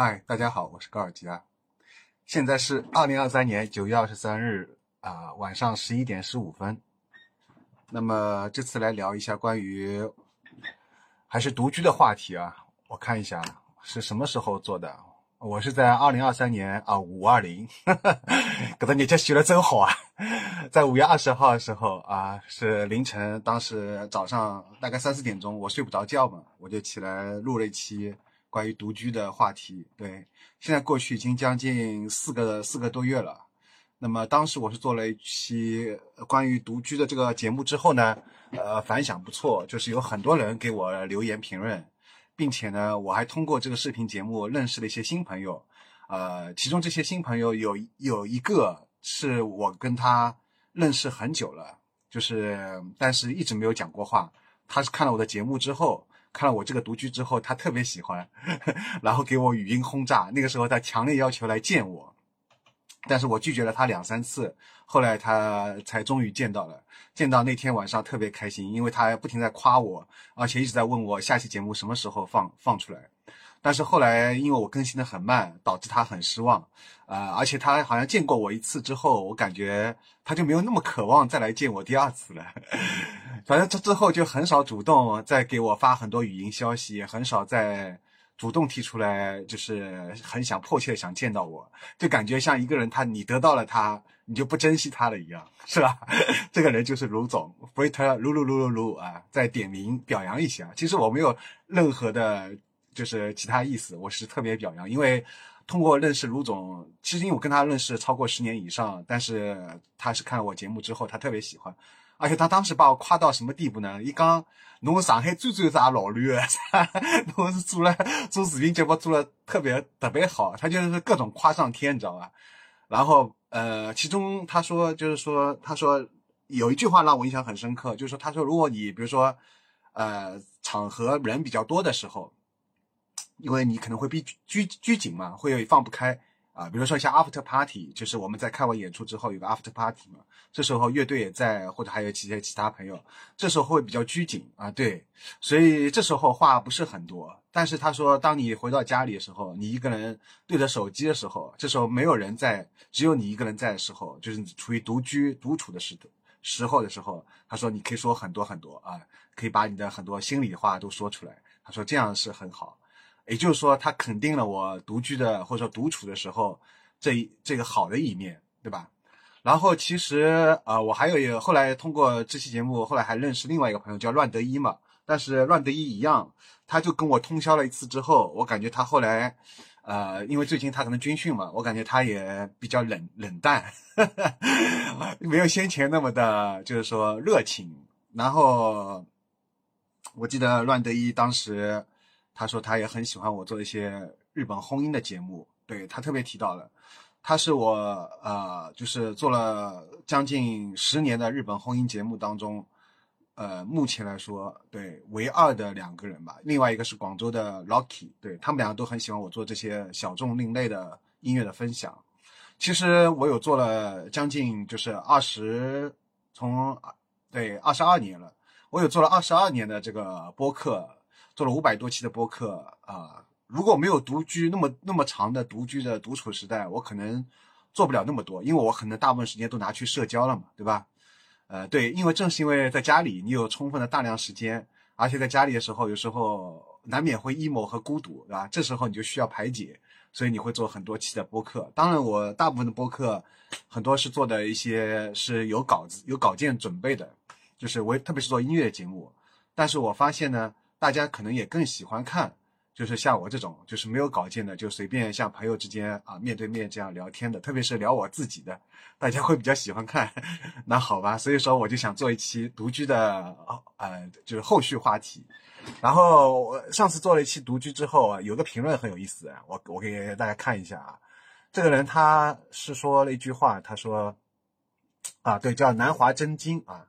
嗨，大家好，我是高尔基啊。现在是二零二三年九月二十三日啊、晚上十一点十五分。那么这次来聊一下关于还是独居的话题啊。我看一下是什么时候做的，我是在二零二三年啊五二零，给他日节学的真好啊！在五月二十号的时候啊，是凌晨，当时早上大概三四点钟，我睡不着觉嘛，我就起来录了一期关于独居的话题。对，现在过去已经将近四个四个多月了。那么当时我是做了一期关于独居的这个节目之后呢，呃，反响不错，就是有很多人给我留言评论，并且呢，我还通过这个视频节目认识了一些新朋友。呃，其中这些新朋友有有一个是我跟他认识很久了，就是但是一直没有讲过话。他是看了我的节目之后，看了我这个独居之后，他特别喜欢，然后给我语音轰炸。那个时候他强烈要求来见我，但是我拒绝了他两三次，后来他才终于见到了。见到那天晚上特别开心，因为他不停在夸我，而且一直在问我下期节目什么时候放放出来。但是后来因为我更新的很慢，导致他很失望，呃，而且他好像见过我一次之后，我感觉他就没有那么渴望再来见我第二次了。反正这之后就很少主动再给我发很多语音消息，也很少再主动提出来，就是很想迫切想见到我，就感觉像一个人他你得到了他，你就不珍惜他了一样，是吧？这个人就是卢总，不是他卢卢卢卢卢啊，再点名表扬一下。其实我没有任何的。就是其他意思，我是特别表扬，因为通过认识卢总，其实因为我跟他认识超过十年以上，但是他是看了我节目之后，他特别喜欢，而且他当时把我夸到什么地步呢？一刚侬上海最最啥老绿，侬是做了做视频节目做了特别特别好，他就是各种夸上天，你知道吧？然后呃，其中他说就是说，他说有一句话让我印象很深刻，就是说他说如果你比如说呃场合人比较多的时候。因为你可能会逼拘拘谨嘛，会放不开啊。比如说像 after party，就是我们在看完演出之后有个 after party 嘛，这时候乐队也在，或者还有其他其他朋友，这时候会比较拘谨啊。对，所以这时候话不是很多。但是他说，当你回到家里的时候，你一个人对着手机的时候，这时候没有人在，只有你一个人在的时候，就是你处于独居独处的时时候的时候，他说你可以说很多很多啊，可以把你的很多心里话都说出来。他说这样是很好。也就是说，他肯定了我独居的或者说独处的时候这一这个好的一面，对吧？然后其实呃，我还有一个后来通过这期节目，后来还认识另外一个朋友叫乱德一嘛。但是乱德一一样，他就跟我通宵了一次之后，我感觉他后来呃，因为最近他可能军训嘛，我感觉他也比较冷冷淡，没有先前那么的，就是说热情。然后我记得乱德一当时。他说他也很喜欢我做一些日本婚姻的节目，对他特别提到了，他是我呃，就是做了将近十年的日本婚姻节目当中，呃，目前来说对唯二的两个人吧。另外一个是广州的 Rocky，对他们两个都很喜欢我做这些小众另类的音乐的分享。其实我有做了将近就是二十，从对二十二年了，我有做了二十二年的这个播客。做了五百多期的播客啊！如果没有独居那么那么长的独居的独处时代，我可能做不了那么多，因为我可能大部分时间都拿去社交了嘛，对吧？呃，对，因为正是因为在家里，你有充分的大量时间，而且在家里的时候，有时候难免会 emo 和孤独，对吧？这时候你就需要排解，所以你会做很多期的播客。当然，我大部分的播客很多是做的一些是有稿子、有稿件准备的，就是我特别是做音乐节目，但是我发现呢。大家可能也更喜欢看，就是像我这种，就是没有稿件的，就随便像朋友之间啊面对面这样聊天的，特别是聊我自己的，大家会比较喜欢看。那好吧，所以说我就想做一期独居的，呃，就是后续话题。然后我上次做了一期独居之后啊，有个评论很有意思，我我给大家看一下啊。这个人他是说了一句话，他说，啊，对，叫南华真经啊。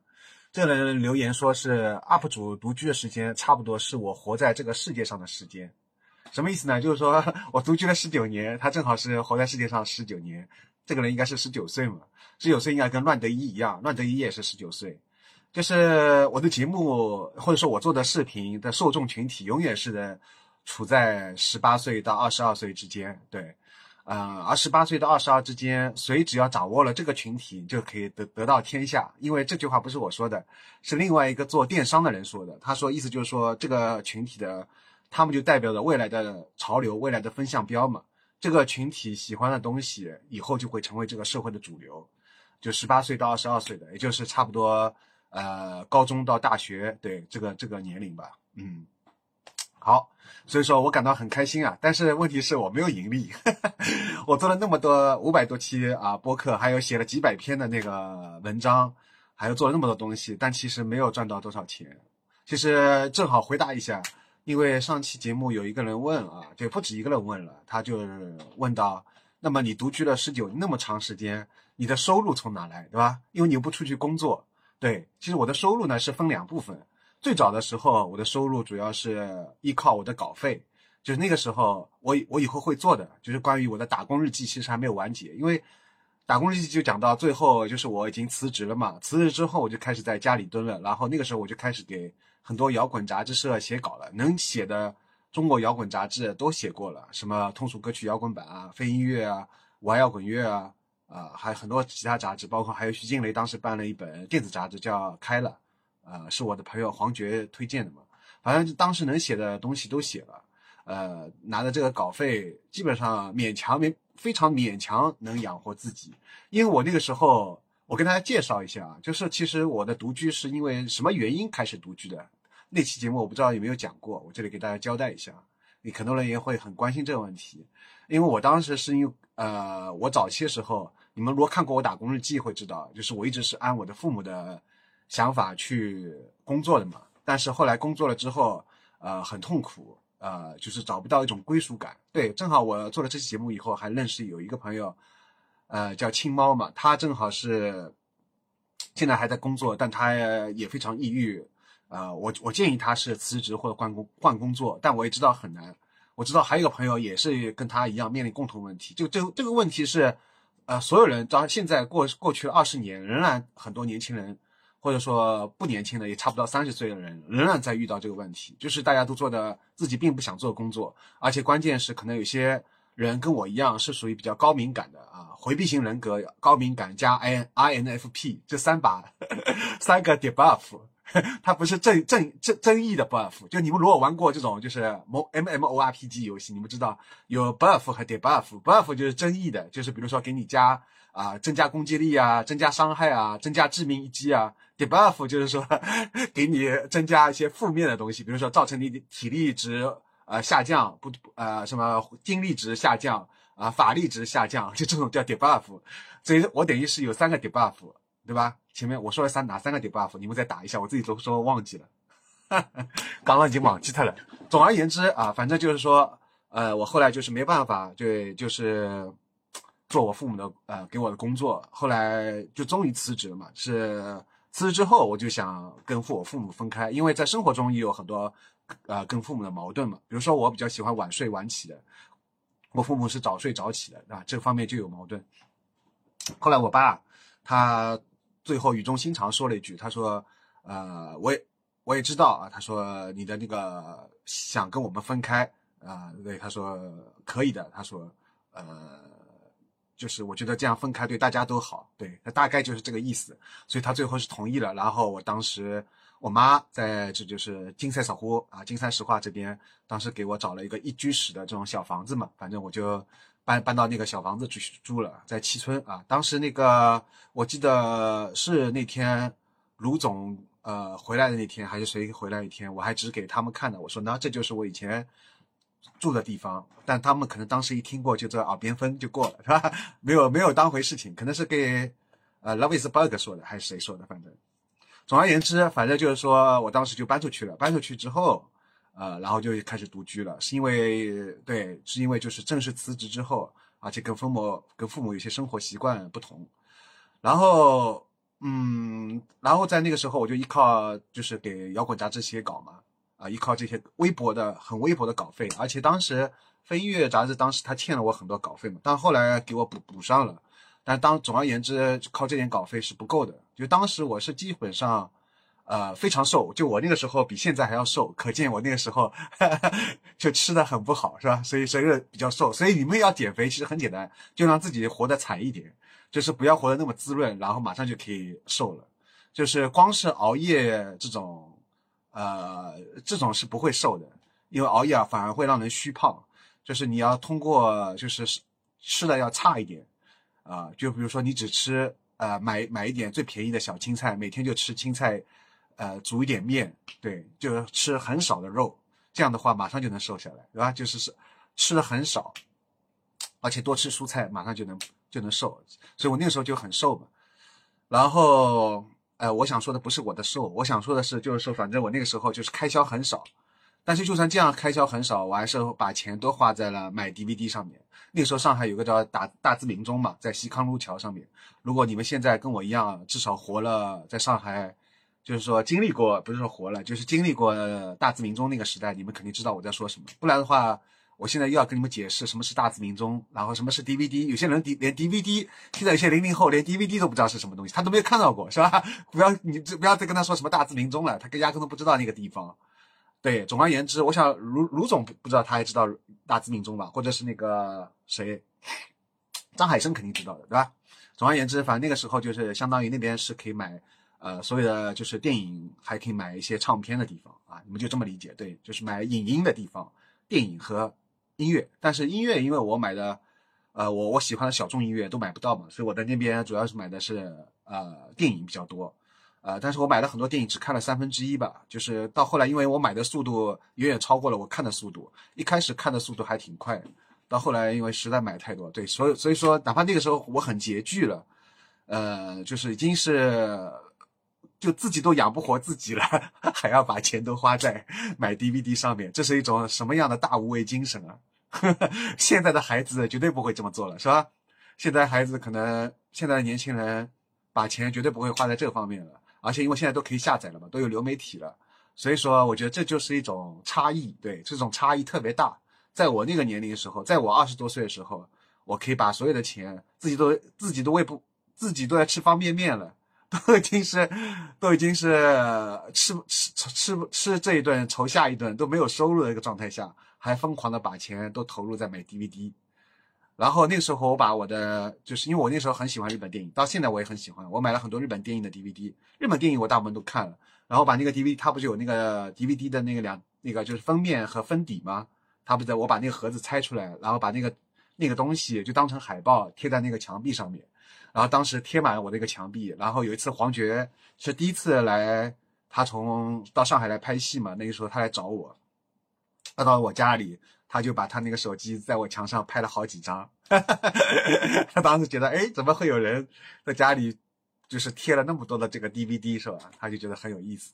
这个人留言说是 UP 主独居的时间，差不多是我活在这个世界上的时间。什么意思呢？就是说 我独居了十九年，他正好是活在世界上十九年。这个人应该是十九岁嘛？十九岁应该跟乱德一一样，乱德一也是十九岁。就是我的节目或者说我做的视频的受众群体，永远是的处在十八岁到二十二岁之间，对，呃，而十八岁到二十二之间，谁只要掌握了这个群体，就可以得得到天下。因为这句话不是我说的，是另外一个做电商的人说的。他说意思就是说，这个群体的，他们就代表着未来的潮流，未来的风向标嘛。这个群体喜欢的东西，以后就会成为这个社会的主流。就十八岁到二十二岁的，也就是差不多呃高中到大学，对这个这个年龄吧，嗯。好，所以说我感到很开心啊，但是问题是我没有盈利，我做了那么多五百多期啊播客，还有写了几百篇的那个文章，还有做了那么多东西，但其实没有赚到多少钱。其实正好回答一下，因为上期节目有一个人问啊，就不止一个人问了，他就问到，那么你独居了十九那么长时间，你的收入从哪来，对吧？因为你又不出去工作，对，其实我的收入呢是分两部分。最早的时候，我的收入主要是依靠我的稿费，就是那个时候，我我以后会做的，就是关于我的打工日记，其实还没有完结，因为打工日记就讲到最后，就是我已经辞职了嘛，辞职之后我就开始在家里蹲了，然后那个时候我就开始给很多摇滚杂志社写稿了，能写的中国摇滚杂志都写过了，什么通俗歌曲摇滚版啊、非音乐啊、玩摇滚乐啊，啊，还有很多其他杂志，包括还有徐静蕾当时办了一本电子杂志叫《开了》。呃，是我的朋友黄觉推荐的嘛，反正当时能写的东西都写了，呃，拿的这个稿费基本上勉强勉非常勉强能养活自己。因为我那个时候，我跟大家介绍一下啊，就是其实我的独居是因为什么原因开始独居的？那期节目我不知道有没有讲过，我这里给大家交代一下。你很多人也会很关心这个问题，因为我当时是因为呃，我早期的时候，你们如果看过我打工日记会知道，就是我一直是按我的父母的。想法去工作的嘛，但是后来工作了之后，呃，很痛苦，呃，就是找不到一种归属感。对，正好我做了这期节目以后，还认识有一个朋友，呃，叫青猫嘛，他正好是现在还在工作，但他也非常抑郁，呃，我我建议他是辞职或者换工换工作，但我也知道很难。我知道还有一个朋友也是跟他一样面临共同问题，就这这个问题是，呃，所有人到现在过过去了二十年，仍然很多年轻人。或者说不年轻的，也差不多三十岁的人，仍然在遇到这个问题，就是大家都做的自己并不想做工作，而且关键是可能有些人跟我一样是属于比较高敏感的啊，回避型人格、高敏感加 I I N F P 这三把 三个 debuff，它不是正正正正义的 buff，就你们如果玩过这种就是 M M O R P G 游戏，你们知道有 buff 和 debuff，buff 就是正义的，就是比如说给你加啊增加攻击力啊，增加伤害啊，增加致命一击啊。Debuff 就是说，给你增加一些负面的东西，比如说造成你体力值呃下降，不呃什么精力值下降啊，法力值下降，就这种叫 debuff。所以我等于是有三个 debuff，对吧？前面我说了三哪三个 debuff，你们再打一下，我自己都说忘记了，刚刚已经忘记它了。总而言之啊，反正就是说，呃，我后来就是没办法，对，就是做我父母的呃给我的工作，后来就终于辞职了嘛，是。辞职之后，我就想跟父我父母分开，因为在生活中也有很多，呃，跟父母的矛盾嘛。比如说，我比较喜欢晚睡晚起的，我父母是早睡早起的，啊？这方面就有矛盾。后来我爸他最后语重心长说了一句，他说：“呃，我也我也知道啊。”他说：“你的那个想跟我们分开啊？”对，他说可以的。他说：“呃。”就是我觉得这样分开对大家都好，对他大概就是这个意思，所以他最后是同意了。然后我当时我妈在这就是金山石湖啊，金山石化这边，当时给我找了一个一居室的这种小房子嘛，反正我就搬搬到那个小房子去住了，在七村啊。当时那个我记得是那天卢总呃回来的那天，还是谁回来一天，我还指给他们看的，我说那这就是我以前。住的地方，但他们可能当时一听过，就这耳边风就过了，是吧？没有没有当回事情，可能是给呃 Lovisberg 说的，还是谁说的？反正，总而言之，反正就是说我当时就搬出去了。搬出去之后，呃，然后就开始独居了，是因为对，是因为就是正式辞职之后，而且跟父母跟父母有些生活习惯不同，然后嗯，然后在那个时候我就依靠就是给摇滚杂志写稿嘛。啊，依靠这些微薄的、很微薄的稿费，而且当时《飞音乐》杂志当时他欠了我很多稿费嘛，但后来给我补补上了。但当总而言之，靠这点稿费是不够的。就当时我是基本上，呃，非常瘦，就我那个时候比现在还要瘦，可见我那个时候 就吃的很不好，是吧？所以所以比较瘦。所以你们要减肥，其实很简单，就让自己活得惨一点，就是不要活得那么滋润，然后马上就可以瘦了。就是光是熬夜这种，呃，这种是不会瘦的，因为熬夜啊反而会让人虚胖。就是你要通过就是吃的要差一点，啊，就比如说你只吃呃买买一点最便宜的小青菜，每天就吃青菜，呃煮一点面，对，就吃很少的肉。这样的话，马上就能瘦下来，对吧？就是是吃的很少，而且多吃蔬菜，马上就能就能瘦。所以我那时候就很瘦嘛。然后，呃，我想说的不是我的瘦，我想说的是，就是说，反正我那个时候就是开销很少。但是就算这样开销很少，我还是把钱都花在了买 DVD 上面。那个时候上海有个叫大大自鸣钟嘛，在西康路桥上面。如果你们现在跟我一样，至少活了在上海。就是说经历过，不是说活了，就是经历过大自鸣钟那个时代，你们肯定知道我在说什么。不然的话，我现在又要跟你们解释什么是大字明钟，然后什么是 DVD。有些人 D 连 DVD，现在有些零零后连 DVD 都不知道是什么东西，他都没有看到过，是吧？不要你不要再跟他说什么大字明钟了，他压根都不知道那个地方。对，总而言之，我想卢卢总不知道，他还知道大字明钟吧？或者是那个谁，张海生肯定知道的，对吧？总而言之，反正那个时候就是相当于那边是可以买。呃，所有的就是电影还可以买一些唱片的地方啊，你们就这么理解，对，就是买影音的地方，电影和音乐。但是音乐，因为我买的，呃，我我喜欢的小众音乐都买不到嘛，所以我在那边主要是买的是呃电影比较多，呃，但是我买了很多电影，只看了三分之一吧。就是到后来，因为我买的速度远远超过了我看的速度，一开始看的速度还挺快，到后来因为实在买太多，对，所以所以说，哪怕那个时候我很拮据了，呃，就是已经是。就自己都养不活自己了，还要把钱都花在买 DVD 上面，这是一种什么样的大无畏精神啊？现在的孩子绝对不会这么做了，是吧？现在孩子可能现在的年轻人把钱绝对不会花在这方面了，而且因为现在都可以下载了嘛，都有流媒体了，所以说我觉得这就是一种差异，对，这种差异特别大。在我那个年龄的时候，在我二十多岁的时候，我可以把所有的钱自己都自己都喂不自己都在吃方便面了。都已经是，都已经是吃吃吃吃这一顿愁下一顿都没有收入的一个状态下，还疯狂的把钱都投入在买 DVD。然后那个时候我把我的，就是因为我那时候很喜欢日本电影，到现在我也很喜欢，我买了很多日本电影的 DVD。日本电影我大部分都看了，然后把那个 DVD，它不是有那个 DVD 的那个两那个就是封面和封底吗？它不在我把那个盒子拆出来，然后把那个那个东西就当成海报贴在那个墙壁上面。然后当时贴满了我的一个墙壁。然后有一次黄觉是第一次来，他从到上海来拍戏嘛。那个时候他来找我，他到我家里，他就把他那个手机在我墙上拍了好几张。他当时觉得，哎，怎么会有人在家里就是贴了那么多的这个 DVD 是吧？他就觉得很有意思。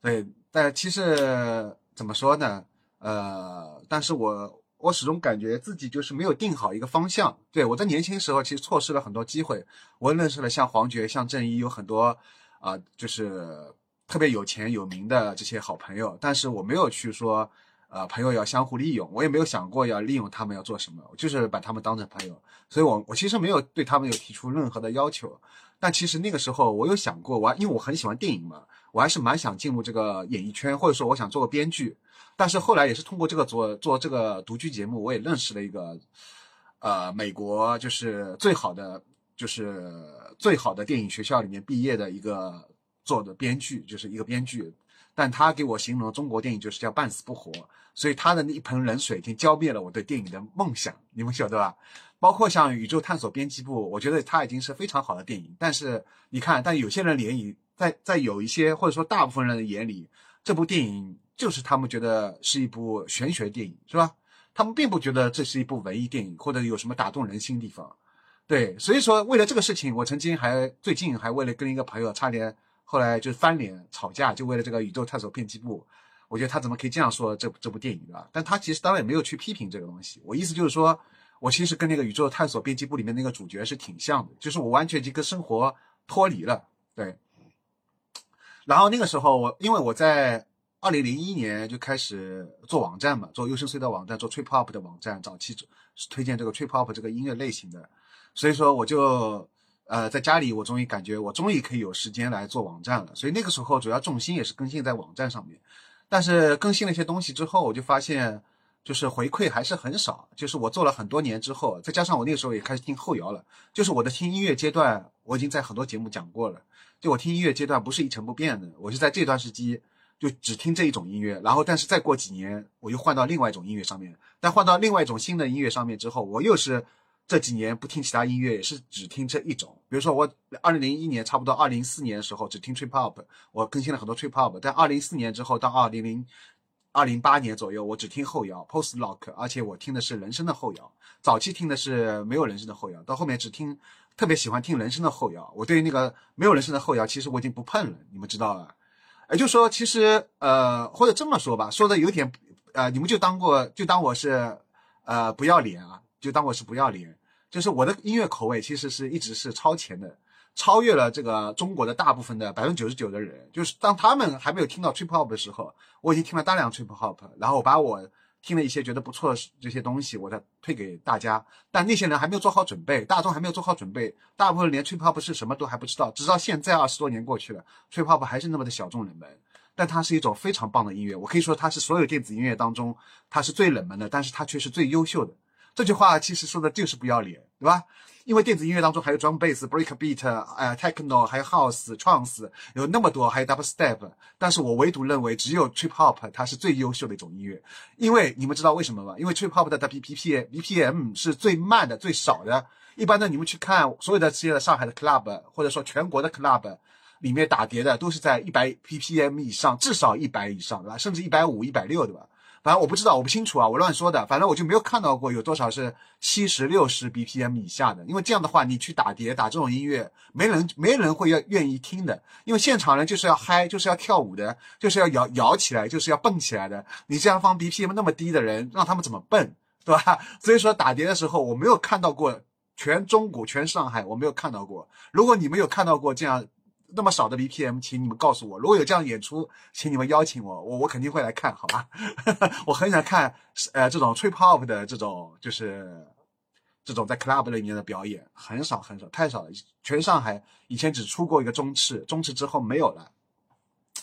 对，但其实怎么说呢？呃，但是我。我始终感觉自己就是没有定好一个方向。对我在年轻时候，其实错失了很多机会。我认识了像黄觉、像郑一，有很多啊，就是特别有钱有名的这些好朋友。但是我没有去说，呃，朋友要相互利用，我也没有想过要利用他们要做什么，我就是把他们当成朋友。所以，我我其实没有对他们有提出任何的要求。但其实那个时候，我有想过，我因为我很喜欢电影嘛，我还是蛮想进入这个演艺圈，或者说我想做个编剧。但是后来也是通过这个做做这个独居节目，我也认识了一个，呃，美国就是最好的就是最好的电影学校里面毕业的一个做的编剧，就是一个编剧。但他给我形容中国电影就是叫半死不活，所以他的那一盆冷水已经浇灭了我对电影的梦想，你们晓得吧？包括像《宇宙探索编辑部》，我觉得它已经是非常好的电影。但是你看，但有些人眼里，在在有一些或者说大部分人的眼里，这部电影。就是他们觉得是一部玄学电影，是吧？他们并不觉得这是一部文艺电影，或者有什么打动人心地方。对，所以说为了这个事情，我曾经还最近还为了跟一个朋友差点后来就翻脸吵架，就为了这个《宇宙探索编辑部》，我觉得他怎么可以这样说这这部电影啊？但他其实当然也没有去批评这个东西。我意思就是说，我其实跟那个《宇宙探索编辑部》里面那个主角是挺像的，就是我完全已经跟生活脱离了。对。然后那个时候我因为我在。二零零一年就开始做网站嘛，做优生隧道网站，做 trip hop 的网站，早期推荐这个 trip hop 这个音乐类型的，所以说我就呃在家里，我终于感觉我终于可以有时间来做网站了，所以那个时候主要重心也是更新在网站上面，但是更新了一些东西之后，我就发现就是回馈还是很少。就是我做了很多年之后，再加上我那个时候也开始听后摇了，就是我的听音乐阶段，我已经在很多节目讲过了。就我听音乐阶段不是一成不变的，我是在这段时期就只听这一种音乐，然后但是再过几年我又换到另外一种音乐上面，但换到另外一种新的音乐上面之后，我又是这几年不听其他音乐，也是只听这一种。比如说我二零零一年差不多二零四年的时候只听 trip hop，我更新了很多 trip hop，但二零四年之后到二零零二零八年左右，我只听后摇 post rock，而且我听的是人声的后摇，早期听的是没有人声的后摇，到后面只听。特别喜欢听人声的后摇，我对于那个没有人声的后摇，其实我已经不碰了。你们知道了，也就是说，其实呃，或者这么说吧，说的有点呃，你们就当过，就当我是呃不要脸啊，就当我是不要脸。就是我的音乐口味其实是一直是超前的，超越了这个中国的大部分的百分之九十九的人。就是当他们还没有听到 trip hop 的时候，我已经听了大量 trip hop，然后把我。听了一些觉得不错的这些东西，我再推给大家。但那些人还没有做好准备，大众还没有做好准备，大部分连 trip hop 是什么都还不知道。直到现在二十多年过去了，trip hop 还是那么的小众冷门。但它是一种非常棒的音乐，我可以说它是所有电子音乐当中它是最冷门的，但是它却是最优秀的。这句话其实说的就是不要脸，对吧？因为电子音乐当中还有 drum bass、break beat、呃 techno，还有 house、trance，有那么多，还有 double step。但是我唯独认为只有 trip hop 它是最优秀的一种音乐。因为你们知道为什么吗？因为 trip hop 的的 B P P B P M 是最慢的、最少的。一般的你们去看所有的这些上海的 club，或者说全国的 club 里面打碟的都是在一百 P P M 以上，至少一百以上，对吧？甚至一百五、一百六，对吧？反正我不知道，我不清楚啊，我乱说的。反正我就没有看到过有多少是七十六十 BPM 以下的，因为这样的话，你去打碟打这种音乐，没人没人会要愿意听的。因为现场人就是要嗨，就是要跳舞的，就是要摇摇起来，就是要蹦起来的。你这样放 BPM 那么低的人，让他们怎么蹦，对吧？所以说打碟的时候，我没有看到过全中国全上海，我没有看到过。如果你们有看到过这样。那么少的 BPM，请你们告诉我，如果有这样演出，请你们邀请我，我我肯定会来看，好吧？我很想看，呃，这种 trip hop 的这种，就是这种在 club 里面的表演，很少很少，太少了。全上海以前只出过一个中赤，中赤之后没有了。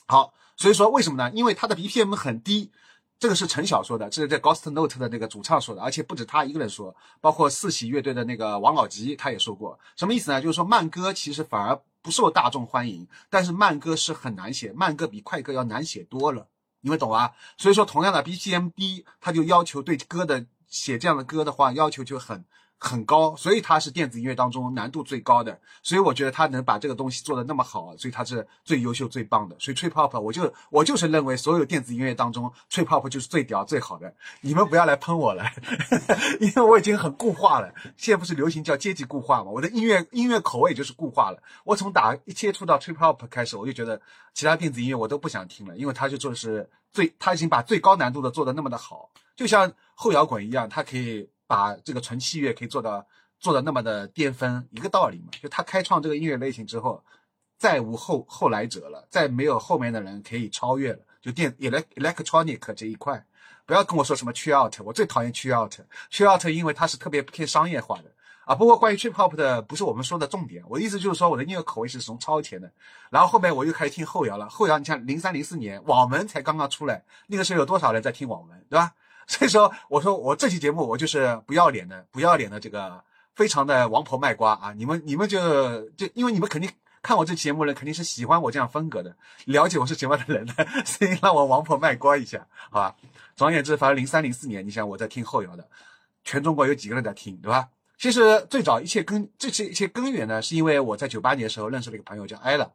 好，所以说为什么呢？因为它的 BPM 很低。这个是陈晓说的，这是在 Ghost Note 的那个主唱说的，而且不止他一个人说，包括四喜乐队的那个王老吉他也说过。什么意思呢？就是说慢歌其实反而不受大众欢迎，但是慢歌是很难写，慢歌比快歌要难写多了，你们懂啊？所以说同样的 BGMB，，他就要求对歌的写这样的歌的话要求就很。很高，所以它是电子音乐当中难度最高的，所以我觉得他能把这个东西做的那么好，所以他是最优秀、最棒的。所以 trip hop，我就我就是认为所有电子音乐当中，trip hop 就是最屌、最好的。你们不要来喷我了，因为我已经很固化了。现在不是流行叫阶级固化嘛？我的音乐音乐口味就是固化了。我从打一接触到 trip hop 开始，我就觉得其他电子音乐我都不想听了，因为他就做的是最，他已经把最高难度的做的那么的好，就像后摇滚一样，它可以。把这个纯器乐可以做到做的那么的巅峰，一个道理嘛，就他开创这个音乐类型之后，再无后后来者了，再没有后面的人可以超越了。就电 elect electronic 这一块，不要跟我说什么 t r out，我最讨厌 t r out，t r out 因为它是特别偏商业化的啊。不过关于 trip hop 的不是我们说的重点，我的意思就是说我的音乐口味是从超前的，然后后面我又开始听后摇了。后摇你像零三零四年网文才刚刚出来，那个时候有多少人在听网文，对吧？所以说，我说我这期节目我就是不要脸的，不要脸的这个非常的王婆卖瓜啊！你们你们就就因为你们肯定看我这期节目人肯定是喜欢我这样风格的，了解我是什么的人的，所以让我王婆卖瓜一下，好吧？总而言之，反正零三零四年，你想我在听后摇的，全中国有几个人在听，对吧？其实最早一切根这些一切根源呢，是因为我在九八年的时候认识了一个朋友叫艾拉，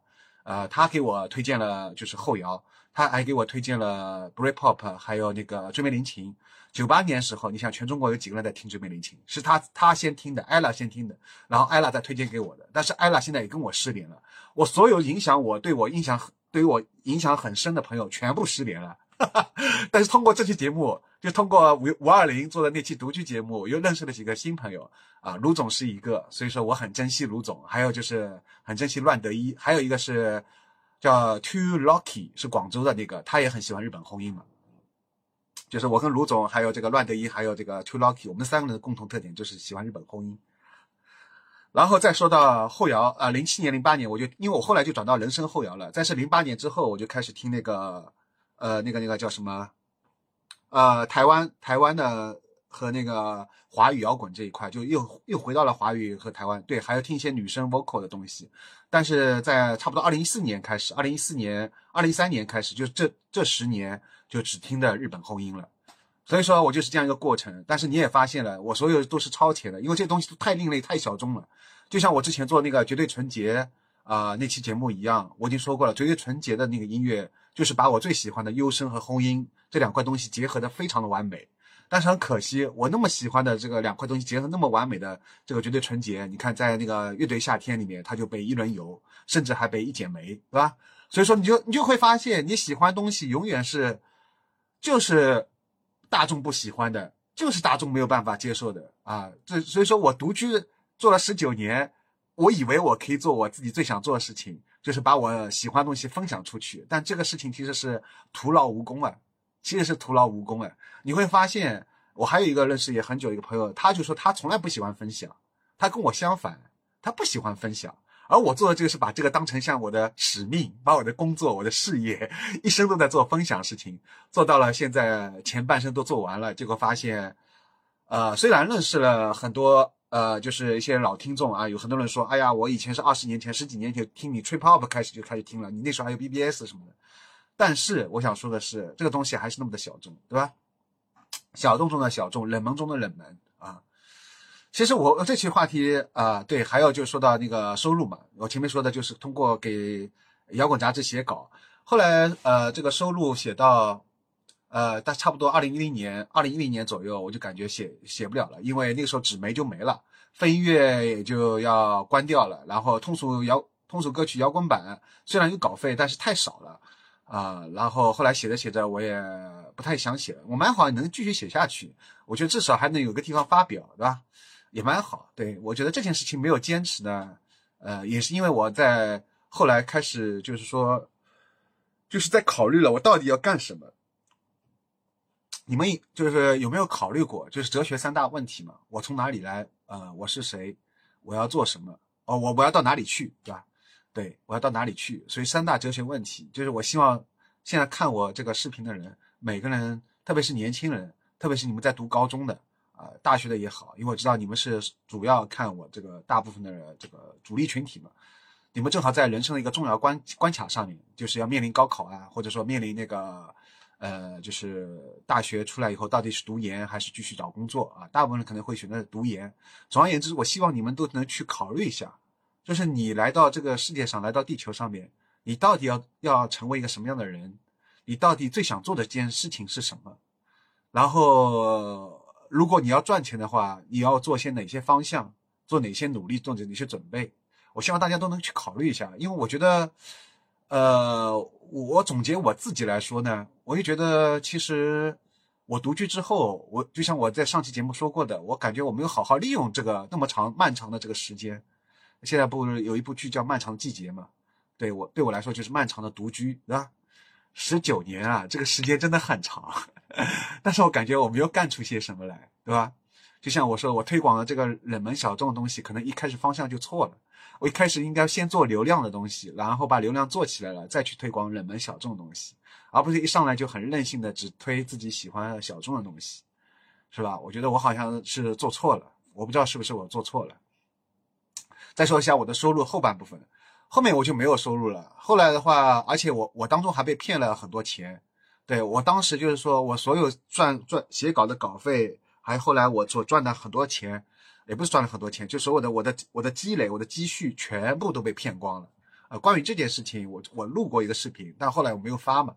呃，他给我推荐了就是后摇。他还给我推荐了 Britpop，还有那个追美林琴。九八年时候，你想全中国有几个人在听追美林琴？是他他先听的，ella 先听的，然后 ella 再推荐给我的。但是 ella 现在也跟我失联了，我所有影响我对我印象对于我影响很深的朋友全部失联了。但是通过这期节目，就通过五五二零做的那期独居节目，我又认识了几个新朋友啊，卢总是一个，所以说我很珍惜卢总，还有就是很珍惜乱德一，还有一个是。叫 Too Lucky 是广州的那个，他也很喜欢日本红音嘛。就是我跟卢总还有这个乱德一还有这个 Too Lucky，我们三个人的共同特点就是喜欢日本红音。然后再说到后摇啊，零七年、零八年，我就因为我后来就转到人声后摇了。但是零八年之后，我就开始听那个呃那个那个叫什么呃，台湾台湾的和那个华语摇滚这一块，就又又回到了华语和台湾。对，还要听一些女生 vocal 的东西。但是在差不多二零一四年开始，二零一四年、二零一三年开始，就是这这十年就只听的日本后音了。所以说我就是这样一个过程。但是你也发现了，我所有都是超前的，因为这东西都太另类、太小众了。就像我之前做那个绝对纯洁啊那期节目一样，我已经说过了，绝对纯洁的那个音乐就是把我最喜欢的优声和后音这两块东西结合的非常的完美。但是很可惜，我那么喜欢的这个两块东西结合那么完美的这个绝对纯洁，你看在那个乐队夏天里面，它就被一轮游，甚至还被一剪梅，对吧？所以说你就你就会发现你喜欢东西永远是就是大众不喜欢的，就是大众没有办法接受的啊。这所以说我独居。做了十九年，我以为我可以做我自己最想做的事情，就是把我喜欢的东西分享出去。但这个事情其实是徒劳无功啊，其实是徒劳无功啊。你会发现，我还有一个认识也很久一个朋友，他就说他从来不喜欢分享，他跟我相反，他不喜欢分享。而我做的这个是把这个当成像我的使命，把我的工作、我的事业，一生都在做分享事情，做到了现在前半生都做完了，结果发现，呃，虽然认识了很多。呃，就是一些老听众啊，有很多人说，哎呀，我以前是二十年前、十几年前听你 trip hop 开始就开始听了，你那时候还有 BBS 什么的。但是我想说的是，这个东西还是那么的小众，对吧？小众中的小众，冷门中的冷门啊。其实我这期话题啊，对，还有就是说到那个收入嘛。我前面说的就是通过给摇滚杂志写稿，后来呃，这个收入写到。呃，但差不多二零一零年，二零一零年左右，我就感觉写写不了了，因为那个时候纸媒就没了，飞音乐也就要关掉了，然后通俗摇通俗歌曲摇滚版虽然有稿费，但是太少了啊。然后后来写着写着，我也不太想写了。我蛮好能继续写下去，我觉得至少还能有个地方发表，对吧？也蛮好。对我觉得这件事情没有坚持呢，呃，也是因为我在后来开始就是说，就是在考虑了我到底要干什么。你们就是有没有考虑过，就是哲学三大问题嘛？我从哪里来？呃，我是谁？我要做什么？哦，我我要到哪里去？对吧？对，我要到哪里去？所以三大哲学问题，就是我希望现在看我这个视频的人，每个人，特别是年轻人，特别是你们在读高中的啊，大学的也好，因为我知道你们是主要看我这个大部分的这个主力群体嘛，你们正好在人生的一个重要关关卡上面，就是要面临高考啊，或者说面临那个。呃，就是大学出来以后，到底是读研还是继续找工作啊？大部分人可能会选择读研。总而言之，我希望你们都能去考虑一下，就是你来到这个世界上，来到地球上面，你到底要要成为一个什么样的人？你到底最想做的这件事情是什么？然后，如果你要赚钱的话，你要做些哪些方向？做哪些努力？做哪些准备？我希望大家都能去考虑一下，因为我觉得，呃。我总结我自己来说呢，我就觉得其实我独居之后，我就像我在上期节目说过的，我感觉我没有好好利用这个那么长漫长的这个时间。现在不是有一部剧叫《漫长的季节》吗？对我对我来说就是漫长的独居，对吧？十九年啊，这个时间真的很长，但是我感觉我没有干出些什么来，对吧？就像我说，我推广的这个冷门小众的东西，可能一开始方向就错了。我一开始应该先做流量的东西，然后把流量做起来了，再去推广冷门小众的东西，而不是一上来就很任性的只推自己喜欢的小众的东西，是吧？我觉得我好像是做错了，我不知道是不是我做错了。再说一下我的收入后半部分，后面我就没有收入了。后来的话，而且我我当中还被骗了很多钱，对我当时就是说我所有赚赚写稿的稿费，还有后来我所赚的很多钱。也不是赚了很多钱，就所有的我的我的积累，我的积蓄全部都被骗光了。呃，关于这件事情，我我录过一个视频，但后来我没有发嘛。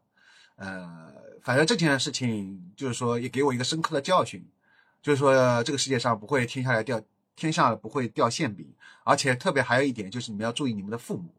呃，反正这件事情就是说也给我一个深刻的教训，就是说这个世界上不会天下来掉天下不会掉馅饼，而且特别还有一点就是你们要注意你们的父母，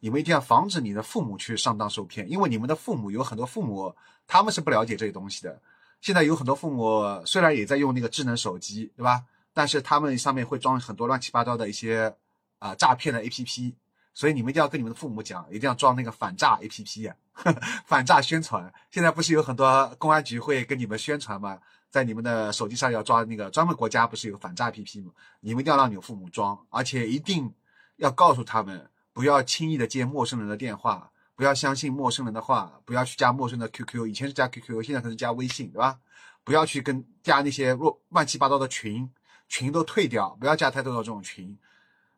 你们一定要防止你的父母去上当受骗，因为你们的父母有很多父母他们是不了解这些东西的。现在有很多父母虽然也在用那个智能手机，对吧？但是他们上面会装很多乱七八糟的一些啊诈骗的 A P P，所以你们一定要跟你们的父母讲，一定要装那个反诈 A P P 呀，反诈宣传。现在不是有很多公安局会跟你们宣传吗？在你们的手机上要装那个专门国家不是有反诈 A P P 吗？你们一定要让你们父母装，而且一定要告诉他们不要轻易的接陌生人的电话，不要相信陌生人的话，不要去加陌生的 QQ，以前是加 QQ，现在可能加微信，对吧？不要去跟加那些乱乱七八糟的群，群都退掉，不要加太多的这种群。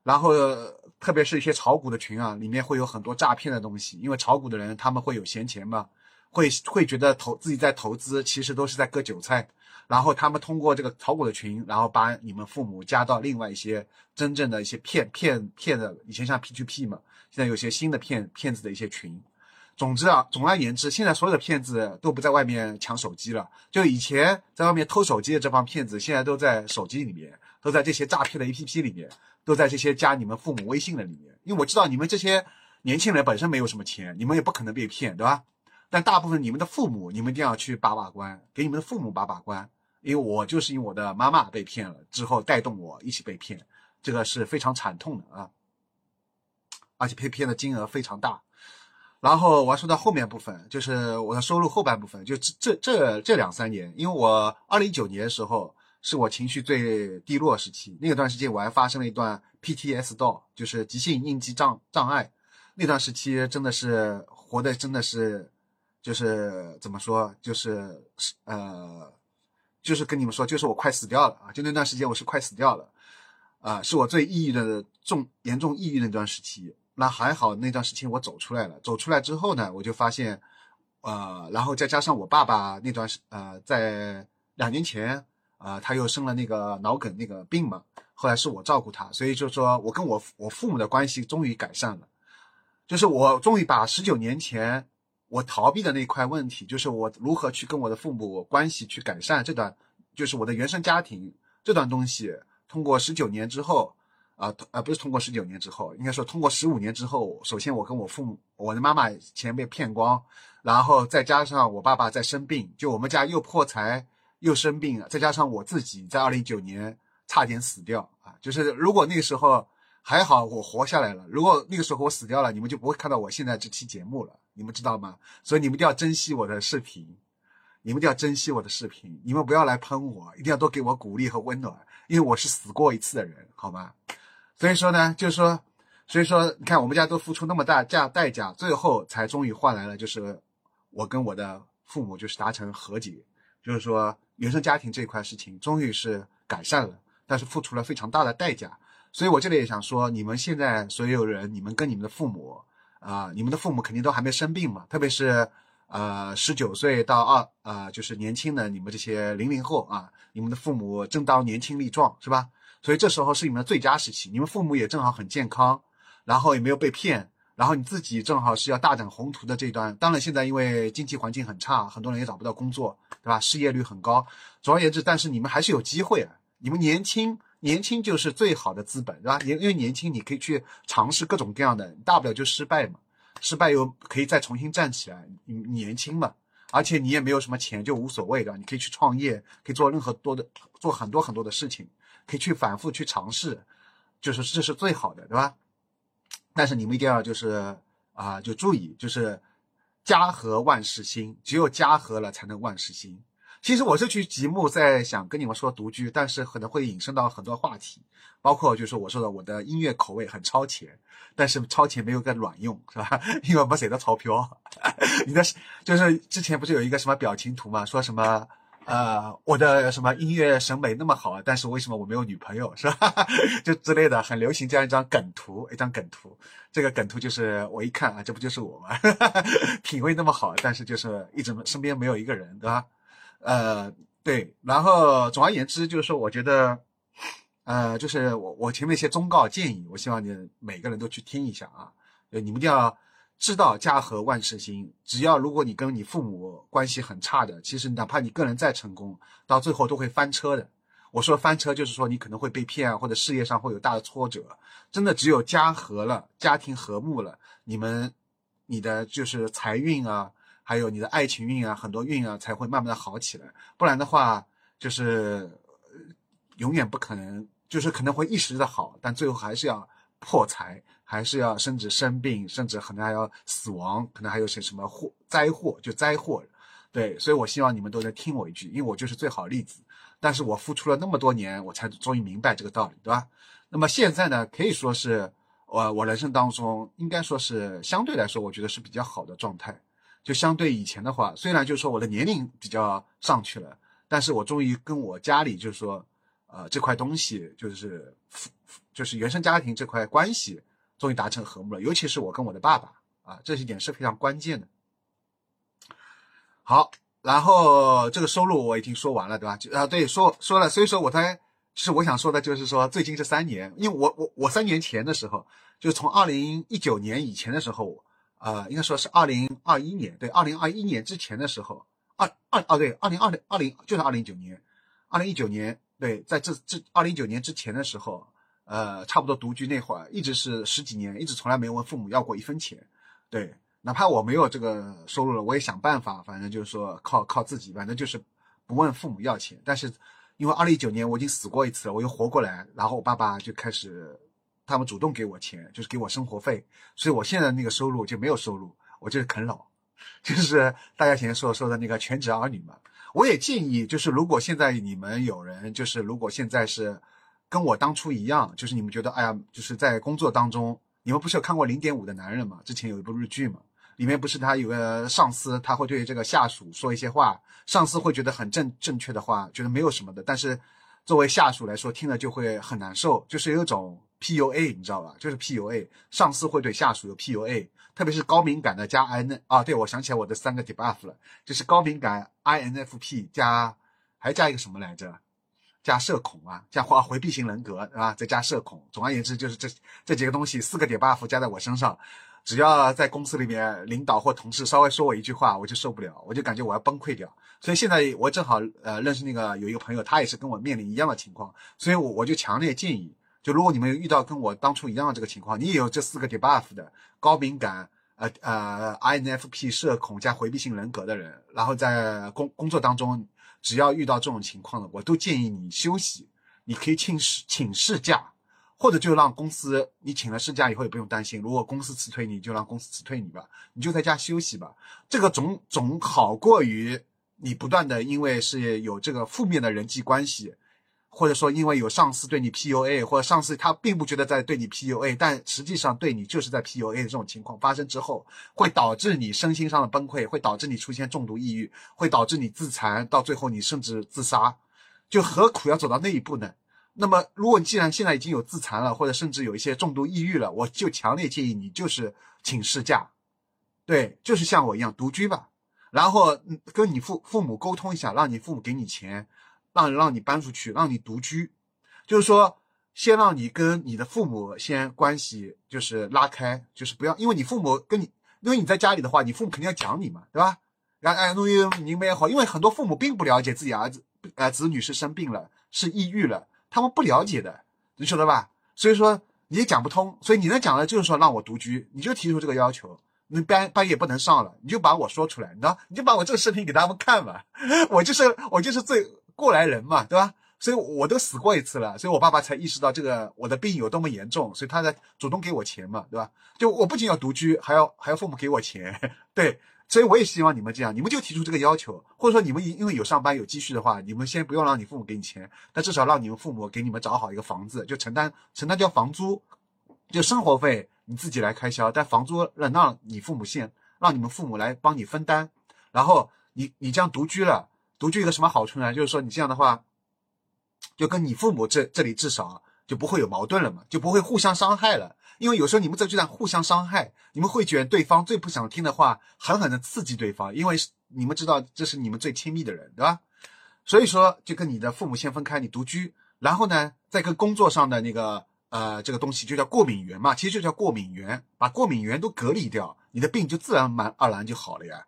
然后，特别是一些炒股的群啊，里面会有很多诈骗的东西，因为炒股的人他们会有闲钱嘛，会会觉得投自己在投资，其实都是在割韭菜。然后他们通过这个炒股的群，然后把你们父母加到另外一些真正的一些骗骗骗的，以前像 P2P 嘛，现在有些新的骗骗子的一些群。总之啊，总而言之，现在所有的骗子都不在外面抢手机了，就以前在外面偷手机的这帮骗子，现在都在手机里面，都在这些诈骗的 APP 里面，都在这些加你们父母微信的里面。因为我知道你们这些年轻人本身没有什么钱，你们也不可能被骗，对吧？但大部分你们的父母，你们一定要去把把关，给你们的父母把把关。因为我就是因为我的妈妈被骗了之后带动我一起被骗，这个是非常惨痛的啊，而且被骗的金额非常大。然后我要说到后面部分，就是我的收入后半部分，就这这这两三年，因为我二零一九年的时候是我情绪最低落时期，那段时间我还发生了一段 PTSD，就是急性应激障障碍，那段时期真的是活的真的是，就是怎么说，就是呃。就是跟你们说，就是我快死掉了啊！就那段时间，我是快死掉了，啊，是我最抑郁的重严重抑郁那段时期。那还好，那段时期我走出来了。走出来之后呢，我就发现，呃，然后再加上我爸爸那段时，呃，在两年前，啊，他又生了那个脑梗那个病嘛，后来是我照顾他，所以就说我跟我我父母的关系终于改善了，就是我终于把十九年前。我逃避的那块问题，就是我如何去跟我的父母关系去改善这段，就是我的原生家庭这段东西。通过十九年之后，啊，呃，不是通过十九年之后，应该说通过十五年之后。首先，我跟我父母，我的妈妈钱被骗光，然后再加上我爸爸在生病，就我们家又破财又生病，再加上我自己在二零一九年差点死掉啊！就是如果那个时候还好我活下来了，如果那个时候我死掉了，你们就不会看到我现在这期节目了。你们知道吗？所以你们一定要珍惜我的视频，你们一定要珍惜我的视频。你们不要来喷我，一定要多给我鼓励和温暖，因为我是死过一次的人，好吗？所以说呢，就是说，所以说，你看我们家都付出那么大价代价，最后才终于换来了，就是我跟我的父母就是达成和解，就是说原生家庭这一块事情终于是改善了，但是付出了非常大的代价。所以我这里也想说，你们现在所有人，你们跟你们的父母。啊，你们的父母肯定都还没生病嘛，特别是，呃，十九岁到二，呃，就是年轻的你们这些零零后啊，你们的父母正当年轻力壮，是吧？所以这时候是你们的最佳时期，你们父母也正好很健康，然后也没有被骗，然后你自己正好是要大展宏图的这段。当然现在因为经济环境很差，很多人也找不到工作，对吧？失业率很高。总而言之，但是你们还是有机会啊，你们年轻。年轻就是最好的资本，对吧？因因为年轻，你可以去尝试各种各样的，大不了就失败嘛，失败又可以再重新站起来。你年轻嘛，而且你也没有什么钱，就无所谓的，你可以去创业，可以做任何多的，做很多很多的事情，可以去反复去尝试，就是这是最好的，对吧？但是你们一定要就是啊，就注意，就是家和万事兴，只有家和了，才能万事兴。其实我这期节目在想跟你们说独居，但是可能会引申到很多话题，包括就是我说的我的音乐口味很超前，但是超前没有个卵用，是吧？因为没谁的钞票。你的就是之前不是有一个什么表情图嘛，说什么呃我的什么音乐审美那么好，但是为什么我没有女朋友，是吧？就之类的，很流行这样一张梗图，一张梗图。这个梗图就是我一看啊，这不就是我吗？品味那么好，但是就是一直身边没有一个人，对吧？呃，对，然后总而言之，就是说，我觉得，呃，就是我我前面一些忠告建议，我希望你每个人都去听一下啊。呃，你们一定要知道家和万事兴。只要如果你跟你父母关系很差的，其实哪怕你个人再成功，到最后都会翻车的。我说翻车，就是说你可能会被骗啊，或者事业上会有大的挫折。真的，只有家和了，家庭和睦了，你们，你的就是财运啊。还有你的爱情运啊，很多运啊才会慢慢的好起来，不然的话就是永远不可能，就是可能会一时的好，但最后还是要破财，还是要甚至生病，甚至可能还要死亡，可能还有些什么祸灾祸，就灾祸。对，所以我希望你们都能听我一句，因为我就是最好例子。但是我付出了那么多年，我才终于明白这个道理，对吧？那么现在呢，可以说是我我人生当中应该说是相对来说，我觉得是比较好的状态。就相对以前的话，虽然就是说我的年龄比较上去了，但是我终于跟我家里就是说，呃，这块东西就是就是原生家庭这块关系终于达成和睦了。尤其是我跟我的爸爸啊，这一点是非常关键的。好，然后这个收入我已经说完了，对吧？就啊，对，说说了，所以说我才是我想说的，就是说最近这三年，因为我我我三年前的时候，就从二零一九年以前的时候。呃，应该说是二零二一年，对，二零二一年之前的时候，二二哦，对，二零二零二零就是二零一九年，二零一九年，对，在这这二零一九年之前的时候，呃，差不多独居那会儿，一直是十几年，一直从来没问父母要过一分钱，对，哪怕我没有这个收入了，我也想办法，反正就是说靠靠自己，反正就是不问父母要钱。但是因为二零一九年我已经死过一次了，我又活过来，然后我爸爸就开始。他们主动给我钱，就是给我生活费，所以我现在那个收入就没有收入，我就是啃老，就是大家以前说说的那个全职儿女嘛。我也建议，就是如果现在你们有人，就是如果现在是跟我当初一样，就是你们觉得，哎呀，就是在工作当中，你们不是有看过《零点五的男人》吗？之前有一部日剧嘛，里面不是他有个上司，他会对这个下属说一些话，上司会觉得很正正确的话，觉得没有什么的，但是作为下属来说，听了就会很难受，就是有一种。PUA 你知道吧？就是 PUA，上司会对下属有 PUA，特别是高敏感的加 IN 啊，对我想起来我的三个 debuff 了，就是高敏感 INFP 加还加一个什么来着？加社恐啊，加回回避型人格啊，再加社恐。总而言之，就是这这几个东西，四个 debuff 加在我身上，只要在公司里面，领导或同事稍微说我一句话，我就受不了，我就感觉我要崩溃掉。所以现在我正好呃认识那个有一个朋友，他也是跟我面临一样的情况，所以我我就强烈建议。就如果你们遇到跟我当初一样的这个情况，你也有这四个 debuff 的高敏感、呃呃 INFP 社恐加回避性人格的人，然后在工工作当中，只要遇到这种情况的，我都建议你休息，你可以请请事假，或者就让公司你请了事假以后也不用担心，如果公司辞退你就让公司辞退你吧，你就在家休息吧，这个总总好过于你不断的因为是有这个负面的人际关系。或者说，因为有上司对你 PUA，或者上司他并不觉得在对你 PUA，但实际上对你就是在 PUA 的这种情况发生之后，会导致你身心上的崩溃，会导致你出现重度抑郁，会导致你自残，到最后你甚至自杀，就何苦要走到那一步呢？那么，如果你既然现在已经有自残了，或者甚至有一些重度抑郁了，我就强烈建议你就是请事假，对，就是像我一样独居吧，然后跟你父父母沟通一下，让你父母给你钱。让让你搬出去，让你独居，就是说，先让你跟你的父母先关系就是拉开，就是不要，因为你父母跟你，因为你在家里的话，你父母肯定要讲你嘛，对吧？然后哎，弄一个你们也好，因为很多父母并不了解自己儿子，呃，子女是生病了，是抑郁了，他们不了解的，你晓得吧？所以说你也讲不通，所以你能讲的就是说让我独居，你就提出这个要求，你班班也不能上了，你就把我说出来，你知道，你就把我这个视频给他们看嘛，我就是我就是最。过来人嘛，对吧？所以我都死过一次了，所以我爸爸才意识到这个我的病有多么严重，所以他才主动给我钱嘛，对吧？就我不仅要独居，还要还要父母给我钱，对，所以我也希望你们这样，你们就提出这个要求，或者说你们因为有上班有积蓄的话，你们先不用让你父母给你钱，但至少让你们父母给你们找好一个房子，就承担承担掉房租，就生活费你自己来开销，但房租让让你父母先让你们父母来帮你分担，然后你你这样独居了。独居一个什么好处呢？就是说你这样的话，就跟你父母这这里至少就不会有矛盾了嘛，就不会互相伤害了。因为有时候你们这就在互相伤害，你们会觉得对方最不想听的话，狠狠的刺激对方，因为你们知道这是你们最亲密的人，对吧？所以说就跟你的父母先分开，你独居，然后呢，再跟工作上的那个呃这个东西就叫过敏源嘛，其实就叫过敏源，把过敏源都隔离掉，你的病就自然而然就好了呀。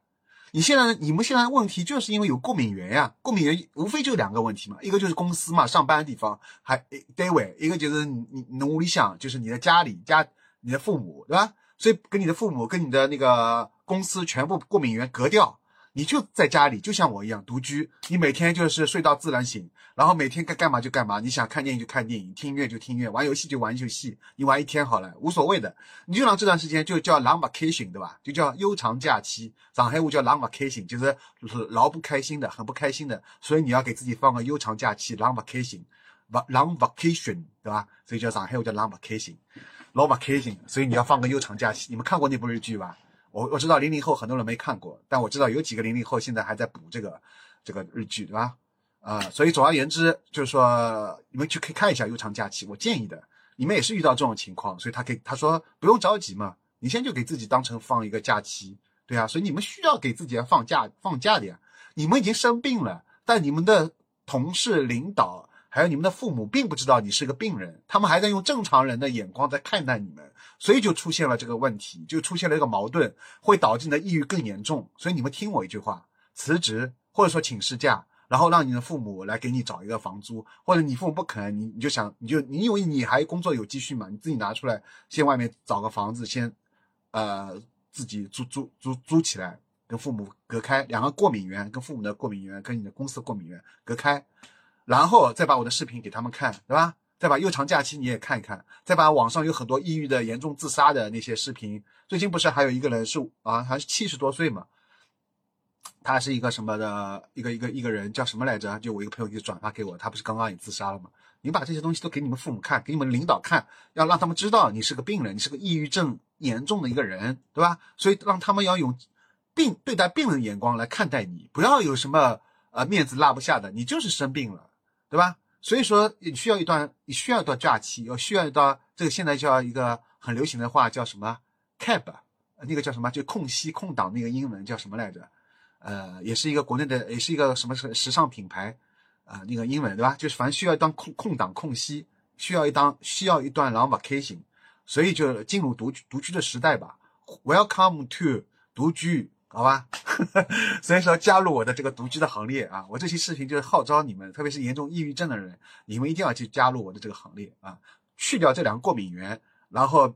你现在你们现在问题就是因为有过敏源呀，过敏源无非就两个问题嘛，一个就是公司嘛，上班的地方，还单位，一个就是你你屋里想，就是你的家里家，你的父母，对吧？所以跟你的父母跟你的那个公司全部过敏源隔掉。你就在家里，就像我一样独居。你每天就是睡到自然醒，然后每天该干嘛就干嘛。你想看电影就看电影，听音乐就听音乐，玩游戏就玩游戏。你玩一天好了，无所谓的。你就让这段时间就叫 long vacation，对吧？就叫悠长假期。上海话叫 long vacation，就是老不开心的，很不开心的。所以你要给自己放个悠长假期，long vacation，long vacation，对吧？所以叫上海话叫 long vacation。老 vacation，所以你要放个悠长假期。你们看过那部日剧吧？我我知道零零后很多人没看过，但我知道有几个零零后现在还在补这个这个日剧，对吧？啊，所以总而言之，就是说你们去可以看一下悠长假期。我建议的，你们也是遇到这种情况，所以他可以他说不用着急嘛，你先就给自己当成放一个假期，对啊，所以你们需要给自己放假放假的呀。你们已经生病了，但你们的同事、领导还有你们的父母并不知道你是个病人，他们还在用正常人的眼光在看待你们，所以就出现了这个问题，就出现了一个矛盾，会导致你的抑郁更严重。所以你们听我一句话，辞职或者说请事假。然后让你的父母来给你找一个房租，或者你父母不肯，你你就想，你就你因为你还工作有积蓄嘛，你自己拿出来，先外面找个房子，先，呃，自己租租租租起来，跟父母隔开两个过敏源，跟父母的过敏源跟你的公司过敏源隔开，然后再把我的视频给他们看，对吧？再把悠长假期你也看一看，再把网上有很多抑郁的、严重自杀的那些视频，最近不是还有一个人是啊，还是七十多岁嘛？他是一个什么的一个一个一个人叫什么来着？就我一个朋友就转发给我，他不是刚刚也自杀了吗？你把这些东西都给你们父母看，给你们领导看，要让他们知道你是个病人，你是个抑郁症严重的一个人，对吧？所以让他们要用病对待病人眼光来看待你，不要有什么呃面子落不下的，你就是生病了，对吧？所以说你需要一段你需要一段假期，要需要一段这个现在叫一个很流行的话叫什么？Cab，那个叫什么？就空隙空档那个英文叫什么来着？呃，也是一个国内的，也是一个什么时时尚品牌，啊，那个英文对吧？就是反正需要一段空空档空隙，需要一档需要一段 long vacation，所以就进入独居独居的时代吧。Welcome to 独居，好吧？所以说加入我的这个独居的行列啊！我这期视频就是号召你们，特别是严重抑郁症的人，你们一定要去加入我的这个行列啊！去掉这两个过敏源，然后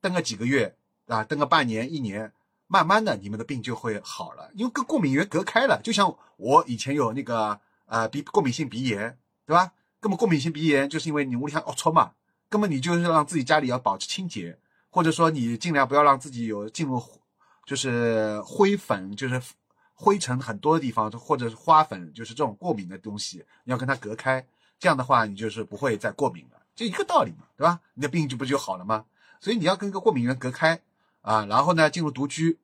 等个几个月啊，等个半年一年。慢慢的，你们的病就会好了，因为跟过敏源隔开了。就像我以前有那个呃鼻过敏性鼻炎，对吧？根本过敏性鼻炎就是因为你屋里还龌龊嘛，根本你就是让自己家里要保持清洁，或者说你尽量不要让自己有进入就是灰粉，就是灰尘很多的地方，或者是花粉，就是这种过敏的东西，你要跟它隔开。这样的话，你就是不会再过敏了，就一个道理嘛，对吧？你的病就不就好了吗？所以你要跟一个过敏源隔开。啊，然后呢，进入独居，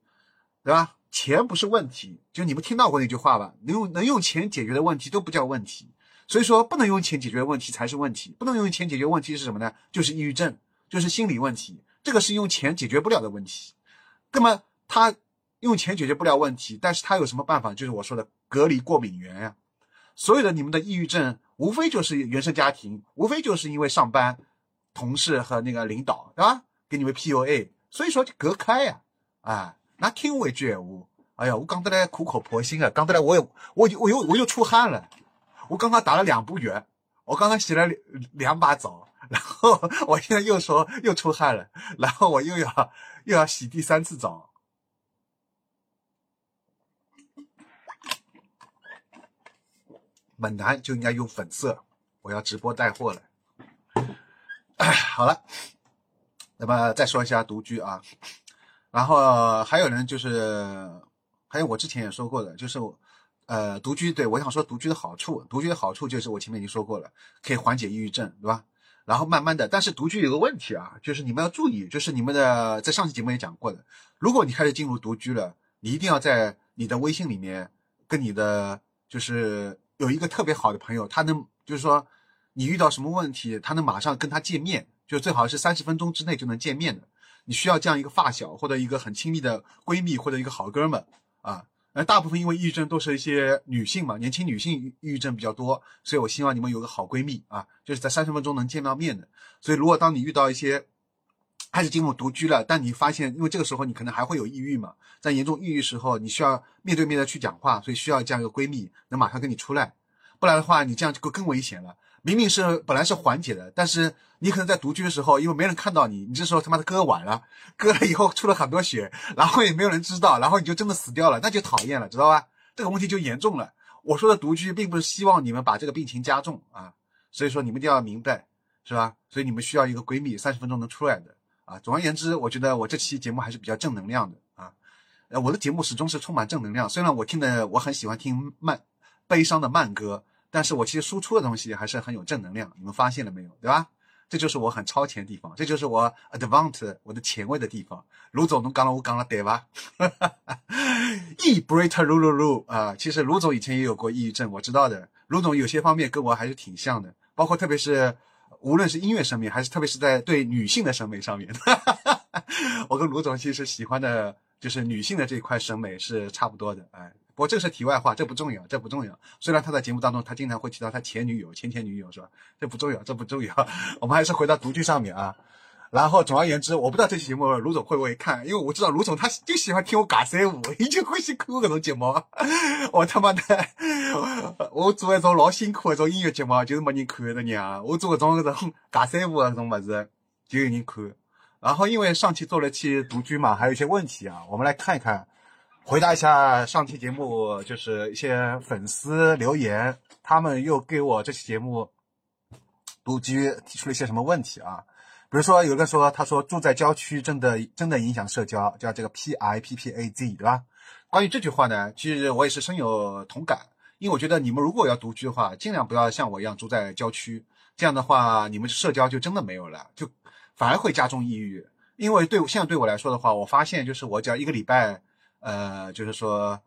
对吧？钱不是问题，就你们听到过那句话吧？能用能用钱解决的问题都不叫问题，所以说不能用钱解决问题才是问题。不能用钱解决问题是什么呢？就是抑郁症，就是心理问题。这个是用钱解决不了的问题。那么他用钱解决不了问题，但是他有什么办法？就是我说的隔离过敏源呀。所有的你们的抑郁症，无非就是原生家庭，无非就是因为上班同事和那个领导，对吧？给你们 PUA。所以说就隔开呀，啊，那听我一句话，哎呀，我刚得来苦口婆心啊，刚得来我又我我又我又出汗了，我刚刚打了两部药，我刚刚洗了两把澡，然后我现在又说又出汗了，然后我又要又要洗第三次澡。猛男就应该用粉色，我要直播带货了。好了。那么再说一下独居啊，然后还有人就是，还有我之前也说过的，就是，呃，独居对我想说独居的好处，独居的好处就是我前面已经说过了，可以缓解抑郁症，对吧？然后慢慢的，但是独居有个问题啊，就是你们要注意，就是你们的在上期节目也讲过的，如果你开始进入独居了，你一定要在你的微信里面跟你的就是有一个特别好的朋友，他能就是说你遇到什么问题，他能马上跟他见面。就最好是三十分钟之内就能见面的，你需要这样一个发小或者一个很亲密的闺蜜或者一个好哥们啊。那大部分因为抑郁症都是一些女性嘛，年轻女性抑郁症比较多，所以我希望你们有个好闺蜜啊，就是在三十分钟能见到面的。所以如果当你遇到一些开始进入独居了，但你发现因为这个时候你可能还会有抑郁嘛，在严重抑郁时候，你需要面对面的去讲话，所以需要这样一个闺蜜能马上跟你出来，不然的话你这样就更危险了。明明是本来是缓解的，但是你可能在独居的时候，因为没人看到你，你这时候他妈的割晚了，割了以后出了很多血，然后也没有人知道，然后你就真的死掉了，那就讨厌了，知道吧？这个问题就严重了。我说的独居，并不是希望你们把这个病情加重啊，所以说你们一定要明白，是吧？所以你们需要一个闺蜜，三十分钟能出来的啊。总而言之，我觉得我这期节目还是比较正能量的啊。呃，我的节目始终是充满正能量，虽然我听的我很喜欢听慢悲伤的慢歌。但是我其实输出的东西还是很有正能量，你们发现了没有？对吧？这就是我很超前的地方，这就是我 advance 我的前卫的地方。卢总，侬讲了我讲了对吧？e Brit 卢卢卢啊，其实卢总以前也有过抑郁症，我知道的。卢总有些方面跟我还是挺像的，包括特别是无论是音乐审美，还是特别是在对女性的审美上面，我跟卢总其实喜欢的就是女性的这一块审美是差不多的，哎。不过这是题外话，这不重要，这不重要。虽然他在节目当中，他经常会提到他前女友、前前女友，是吧？这不重要，这不重要。我们还是回到独居上面啊。然后总而言之，我不知道这期节目卢总会不会看，因为我知道卢总他就喜欢听我尬三五，已经欢喜看我这种节目。我他妈的，我做一种老辛苦一种音乐节目，就是没人看的娘。我做一种这种尬三五这种么子，就有人看。然后因为上期做了期独居嘛，还有一些问题啊，我们来看一看。回答一下上期节目，就是一些粉丝留言，他们又给我这期节目独居提出了一些什么问题啊？比如说，有个说，他说住在郊区真的真的影响社交，叫这个 P I P P A Z，对吧？关于这句话呢，其实我也是深有同感，因为我觉得你们如果要独居的话，尽量不要像我一样住在郊区，这样的话，你们社交就真的没有了，就反而会加重抑郁。因为对现在对我来说的话，我发现就是我只要一个礼拜。呃，就是说，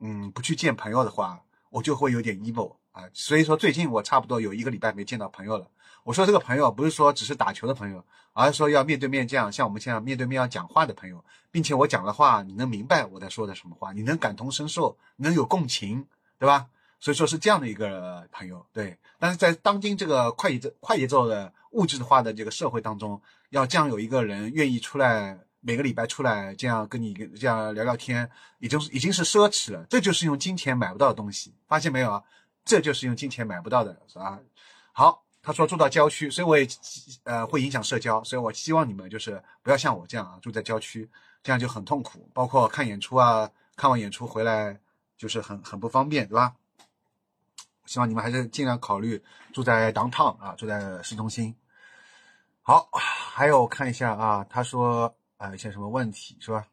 嗯，不去见朋友的话，我就会有点 emo 啊。所以说，最近我差不多有一个礼拜没见到朋友了。我说这个朋友不是说只是打球的朋友，而是说要面对面这样像我们这样面对面要讲话的朋友，并且我讲的话你能明白我在说的什么话，你能感同身受，能有共情，对吧？所以说是这样的一个朋友，对。但是在当今这个快节奏快节奏的物质化的这个社会当中，要这样有一个人愿意出来。每个礼拜出来这样跟你这样聊聊天，已经已经是奢侈了。这就是用金钱买不到的东西，发现没有啊？这就是用金钱买不到的，是吧？好，他说住到郊区，所以我也呃会影响社交，所以我希望你们就是不要像我这样啊，住在郊区，这样就很痛苦。包括看演出啊，看完演出回来就是很很不方便，对吧？希望你们还是尽量考虑住在 downtown 啊，住在市中心。好，还有看一下啊，他说。啊，一些什么问题是吧？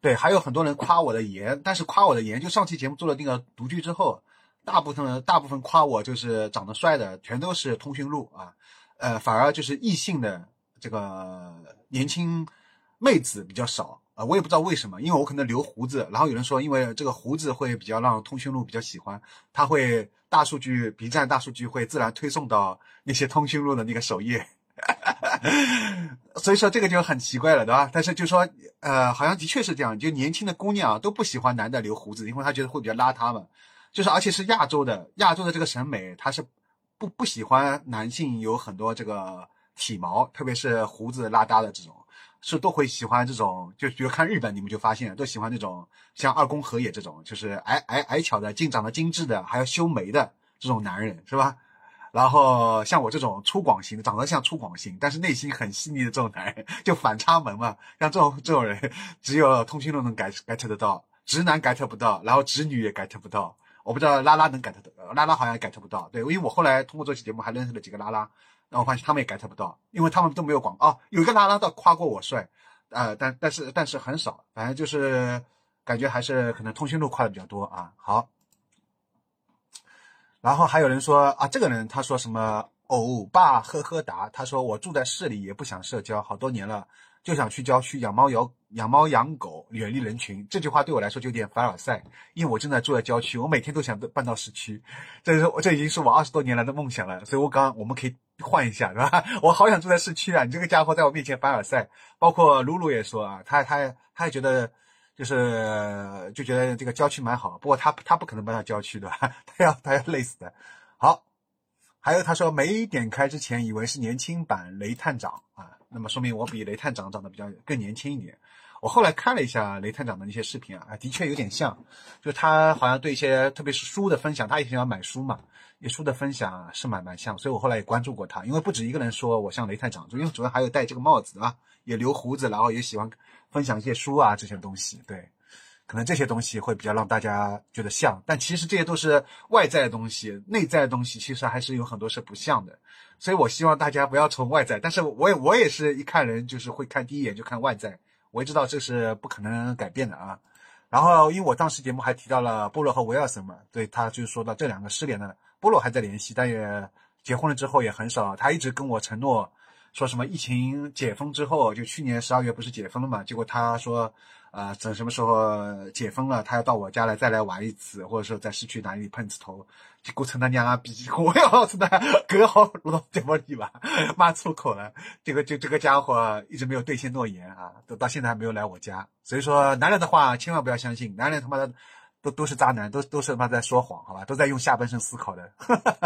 对，还有很多人夸我的颜，但是夸我的颜，就上期节目做了那个独居之后，大部分大部分夸我就是长得帅的，全都是通讯录啊，呃，反而就是异性的这个年轻妹子比较少啊，我也不知道为什么，因为我可能留胡子，然后有人说，因为这个胡子会比较让通讯录比较喜欢，他会大数据，B 站大数据会自然推送到那些通讯录的那个首页。所以说这个就很奇怪了，对吧？但是就说，呃，好像的确是这样，就年轻的姑娘都不喜欢男的留胡子，因为她觉得会比较邋遢嘛。就是而且是亚洲的，亚洲的这个审美，他是不不喜欢男性有很多这个体毛，特别是胡子拉碴的这种，是都会喜欢这种。就比如看日本，你们就发现都喜欢那种像二宫和也这种，就是矮矮矮巧的、精长得精致的，还要修眉的这种男人，是吧？然后像我这种粗犷型的，长得像粗犷型，但是内心很细腻的这种男人，就反差萌嘛。像这种这种人，只有通讯录能 get get 得到，直男 get 不到，然后直女也 get 不到。我不知道拉拉能 get 得，拉拉好像也 get 不到。对，因为我后来通过这期节目还认识了几个拉拉，然后发现他们也 get 不到，因为他们都没有广哦。有一个拉拉倒夸过我帅，呃，但但是但是很少，反正就是感觉还是可能通讯录夸的比较多啊。好。然后还有人说啊，这个人他说什么欧巴呵呵哒，他说我住在市里也不想社交，好多年了，就想去郊区养猫养养猫养狗，远离人群。这句话对我来说就有点凡尔赛，因为我正在住在郊区，我每天都想搬到市区，这是这已经是我二十多年来的梦想了。所以我刚我们可以换一下，是吧？我好想住在市区啊！你这个家伙在我面前凡尔赛，包括露露也说啊，他他他也觉得。就是就觉得这个郊区蛮好，不过他他不可能搬到郊区的，他要他要累死的。好，还有他说没点开之前以为是年轻版雷探长啊，那么说明我比雷探长长得比较更年轻一点。我后来看了一下雷探长的那些视频啊，的确有点像，就他好像对一些特别是书的分享，他也喜欢买书嘛，也书的分享是蛮蛮像，所以我后来也关注过他，因为不止一个人说我像雷探长，就因为主要还有戴这个帽子啊，也留胡子，然后也喜欢。分享一些书啊，这些东西，对，可能这些东西会比较让大家觉得像，但其实这些都是外在的东西，内在的东西其实还是有很多是不像的。所以我希望大家不要从外在，但是我也我也是一看人就是会看第一眼就看外在，我也知道这是不可能改变的啊。然后因为我当时节目还提到了波罗和维尔森嘛，对他就说到这两个失联的波罗还在联系，但也结婚了之后也很少，他一直跟我承诺。说什么疫情解封之后，就去年十二月不是解封了嘛？结果他说，呃，等什么时候解封了，他要到我家来再来玩一次，或者说在市区哪里碰次头。结果成他娘啊逼，我要是的隔好老怎么地吧，骂粗口了。这个就这个家伙一直没有兑现诺言啊，都到现在还没有来我家。所以说，男人的话千万不要相信，男人他妈的都都是渣男，都都是他妈在说谎，好吧？都在用下半身思考的。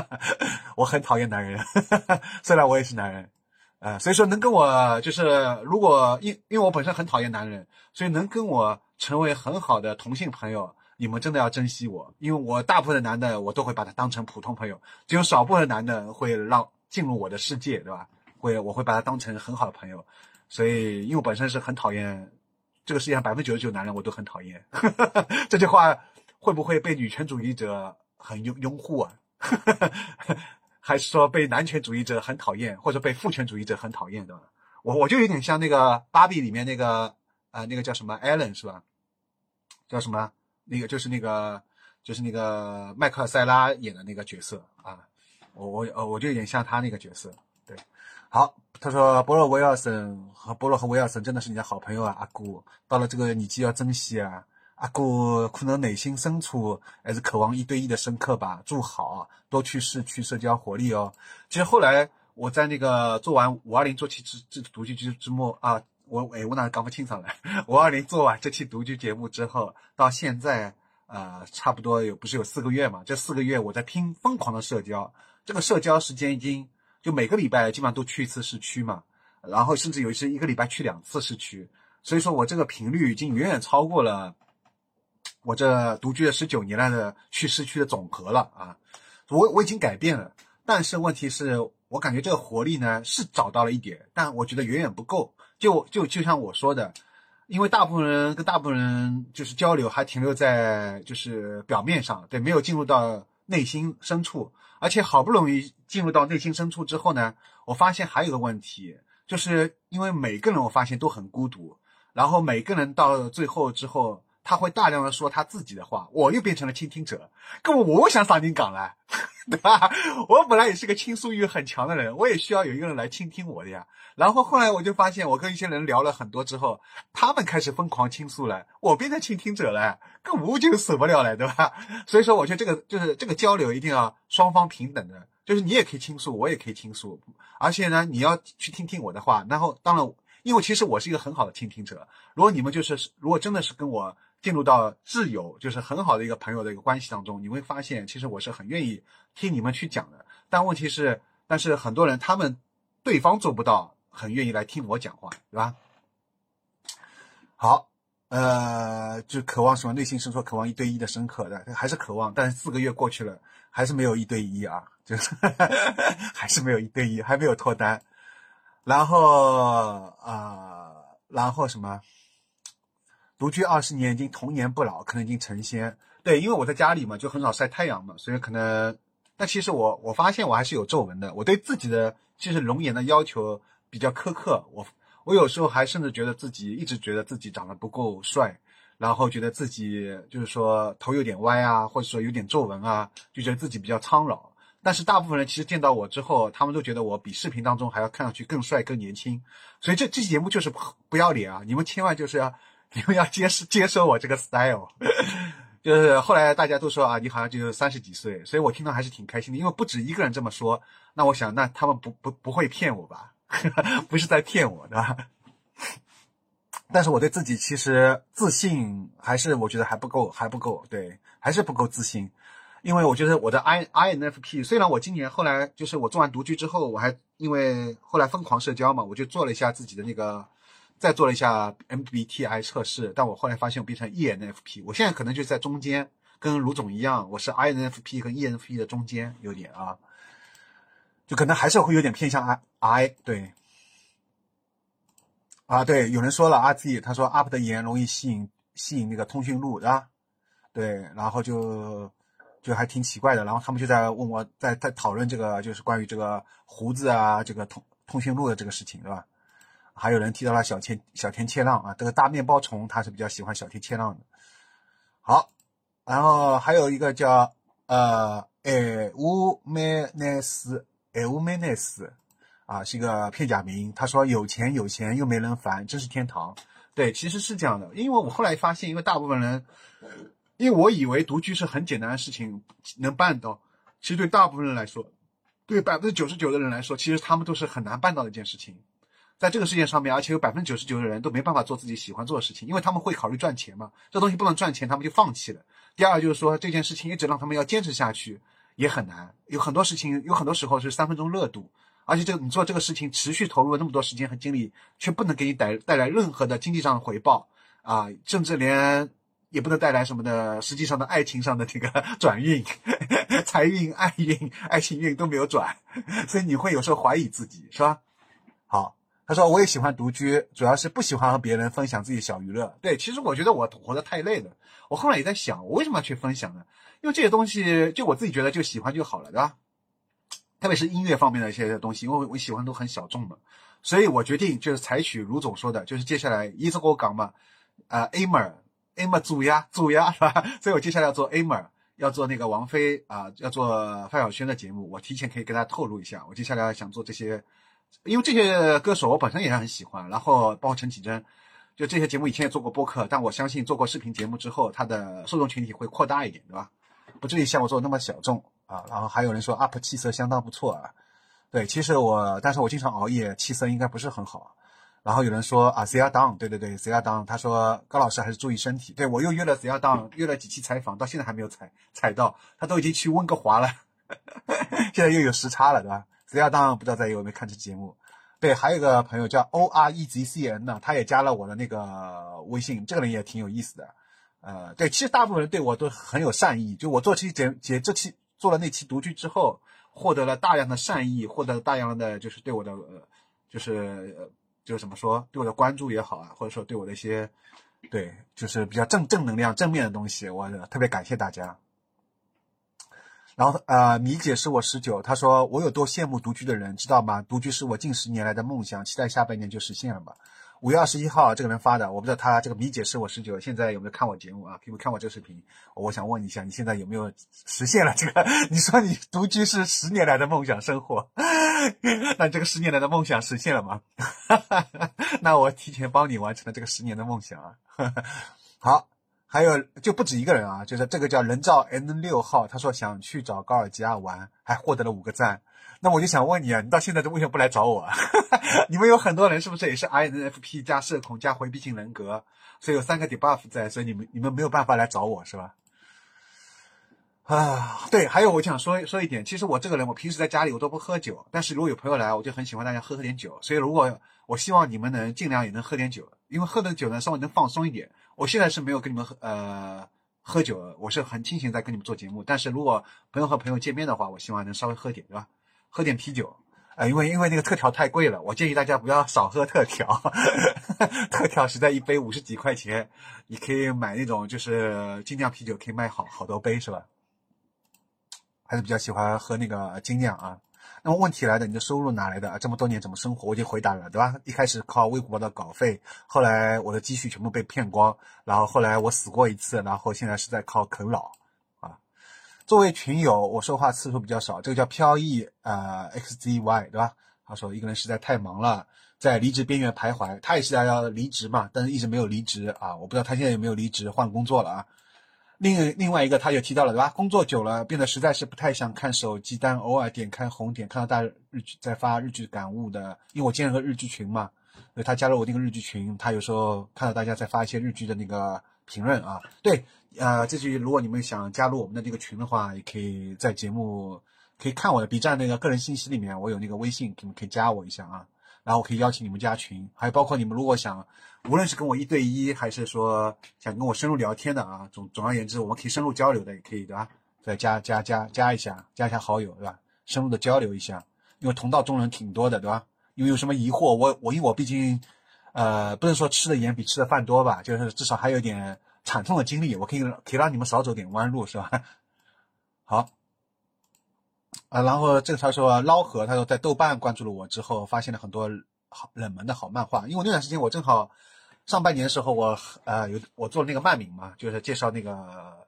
我很讨厌男人，虽然我也是男人，呃，所以说能跟我就是如果因因为我本身很讨厌男人，所以能跟我成为很好的同性朋友。你们真的要珍惜我，因为我大部分的男的我都会把他当成普通朋友，只有少部分男的会让进入我的世界，对吧？会我会把他当成很好的朋友，所以因为我本身是很讨厌这个世界上百分之九十九男人我都很讨厌，这句话会不会被女权主义者很拥拥护啊？还是说被男权主义者很讨厌，或者被父权主义者很讨厌，对吧？我我就有点像那个芭比里面那个呃那个叫什么艾伦是吧？叫什么？那个就是那个，就是那个麦克塞拉演的那个角色啊，我我呃我就有点像他那个角色。对，好，他说伯洛威尔森和伯洛和威尔森真的是你的好朋友啊，阿姑，到了这个年纪要珍惜啊，阿姑可能内心深处还是渴望一对一的深刻吧，祝好，多去市区社交活力哦。其实后来我在那个做完五二零做期之之独居之之末啊。我哎，我哪搞不清楚了？五二零做完这期独居节目之后，到现在呃，差不多有不是有四个月嘛？这四个月我在拼疯狂的社交，这个社交时间已经就每个礼拜基本上都去一次市区嘛，然后甚至有一次一个礼拜去两次市区，所以说我这个频率已经远远超过了我这独居了十九年来的去市区的总和了啊！我我已经改变了，但是问题是我感觉这个活力呢是找到了一点，但我觉得远远不够。就就就像我说的，因为大部分人跟大部分人就是交流还停留在就是表面上，对，没有进入到内心深处。而且好不容易进入到内心深处之后呢，我发现还有个问题，就是因为每个人我发现都很孤独，然后每个人到最后之后，他会大量的说他自己的话，我又变成了倾听者，根本我想上你讲了。对吧？我本来也是个倾诉欲很强的人，我也需要有一个人来倾听我的呀。然后后来我就发现，我跟一些人聊了很多之后，他们开始疯狂倾诉了，我变成倾听者了，跟我就死不了了，对吧？所以说，我觉得这个就是这个交流一定要双方平等的，就是你也可以倾诉，我也可以倾诉，而且呢，你要去听听我的话。然后，当然，因为其实我是一个很好的倾听者。如果你们就是，如果真的是跟我。进入到挚友，就是很好的一个朋友的一个关系当中，你会发现，其实我是很愿意听你们去讲的。但问题是，但是很多人他们对方做不到，很愿意来听我讲话，对吧？好，呃，就渴望什么？内心深处渴望一对一的深刻的，还是渴望。但是四个月过去了，还是没有一对一啊，就是 还是没有一对一，还没有脱单。然后啊，然后什么？独居二十年，已经童年不老，可能已经成仙。对，因为我在家里嘛，就很少晒太阳嘛，所以可能。但其实我我发现我还是有皱纹的。我对自己的其实容颜的要求比较苛刻。我我有时候还甚至觉得自己一直觉得自己长得不够帅，然后觉得自己就是说头有点歪啊，或者说有点皱纹啊，就觉得自己比较苍老。但是大部分人其实见到我之后，他们都觉得我比视频当中还要看上去更帅、更年轻。所以这这期节目就是不要脸啊！你们千万就是要。你们要接受接受我这个 style，就是后来大家都说啊，你好像就三十几岁，所以我听到还是挺开心的，因为不止一个人这么说。那我想，那他们不不不会骗我吧？不是在骗我，对吧？但是我对自己其实自信还是我觉得还不够，还不够，对，还是不够自信。因为我觉得我的 I INFP，虽然我今年后来就是我做完独居之后，我还因为后来疯狂社交嘛，我就做了一下自己的那个。再做了一下 MBTI 测试，但我后来发现我变成 ENFP，我现在可能就在中间，跟卢总一样，我是 INFP 和 ENFP 的中间，有点啊，就可能还是会有点偏向 I I 对，啊对，有人说了阿 Z，他说 UP 的颜容易吸引吸引那个通讯录，对吧？对，然后就就还挺奇怪的，然后他们就在问我在在讨论这个，就是关于这个胡子啊，这个通通讯录的这个事情，对吧？还有人提到了小天小天切浪啊，这个大面包虫他是比较喜欢小天切浪的。好，然后还有一个叫呃艾乌梅奈斯艾乌梅奈斯啊，是一个片假名。他说有钱有钱又没人烦，真是天堂。对，其实是这样的，因为我后来发现，因为大部分人，因为我以为独居是很简单的事情，能办到。其实对大部分人来说，对百分之九十九的人来说，其实他们都是很难办到的一件事情。在这个世界上面，而且有百分之九十九的人都没办法做自己喜欢做的事情，因为他们会考虑赚钱嘛。这东西不能赚钱，他们就放弃了。第二就是说，这件事情一直让他们要坚持下去也很难。有很多事情，有很多时候是三分钟热度，而且这你做这个事情持续投入了那么多时间和精力，却不能给你带带来任何的经济上的回报啊，甚至连也不能带来什么的实际上的爱情上的这个 转运、财运、爱运、爱情运都没有转，所以你会有时候怀疑自己，是吧？好。他说：“我也喜欢独居，主要是不喜欢和别人分享自己小娱乐。对，其实我觉得我活得太累了。我后来也在想，我为什么要去分享呢？因为这些东西，就我自己觉得就喜欢就好了，对吧？特别是音乐方面的一些东西，因为我喜欢都很小众嘛。所以我决定就是采取卢总说的，就是接下来一直给我讲嘛，啊，Amer，Amer 组呀，组呀，是吧？所以我接下来要做 Amer，要做那个王菲啊，要做范晓萱的节目。我提前可以跟大家透露一下，我接下来想做这些。”因为这些歌手我本身也很喜欢，然后包括陈绮贞，就这些节目以前也做过播客，但我相信做过视频节目之后，它的受众群体会扩大一点，对吧？不至于像我做的那么小众啊。然后还有人说 UP 气色相当不错啊，对，其实我，但是我经常熬夜，气色应该不是很好。然后有人说啊，Zia Down，对对对，Zia Down，他说高老师还是注意身体。对我又约了 Zia Down，约了几期采访，到现在还没有采采到，他都已经去温哥华了，现在又有时差了，对吧？只要当然不知道在有没有看这节目，对，还有一个朋友叫 O R E Z C N 呢，他也加了我的那个微信，这个人也挺有意思的，呃，对，其实大部分人对我都很有善意，就我做期节节这期做了那期独居之后，获得了大量的善意，获得了大量的就是对我的，就是就是怎么说，对我的关注也好啊，或者说对我的一些，对，就是比较正正能量正面的东西，我特别感谢大家。然后，呃，米姐是我十九，她说我有多羡慕独居的人，知道吗？独居是我近十年来的梦想，期待下半年就实现了吧。五月二十一号，这个人发的，我不知道他这个米姐是我十九，现在有没有看我节目啊？有没有看我这个视频？我想问一下，你现在有没有实现了这个？你说你独居是十年来的梦想生活，那这个十年来的梦想实现了吗？那我提前帮你完成了这个十年的梦想啊。好。还有就不止一个人啊，就是这个叫人造 N 六号，他说想去找高尔基亚玩，还获得了五个赞。那我就想问你啊，你到现在都为什么不来找我？你们有很多人是不是也是 INFP 加社恐加回避型人格，所以有三个 debuff 在，所以你们你们没有办法来找我是吧？啊，对，还有我想说说一点，其实我这个人，我平时在家里我都不喝酒，但是如果有朋友来，我就很喜欢大家喝喝点酒。所以如果我希望你们能尽量也能喝点酒，因为喝的酒呢稍微能放松一点。我现在是没有跟你们喝呃喝酒，我是很清醒在跟你们做节目。但是如果朋友和朋友见面的话，我希望能稍微喝点，对吧？喝点啤酒，呃，因为因为那个特调太贵了，我建议大家不要少喝特调，特调实在一杯五十几块钱，你可以买那种就是精酿啤酒，可以卖好好多杯，是吧？还是比较喜欢喝那个精酿啊。那么问题来了，你的收入哪来的？这么多年怎么生活？我已经回答了，对吧？一开始靠微博的稿费，后来我的积蓄全部被骗光，然后后来我死过一次，然后现在是在靠啃老啊。作为群友，我说话次数比较少，这个叫飘逸呃 xzy，对吧？他说一个人实在太忙了，在离职边缘徘徊。他也是要离职嘛，但是一直没有离职啊。我不知道他现在有没有离职换工作了啊。另另外一个，他就提到了，对吧？工作久了，变得实在是不太想看手机，但偶尔点开红点，看到大日剧在发日剧感悟的，因为我建了个日剧群嘛，他加入我那个日剧群，他有时候看到大家在发一些日剧的那个评论啊。对，呃，这句如果你们想加入我们的这个群的话，也可以在节目可以看我的 B 站那个个人信息里面，我有那个微信，你们可以加我一下啊。然后我可以邀请你们加群，还有包括你们如果想，无论是跟我一对一，还是说想跟我深入聊天的啊，总总而言之，我们可以深入交流的，也可以对吧？再加加加加一下，加一下好友对吧？深入的交流一下，因为同道中人挺多的对吧？因为有什么疑惑，我我因为我毕竟，呃，不能说吃的盐比吃的饭多吧，就是至少还有点惨痛的经历，我可以可以让你们少走点弯路是吧？好。啊，然后这个他说捞河，他说在豆瓣关注了我之后，发现了很多好冷门的好漫画。因为那段时间我正好上半年的时候，我呃有我做那个漫名嘛，就是介绍那个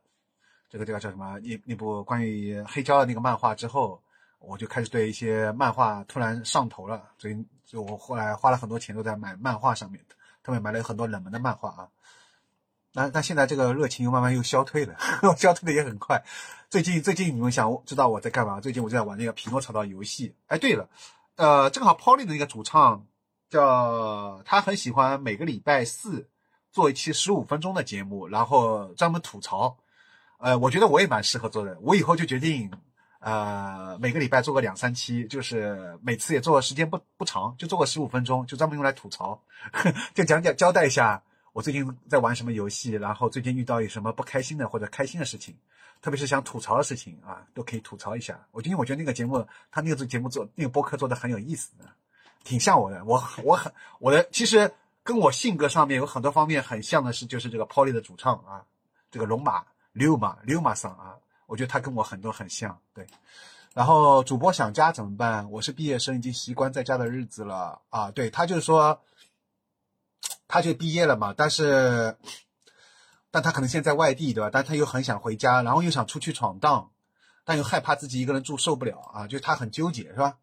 这个这个叫什么那那部关于黑胶的那个漫画之后，我就开始对一些漫画突然上头了，所以就我后来花了很多钱都在买漫画上面的，特别买了很多冷门的漫画啊。那但现在这个热情又慢慢又消退了，消退的也很快。最近最近你们想知道我在干嘛？最近我就在玩那个匹诺曹的游戏。哎，对了，呃，正好 Polly 的那个主唱叫他很喜欢每个礼拜四做一期十五分钟的节目，然后专门吐槽。呃，我觉得我也蛮适合做的。我以后就决定，呃，每个礼拜做个两三期，就是每次也做时间不不长，就做个十五分钟，就专门用来吐槽，就讲讲交代一下。我最近在玩什么游戏？然后最近遇到有什么不开心的或者开心的事情，特别是想吐槽的事情啊，都可以吐槽一下。我今天我觉得那个节目，他那个节目做那个播客做的很有意思的，挺像我的。我我很我的其实跟我性格上面有很多方面很像的是，就是这个 Polly 的主唱啊，这个龙马六马六马桑啊，我觉得他跟我很多很像。对，然后主播想家怎么办？我是毕业生，已经习惯在家的日子了啊。对他就是说。他就毕业了嘛，但是，但他可能现在在外地，对吧？但他又很想回家，然后又想出去闯荡，但又害怕自己一个人住受不了啊，就他很纠结，是吧？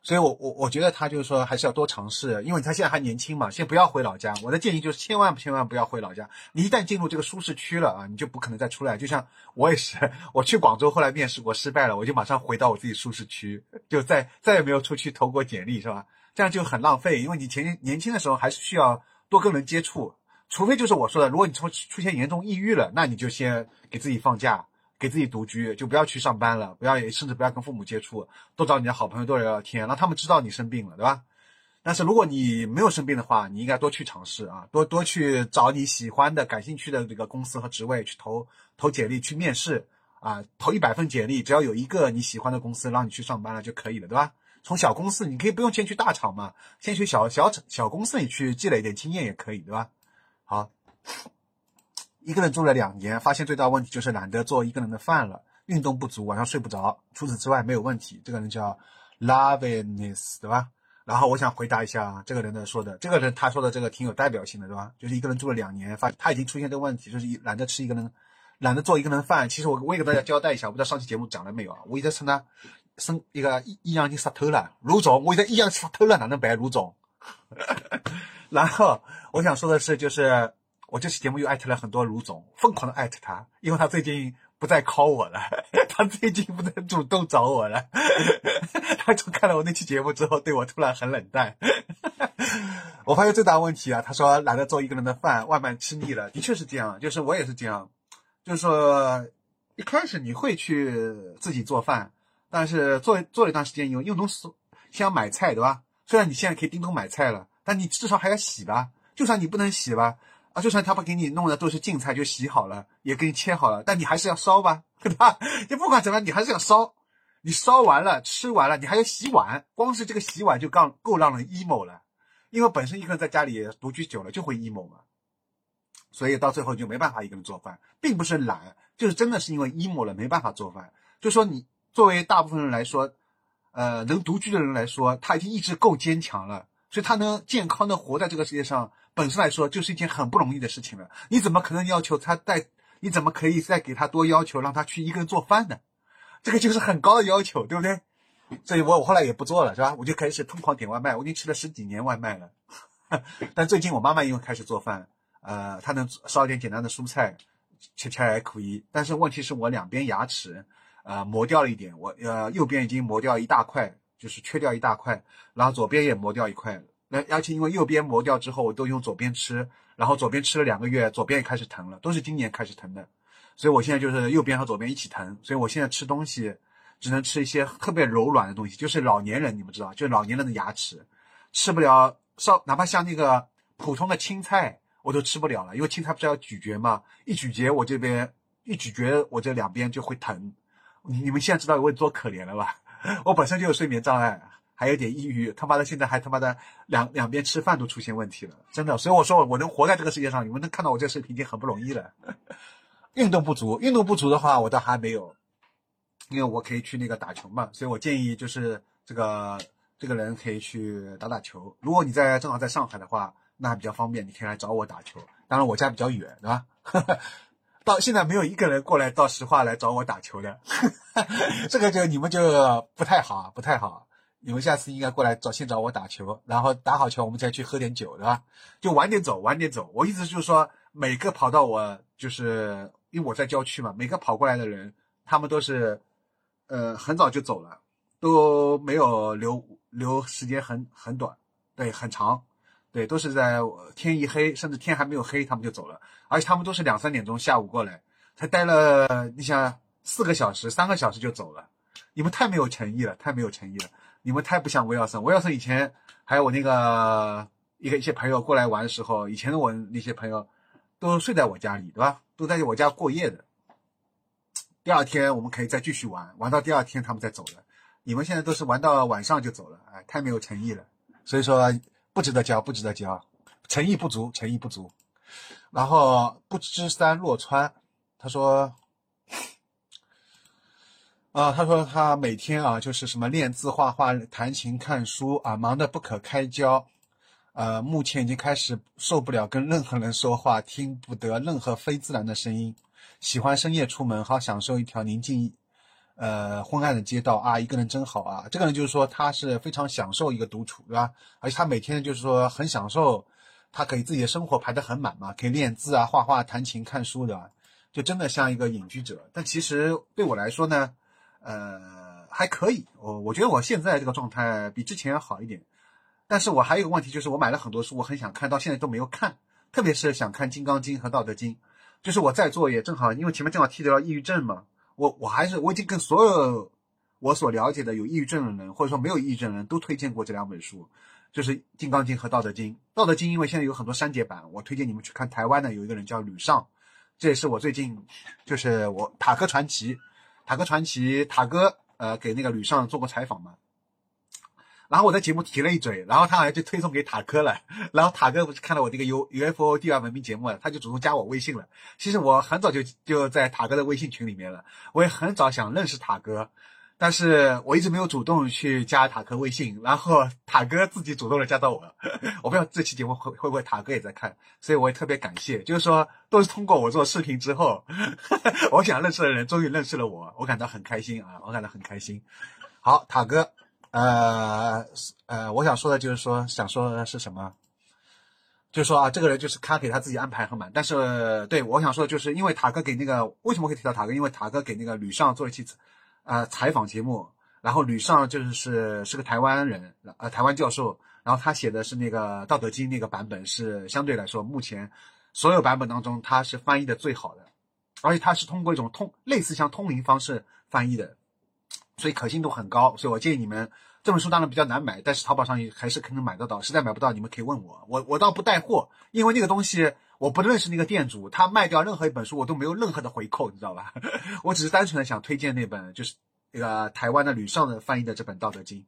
所以，我我我觉得他就是说还是要多尝试，因为他现在还年轻嘛，先不要回老家。我的建议就是千万千万不要回老家，你一旦进入这个舒适区了啊，你就不可能再出来。就像我也是，我去广州后来面试过失败了，我就马上回到我自己舒适区，就再再也没有出去投过简历，是吧？这样就很浪费，因为你前年轻的时候还是需要。多跟人接触，除非就是我说的，如果你出出现严重抑郁了，那你就先给自己放假，给自己独居，就不要去上班了，不要甚至不要跟父母接触，多找你的好朋友多聊聊天，让他们知道你生病了，对吧？但是如果你没有生病的话，你应该多去尝试啊，多多去找你喜欢的、感兴趣的这个公司和职位去投投简历去面试啊，投一百份简历，只要有一个你喜欢的公司让你去上班了就可以了，对吧？从小公司，你可以不用先去大厂嘛，先去小小厂、小公司里去积累一点经验也可以，对吧？好，一个人住了两年，发现最大问题就是懒得做一个人的饭了，运动不足，晚上睡不着。除此之外没有问题。这个人叫 Loviness，对吧？然后我想回答一下这个人的说的，这个人他说的这个挺有代表性的，对吧？就是一个人住了两年，发他已经出现这个问题，就是懒得吃一个人，懒得做一个人饭。其实我我也给大家交代一下，我不知道上期节目讲了没有啊？我一直称他。生一个一一样经杀透了，卢总，我现在一样杀透了，哪能办？卢总。然后我想说的是，就是我这期节目又艾特了很多卢总，疯狂的艾特他，因为他最近不再 call 我了，他最近不再主动找我了。他从看了我那期节目之后，对我突然很冷淡。我发现最大问题啊，他说懒得做一个人的饭，外卖吃腻了，的确是这样，就是我也是这样，就是说一开始你会去自己做饭。但是做做了一段时间以后，又能先先买菜，对吧？虽然你现在可以叮咚买菜了，但你至少还要洗吧？就算你不能洗吧，啊，就算他不给你弄的都是净菜，就洗好了，也给你切好了，但你还是要烧吧，对吧？你不管怎么样，你还是要烧。你烧完了，吃完了，你还要洗碗，光是这个洗碗就够够让人 emo 了。因为本身一个人在家里独居久了就会 emo 嘛，所以到最后就没办法一个人做饭，并不是懒，就是真的是因为 emo 了没办法做饭。就说你。作为大部分人来说，呃，能独居的人来说，他已经意志够坚强了，所以他能健康的活在这个世界上，本身来说就是一件很不容易的事情了。你怎么可能要求他再？你怎么可以再给他多要求，让他去一个人做饭呢？这个就是很高的要求，对不对？所以我我后来也不做了，是吧？我就开始疯狂点外卖，我已经吃了十几年外卖了。但最近我妈妈因为开始做饭，呃，她能烧一点简单的蔬菜，吃起来还可以。但是问题是我两边牙齿。呃，磨掉了一点，我呃右边已经磨掉一大块，就是缺掉一大块，然后左边也磨掉一块。那而且因为右边磨掉之后，我都用左边吃，然后左边吃了两个月，左边也开始疼了，都是今年开始疼的。所以我现在就是右边和左边一起疼，所以我现在吃东西只能吃一些特别柔软的东西，就是老年人你们知道，就是老年人的牙齿吃不了，稍哪怕像那个普通的青菜我都吃不了了，因为青菜不是要咀嚼嘛，一咀嚼我这边一咀嚼我这两边就会疼。你你们现在知道我多可怜了吧？我本身就有睡眠障碍，还有点抑郁，他妈的现在还他妈的两两边吃饭都出现问题了，真的。所以我说我能活在这个世界上，你们能看到我这视频已经很不容易了。运动不足，运动不足的话，我倒还没有，因为我可以去那个打球嘛。所以我建议就是这个这个人可以去打打球。如果你在正好在上海的话，那还比较方便，你可以来找我打球。当然我家比较远，对吧？到现在没有一个人过来到石化来找我打球的，这个就你们就不太好，不太好。你们下次应该过来找先找我打球，然后打好球我们再去喝点酒，对吧？就晚点走，晚点走。我意思就是说，每个跑到我就是因为我在郊区嘛，每个跑过来的人，他们都是呃很早就走了，都没有留留时间很很短，对，很长。对，都是在天一黑，甚至天还没有黑，他们就走了。而且他们都是两三点钟下午过来，才待了，你想四个小时、三个小时就走了。你们太没有诚意了，太没有诚意了。你们太不像威尔森。威尔森以前还有我那个一个一些朋友过来玩的时候，以前的我那些朋友都睡在我家里，对吧？都在我家过夜的。第二天我们可以再继续玩，玩到第二天他们再走了。你们现在都是玩到晚上就走了，哎，太没有诚意了。所以说。不值得交，不值得交，诚意不足，诚意不足。然后不知山落川，他说，啊，他说他每天啊就是什么练字、画画、弹琴、看书啊，忙得不可开交。呃，目前已经开始受不了跟任何人说话，听不得任何非自然的声音，喜欢深夜出门，好享受一条宁静。呃，昏暗的街道啊，一个人真好啊。这个人就是说，他是非常享受一个独处，对吧？而且他每天就是说很享受，他可以自己的生活排得很满嘛，可以练字啊、画画、弹琴、看书的，就真的像一个隐居者。但其实对我来说呢，呃，还可以。我我觉得我现在这个状态比之前要好一点。但是我还有一个问题，就是我买了很多书，我很想看到现在都没有看，特别是想看《金刚经》和《道德经》。就是我在做也正好，因为前面正好提到抑郁症嘛。我我还是我已经跟所有我所了解的有抑郁症的人，或者说没有抑郁症的人都推荐过这两本书，就是《金刚经》和《道德经》。《道德经》因为现在有很多删节版，我推荐你们去看。台湾的有一个人叫吕尚，这也是我最近就是我塔克传奇，塔克传奇塔哥呃给那个吕尚做过采访嘛。然后我在节目提了一嘴，然后他好像就推送给塔哥了。然后塔哥不是看了我这个 U UFO 地外文明节目了，他就主动加我微信了。其实我很早就就在塔哥的微信群里面了，我也很早想认识塔哥，但是我一直没有主动去加塔哥微信。然后塔哥自己主动的加到我，我不知道这期节目会会不会塔哥也在看，所以我也特别感谢。就是说，都是通过我做视频之后，我想认识的人终于认识了我，我感到很开心啊，我感到很开心。好，塔哥。呃呃，我想说的就是说，想说的是什么？就说啊，这个人就是他给他自己安排很满，但是对我想说的就是，因为塔哥给那个为什么会提到塔哥？因为塔哥给那个吕尚做了一期呃采访节目，然后吕尚就是是是个台湾人，呃台湾教授，然后他写的是那个《道德经》那个版本是相对来说目前所有版本当中他是翻译的最好的，而且他是通过一种通类似像通灵方式翻译的。所以可信度很高，所以我建议你们这本书当然比较难买，但是淘宝上也还是可能买得到。实在买不到，你们可以问我，我我倒不带货，因为那个东西我不认识那个店主，他卖掉任何一本书我都没有任何的回扣，你知道吧？我只是单纯的想推荐那本，就是那个台湾的吕尚的翻译的这本《道德经》，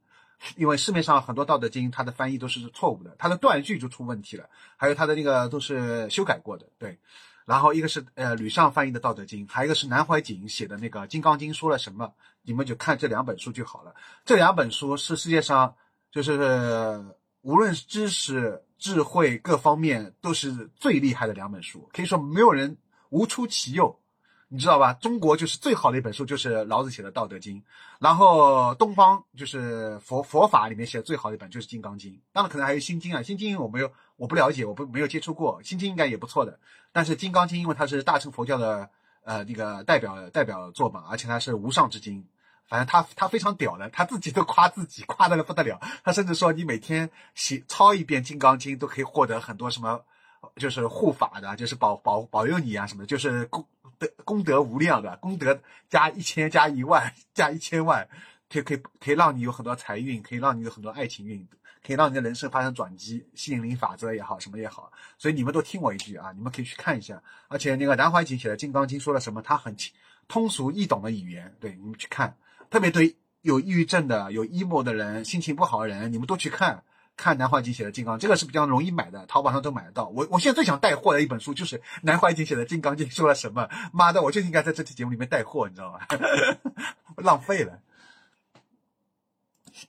因为市面上很多《道德经》它的翻译都是错误的，它的断句就出问题了，还有它的那个都是修改过的，对。然后一个是呃吕尚翻译的《道德经》，还有一个是南怀瑾写的那个《金刚经》说了什么，你们就看这两本书就好了。这两本书是世界上就是无论知识、智慧各方面都是最厉害的两本书，可以说没有人无出其右。你知道吧？中国就是最好的一本书，就是老子写的《道德经》，然后东方就是佛佛法里面写的最好的一本就是《金刚经》，当然可能还有《心经》啊，《心经》我没有，我不了解，我不没有接触过，《心经》应该也不错的。但是《金刚经》因为它是大乘佛教的呃那个代表代表作嘛，而且他是无上之经，反正他他非常屌的，他自己都夸自己夸的不得了，他甚至说你每天写抄一遍《金刚经》都可以获得很多什么，就是护法的，就是保保保佑你啊什么，就是功。德功德无量的，功德加一千加一万 加一千万，可以可以可以让你有很多财运，可以让你有很多爱情运，可以让你的人生发生转机，吸引力法则也好，什么也好。所以你们都听我一句啊，你们可以去看一下。而且那个南怀瑾写的《金刚经》说了什么，他很通俗易懂的语言，对你们去看。特别对有抑郁症的、有 emo 的人、心情不好的人，你们都去看。看南怀瑾写的《金刚》，这个是比较容易买的，淘宝上都买得到。我我现在最想带货的一本书就是南怀瑾写的《金刚经》，说了什么？妈的，我就应该在这期节目里面带货，你知道吗？浪费了。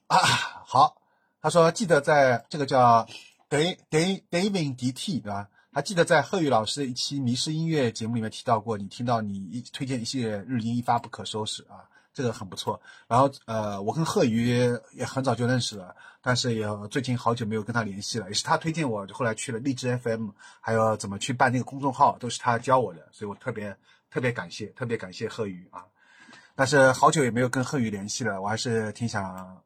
啊，好，他说记得在这个叫 Day Day David D T 对吧？还记得在贺宇老师的一期《迷失音乐》节目里面提到过，你听到你一推荐一系列日音一发不可收拾啊，这个很不错。然后呃，我跟贺宇也很早就认识了，但是也最近好久没有跟他联系了，也是他推荐我，后来去了荔枝 FM，还有怎么去办那个公众号，都是他教我的，所以我特别特别感谢，特别感谢贺宇啊。但是好久也没有跟贺宇联系了，我还是挺想。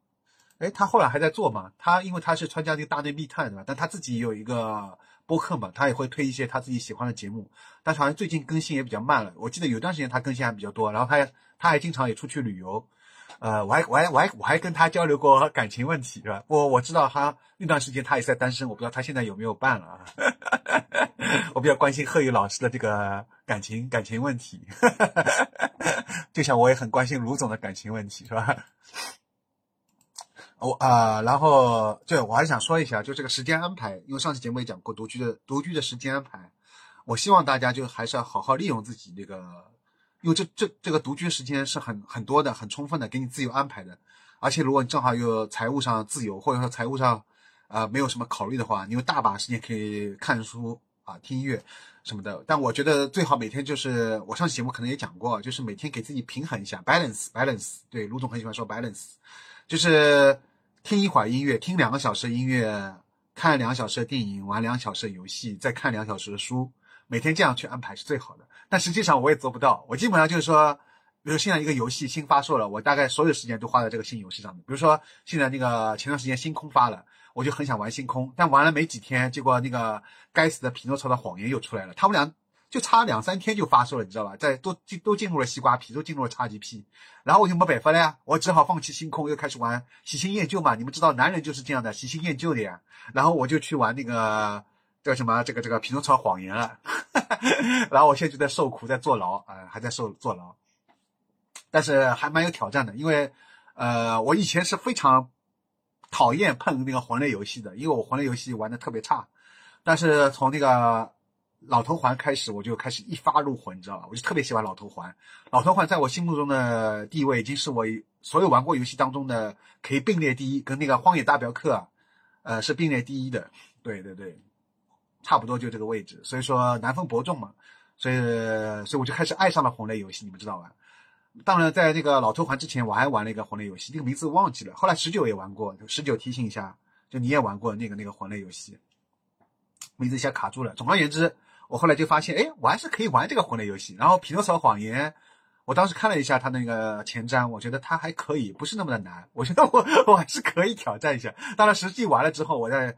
哎，他后来还在做嘛？他因为他是参加这个大内密探对吧？但他自己有一个播客嘛，他也会推一些他自己喜欢的节目。但是好像最近更新也比较慢了。我记得有段时间他更新还比较多，然后他他还经常也出去旅游。呃，我还我还我还我还跟他交流过感情问题是吧？我我知道他那段时间他也是在单身，我不知道他现在有没有伴了啊？我比较关心贺宇老师的这个感情感情问题，就像我也很关心卢总的感情问题是吧？我啊，然后对我还想说一下，就这个时间安排，因为上次节目也讲过独居的独居的时间安排，我希望大家就还是要好好利用自己这个，因为这这这个独居时间是很很多的、很充分的，给你自由安排的。而且如果你正好有财务上自由，或者说财务上啊没有什么考虑的话，你有大把时间可以看书啊、听音乐什么的。但我觉得最好每天就是我上次节目可能也讲过，就是每天给自己平衡一下，balance balance。对，卢总很喜欢说 balance。就是听一会儿音乐，听两个小时音乐，看两小时的电影，玩两小时的游戏，再看两小时的书。每天这样去安排是最好的。但实际上我也做不到。我基本上就是说，比如现在一个游戏新发售了，我大概所有时间都花在这个新游戏上面。比如说现在那个前段时间星空发了，我就很想玩星空，但玩了没几天，结果那个该死的匹诺曹的谎言又出来了。他们俩。就差两三天就发售了，你知道吧？在都进都进入了西瓜皮，都进入了 XGP，然后我就没办法了呀，我只好放弃星空，又开始玩喜新厌旧嘛。你们知道，男人就是这样的，喜新厌旧的呀。然后我就去玩那个叫什么这个这个匹诺曹谎言了，然后我现在就在受苦，在坐牢啊，还在受坐牢，但是还蛮有挑战的，因为呃，我以前是非常讨厌碰那个魂类游戏的，因为我魂类游戏玩的特别差，但是从那个。老头环开始，我就开始一发入魂，你知道吧？我就特别喜欢老头环。老头环在我心目中的地位，已经是我所有玩过游戏当中的可以并列第一，跟那个荒野大镖客，呃，是并列第一的。对对对，差不多就这个位置。所以说难分伯仲嘛。所以所以我就开始爱上了魂类游戏，你们知道吧？当然，在那个老头环之前，我还玩了一个魂类游戏，那个名字忘记了。后来十九也玩过，十九提醒一下，就你也玩过那个那个魂类游戏，名字一下卡住了。总而言之。我后来就发现，哎，我还是可以玩这个魂类游戏。然后《匹诺曹谎言》，我当时看了一下它那个前瞻，我觉得它还可以，不是那么的难。我觉得我我还是可以挑战一下。当然，实际玩了之后，我在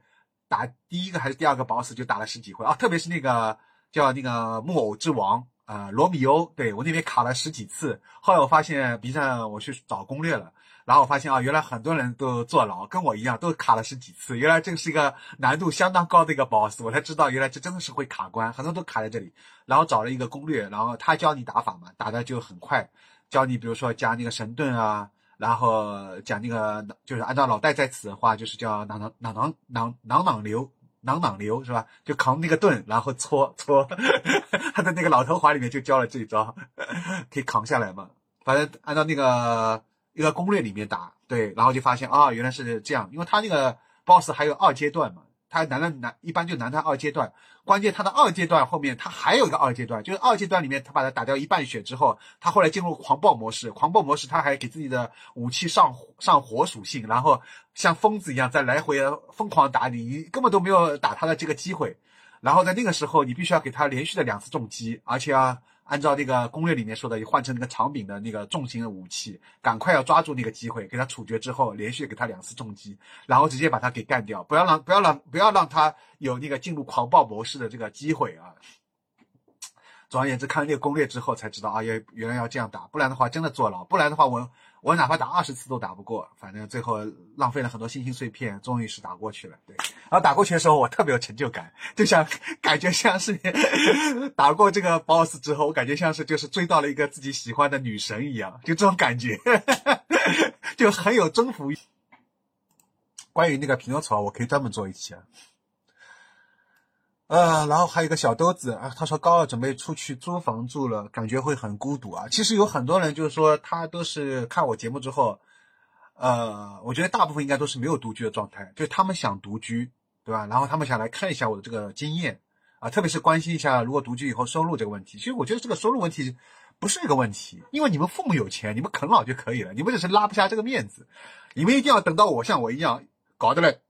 打第一个还是第二个 BOSS 就打了十几回啊，特别是那个叫那个木偶之王啊，罗密欧，对我那边卡了十几次。后来我发现 B 站我去找攻略了。然后我发现啊，原来很多人都坐牢，跟我一样都卡了十几次。原来这个是一个难度相当高的一个 boss，我才知道原来这真的是会卡关，很多都卡在这里。然后找了一个攻略，然后他教你打法嘛，打的就很快，教你比如说加那个神盾啊，然后讲那个就是按照老戴在此的话，就是叫囊囊囊囊囊囊囊流囊囊流是吧？就扛那个盾，然后搓搓，他的那个老头环里面就教了这一招，可以扛下来嘛。反正按照那个。一个攻略里面打对，然后就发现啊，原来是这样，因为他那个 boss 还有二阶段嘛，他难难难，一般就难他二阶段。关键他的二阶段后面他还有一个二阶段，就是二阶段里面他把他打掉一半血之后，他后来进入狂暴模式，狂暴模式他还给自己的武器上上火属性，然后像疯子一样在来回疯狂打你，你根本都没有打他的这个机会。然后在那个时候，你必须要给他连续的两次重击，而且啊。按照那个攻略里面说的，换成那个长柄的那个重型的武器，赶快要抓住那个机会，给他处决之后，连续给他两次重击，然后直接把他给干掉，不要让不要让不要让他有那个进入狂暴模式的这个机会啊！总而言之，看了那个攻略之后才知道啊，要原来要这样打，不然的话真的坐牢，不然的话我。我哪怕打二十次都打不过，反正最后浪费了很多星星碎片，终于是打过去了。对，然后打过去的时候，我特别有成就感，就像感觉像是 打过这个 boss 之后，我感觉像是就是追到了一个自己喜欢的女神一样，就这种感觉，就很有征服欲。关于那个匹诺曹，我可以专门做一期啊。呃，然后还有一个小兜子啊，他说高二准备出去租房住了，感觉会很孤独啊。其实有很多人就是说他都是看我节目之后，呃，我觉得大部分应该都是没有独居的状态，就是他们想独居，对吧？然后他们想来看一下我的这个经验，啊，特别是关心一下如果独居以后收入这个问题。其实我觉得这个收入问题不是一个问题，因为你们父母有钱，你们啃老就可以了，你们只是拉不下这个面子，你们一定要等到我像我一样搞得嘞，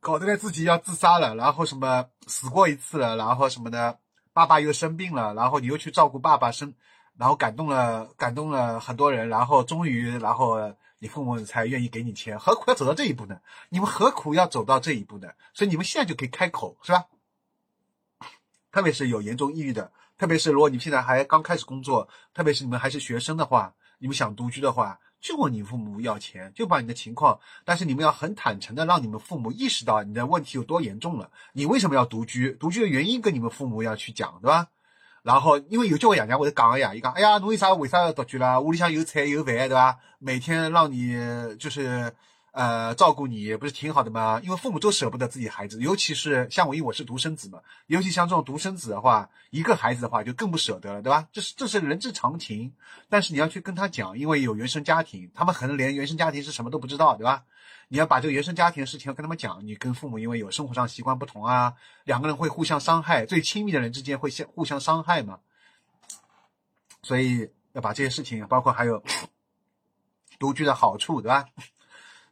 搞得自己要自杀了，然后什么死过一次了，然后什么的，爸爸又生病了，然后你又去照顾爸爸生，然后感动了感动了很多人，然后终于然后。你父母才愿意给你钱，何苦要走到这一步呢？你们何苦要走到这一步呢？所以你们现在就可以开口，是吧？特别是有严重抑郁的，特别是如果你现在还刚开始工作，特别是你们还是学生的话，你们想独居的话，就问你父母要钱，就把你的情况，但是你们要很坦诚的让你们父母意识到你的问题有多严重了，你为什么要独居？独居的原因跟你们父母要去讲，对吧？然后，因为有叫我爷娘，我就讲个呀，伊讲，哎呀，侬为啥为啥要独居啦？屋里向有菜有饭，对吧？每天让你就是呃照顾你也，不是挺好的吗？因为父母都舍不得自己孩子，尤其是像我，因为我是独生子嘛，尤其像这种独生子的话，一个孩子的话就更不舍得了，对吧？这是这是人之常情。但是你要去跟他讲，因为有原生家庭，他们可能连原生家庭是什么都不知道，对吧？你要把这个原生家庭的事情要跟他们讲，你跟父母因为有生活上习惯不同啊，两个人会互相伤害，最亲密的人之间会相互相伤害嘛，所以要把这些事情，包括还有 独居的好处，对吧？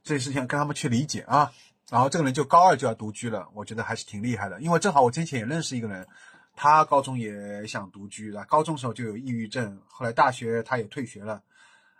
这些事情跟他们去理解啊。然后这个人就高二就要独居了，我觉得还是挺厉害的，因为正好我之前也认识一个人，他高中也想独居，对吧？高中时候就有抑郁症，后来大学他也退学了。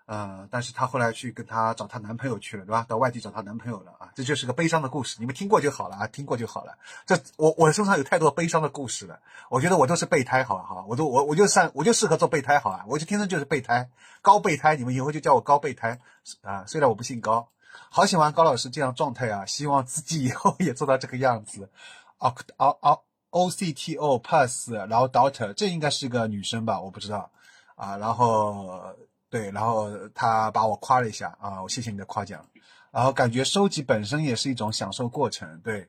呃，但是她后来去跟她找她男朋友去了，对吧？到外地找她男朋友了啊，这就是个悲伤的故事。你们听过就好了啊，听过就好了。这我我身上有太多悲伤的故事了，我觉得我都是备胎，好了好？我都我我就善我就适合做备胎，好啊？我就天生就是备胎，高备胎，你们以后就叫我高备胎啊。虽然我不姓高，好喜欢高老师这样状态啊，希望自己以后也做到这个样子。O O O O C T O Pass，然后 Daughter，这应该是个女生吧？我不知道啊，然后。对，然后他把我夸了一下啊，我谢谢你的夸奖。然后感觉收集本身也是一种享受过程，对。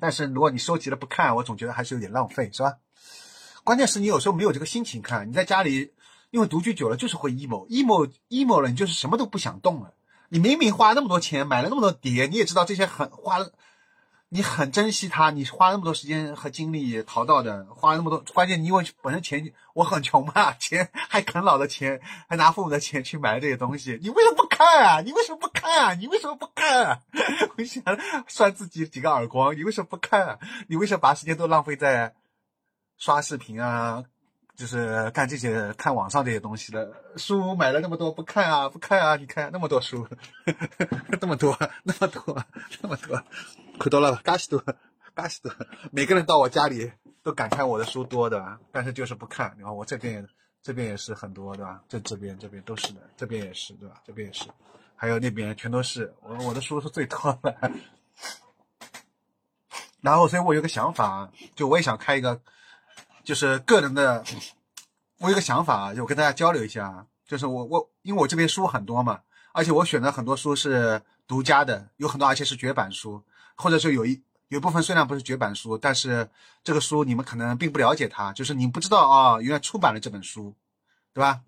但是如果你收集了不看，我总觉得还是有点浪费，是吧？关键是你有时候没有这个心情看，你在家里，因为独居久了就是会 emo，emo，emo 了，你就是什么都不想动了。你明明花那么多钱买了那么多碟，你也知道这些很花了。你很珍惜它，你花那么多时间和精力淘到的，花那么多，关键你因为本身钱我很穷嘛，钱还啃老的钱，还拿父母的钱去买这些东西，你为什么不看啊？你为什么不看啊？你为什么不看啊？我想扇自己几个耳光，你为什么不看啊？你为什么把时间都浪费在刷视频啊？就是干这些看网上这些东西的书买了那么多不看啊不看啊！你看那么多书，那么多那么多那么多，可多了，嘎西多，嘎西多。每个人到我家里都感叹我的书多的，但是就是不看。你看我这边这边也是很多对吧？这这边这边都是的，这边也是对吧？这边也是，还有那边全都是。我我的书是最多的。然后所以我有个想法，就我也想开一个。就是个人的，我有个想法，就跟大家交流一下。就是我我因为我这边书很多嘛，而且我选的很多书是独家的，有很多而且是绝版书，或者说有一有一部分虽然不是绝版书，但是这个书你们可能并不了解它，就是你不知道啊，原来出版了这本书，对吧？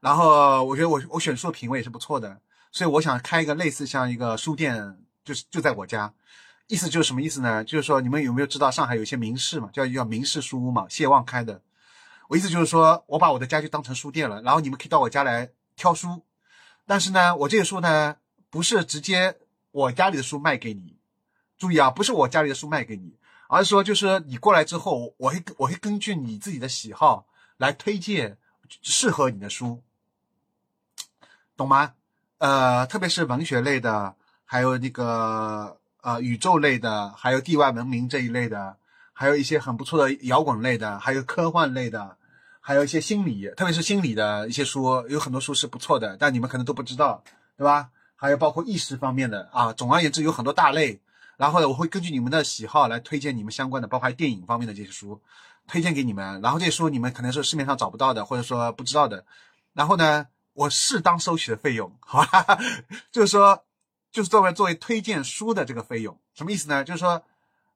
然后我觉得我我选书的品味也是不错的，所以我想开一个类似像一个书店，就是就在我家。意思就是什么意思呢？就是说你们有没有知道上海有一些名士嘛，叫叫名士书屋嘛，谢望开的。我意思就是说我把我的家就当成书店了，然后你们可以到我家来挑书。但是呢，我这个书呢不是直接我家里的书卖给你，注意啊，不是我家里的书卖给你，而是说就是你过来之后，我会我会根据你自己的喜好来推荐适合你的书，懂吗？呃，特别是文学类的，还有那个。呃，宇宙类的，还有地外文明这一类的，还有一些很不错的摇滚类的，还有科幻类的，还有一些心理，特别是心理的一些书，有很多书是不错的，但你们可能都不知道，对吧？还有包括意识方面的啊，总而言之有很多大类。然后呢，我会根据你们的喜好来推荐你们相关的，包括电影方面的这些书，推荐给你们。然后这些书你们可能是市面上找不到的，或者说不知道的。然后呢，我适当收取的费用，好吧？就是说。就是作为作为推荐书的这个费用，什么意思呢？就是说，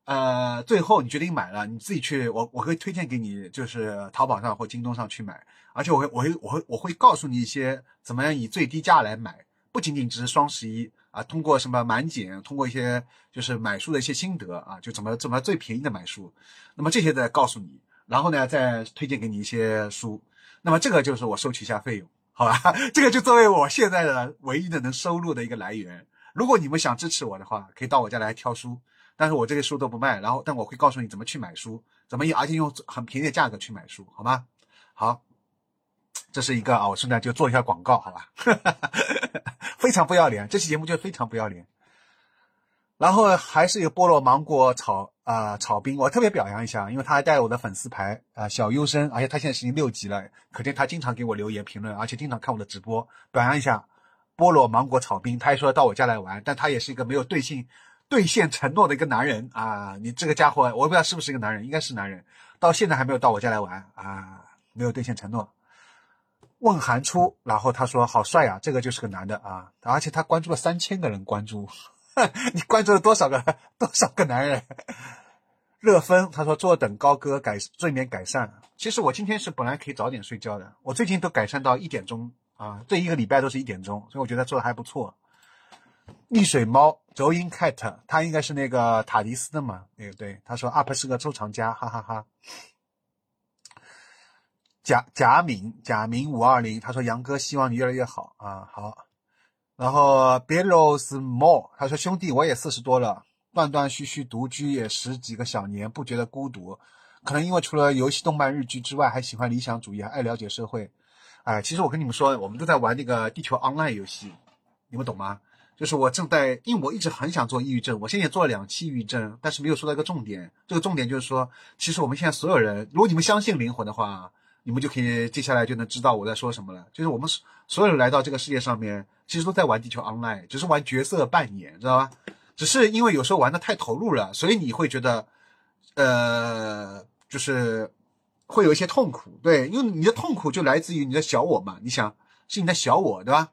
呃，最后你决定买了，你自己去，我我会推荐给你，就是淘宝上或京东上去买，而且我会我会我会我会告诉你一些怎么样以最低价来买，不仅仅只是双十一啊，通过什么满减，通过一些就是买书的一些心得啊，就怎么怎么最便宜的买书，那么这些再告诉你，然后呢再推荐给你一些书，那么这个就是我收取一下费用，好吧？这个就作为我现在的唯一的能收入的一个来源。如果你们想支持我的话，可以到我家来挑书，但是我这些书都不卖，然后但我会告诉你怎么去买书，怎么用而且用很便宜的价格去买书，好吗？好。这是一个啊，我顺便就做一下广告，好吧？非常不要脸，这期节目就非常不要脸。然后还是有菠萝芒果炒啊炒冰，我特别表扬一下，因为他还带我的粉丝牌啊小优生，而且他现在已经六级了，可见他经常给我留言评论，而且经常看我的直播。表扬一下菠萝芒果炒冰，他还说到我家来玩，但他也是一个没有兑现兑现承诺的一个男人啊！你这个家伙，我不知道是不是一个男人，应该是男人，到现在还没有到我家来玩啊，没有兑现承诺。问韩初，然后他说好帅啊，这个就是个男的啊，而且他关注了三千个人关注，你关注了多少个多少个男人？热风他说坐等高歌改睡眠改善，其实我今天是本来可以早点睡觉的，我最近都改善到一点钟啊，这一个礼拜都是一点钟，所以我觉得做的还不错。溺水猫 j o i n cat，他应该是那个塔迪斯的嘛？那个对，他说 up 是个收藏家，哈哈哈。贾贾敏贾明五二零，他说杨哥希望你越来越好啊好，然后 Belos More，他说兄弟我也四十多了，断断续续独居也十几个小年，不觉得孤独，可能因为除了游戏、动漫、日剧之外，还喜欢理想主义，还爱了解社会。哎，其实我跟你们说，我们都在玩那个地球 Online 游戏，你们懂吗？就是我正在，因为我一直很想做抑郁症，我现在也做了两期抑郁症，但是没有说到一个重点，这个重点就是说，其实我们现在所有人，如果你们相信灵魂的话。你们就可以接下来就能知道我在说什么了。就是我们所有人来到这个世界上面，其实都在玩地球 online，只是玩角色扮演，知道吧？只是因为有时候玩的太投入了，所以你会觉得，呃，就是会有一些痛苦。对，因为你的痛苦就来自于你的小我嘛。你想，是你的小我，对吧？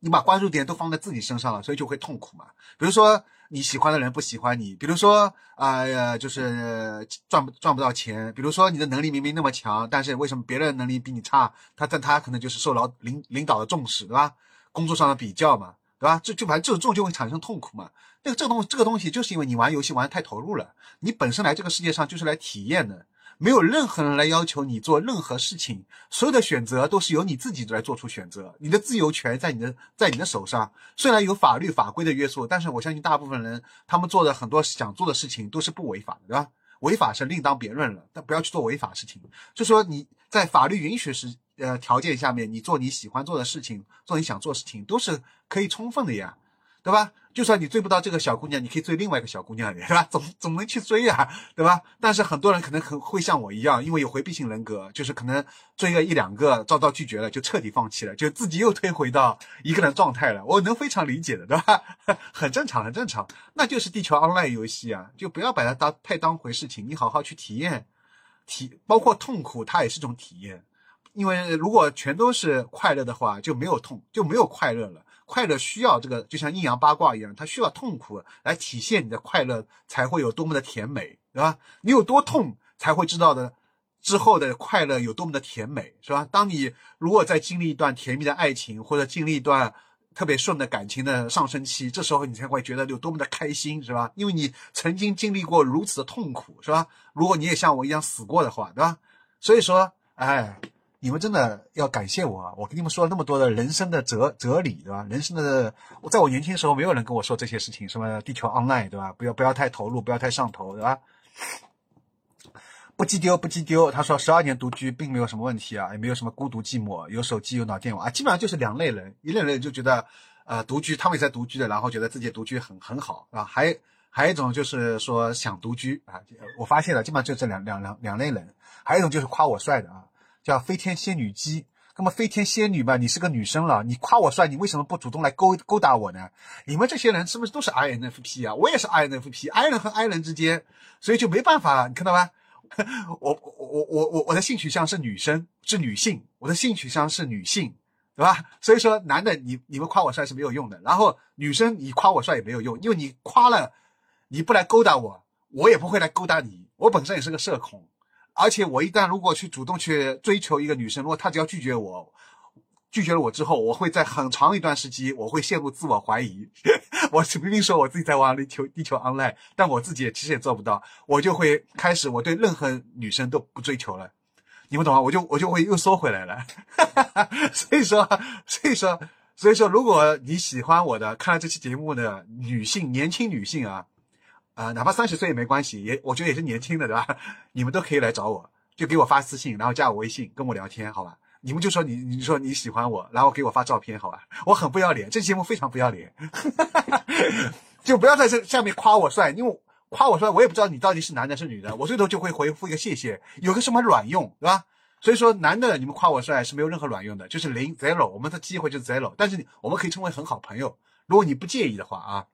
你把关注点都放在自己身上了，所以就会痛苦嘛。比如说。你喜欢的人不喜欢你，比如说啊，就是赚不赚不到钱。比如说你的能力明明那么强，但是为什么别人能力比你差？他但他可能就是受老领领导的重视，对吧？工作上的比较嘛，对吧？这就反正这种这种就会产生痛苦嘛。那个这个东这个东西就是因为你玩游戏玩的太投入了，你本身来这个世界上就是来体验的。没有任何人来要求你做任何事情，所有的选择都是由你自己来做出选择。你的自由权在你的在你的手上。虽然有法律法规的约束，但是我相信大部分人他们做的很多想做的事情都是不违法的，对吧？违法是另当别论了，但不要去做违法事情。就说你在法律允许时呃条件下面，你做你喜欢做的事情，做你想做的事情都是可以充分的呀，对吧？就算你追不到这个小姑娘，你可以追另外一个小姑娘，对吧？总总能去追呀，对吧？但是很多人可能很会像我一样，因为有回避性人格，就是可能追个一两个遭到拒绝了，就彻底放弃了，就自己又退回到一个人状态了。我能非常理解的，对吧？很正常，很正常，那就是地球 online 游戏啊，就不要把它当太当回事情，你好好去体验，体包括痛苦，它也是种体验。因为如果全都是快乐的话，就没有痛，就没有快乐了。快乐需要这个，就像阴阳八卦一样，它需要痛苦来体现你的快乐，才会有多么的甜美，对吧？你有多痛，才会知道的之后的快乐有多么的甜美，是吧？当你如果在经历一段甜蜜的爱情，或者经历一段特别顺的感情的上升期，这时候你才会觉得有多么的开心，是吧？因为你曾经经历过如此的痛苦，是吧？如果你也像我一样死过的话，对吧？所以说，哎。你们真的要感谢我啊！我跟你们说了那么多的人生的哲哲理，对吧？人生的，我在我年轻的时候，没有人跟我说这些事情，什么地球 online，对吧？不要不要太投入，不要太上头，对吧？不记丢，不记丢。他说十二年独居并没有什么问题啊，也没有什么孤独寂寞，有手机有脑电网啊，基本上就是两类人，一类人就觉得，呃，独居，他们也在独居的，然后觉得自己独居很很好，啊，还还有一种就是说想独居啊，我发现了，基本上就这两两两两类人，还有一种就是夸我帅的啊。叫飞天仙女姬，那么飞天仙女嘛，你是个女生了，你夸我帅，你为什么不主动来勾勾搭我呢？你们这些人是不是都是 INFP 啊？我也是 INFP，I 人和 I 人之间，所以就没办法，你看到吗？我我我我我的性取向是女生，是女性，我的性取向是女性，对吧？所以说男的你你们夸我帅是没有用的，然后女生你夸我帅也没有用，因为你夸了，你不来勾搭我，我也不会来勾搭你，我本身也是个社恐。而且我一旦如果去主动去追求一个女生，如果她只要拒绝我，拒绝了我之后，我会在很长一段时期，我会陷入自我怀疑。我明明说我自己在玩地球地球 online，但我自己其实也做不到，我就会开始我对任何女生都不追求了。你们懂吗？我就我就会又缩回来了。所以说，所以说，所以说，如果你喜欢我的，看了这期节目的女性，年轻女性啊，啊，哪怕三十岁也没关系，也我觉得也是年轻的，对吧？你们都可以来找我，就给我发私信，然后加我微信跟我聊天，好吧？你们就说你你说你喜欢我，然后给我发照片，好吧？我很不要脸，这节目非常不要脸，就不要在这下面夸我帅，因为夸我帅，我也不知道你到底是男的是女的，我最多就会回复一个谢谢，有个什么卵用，对吧？所以说男的你们夸我帅是没有任何卵用的，就是零 zero，我们的机会就是 zero，但是我们可以成为很好朋友，如果你不介意的话啊。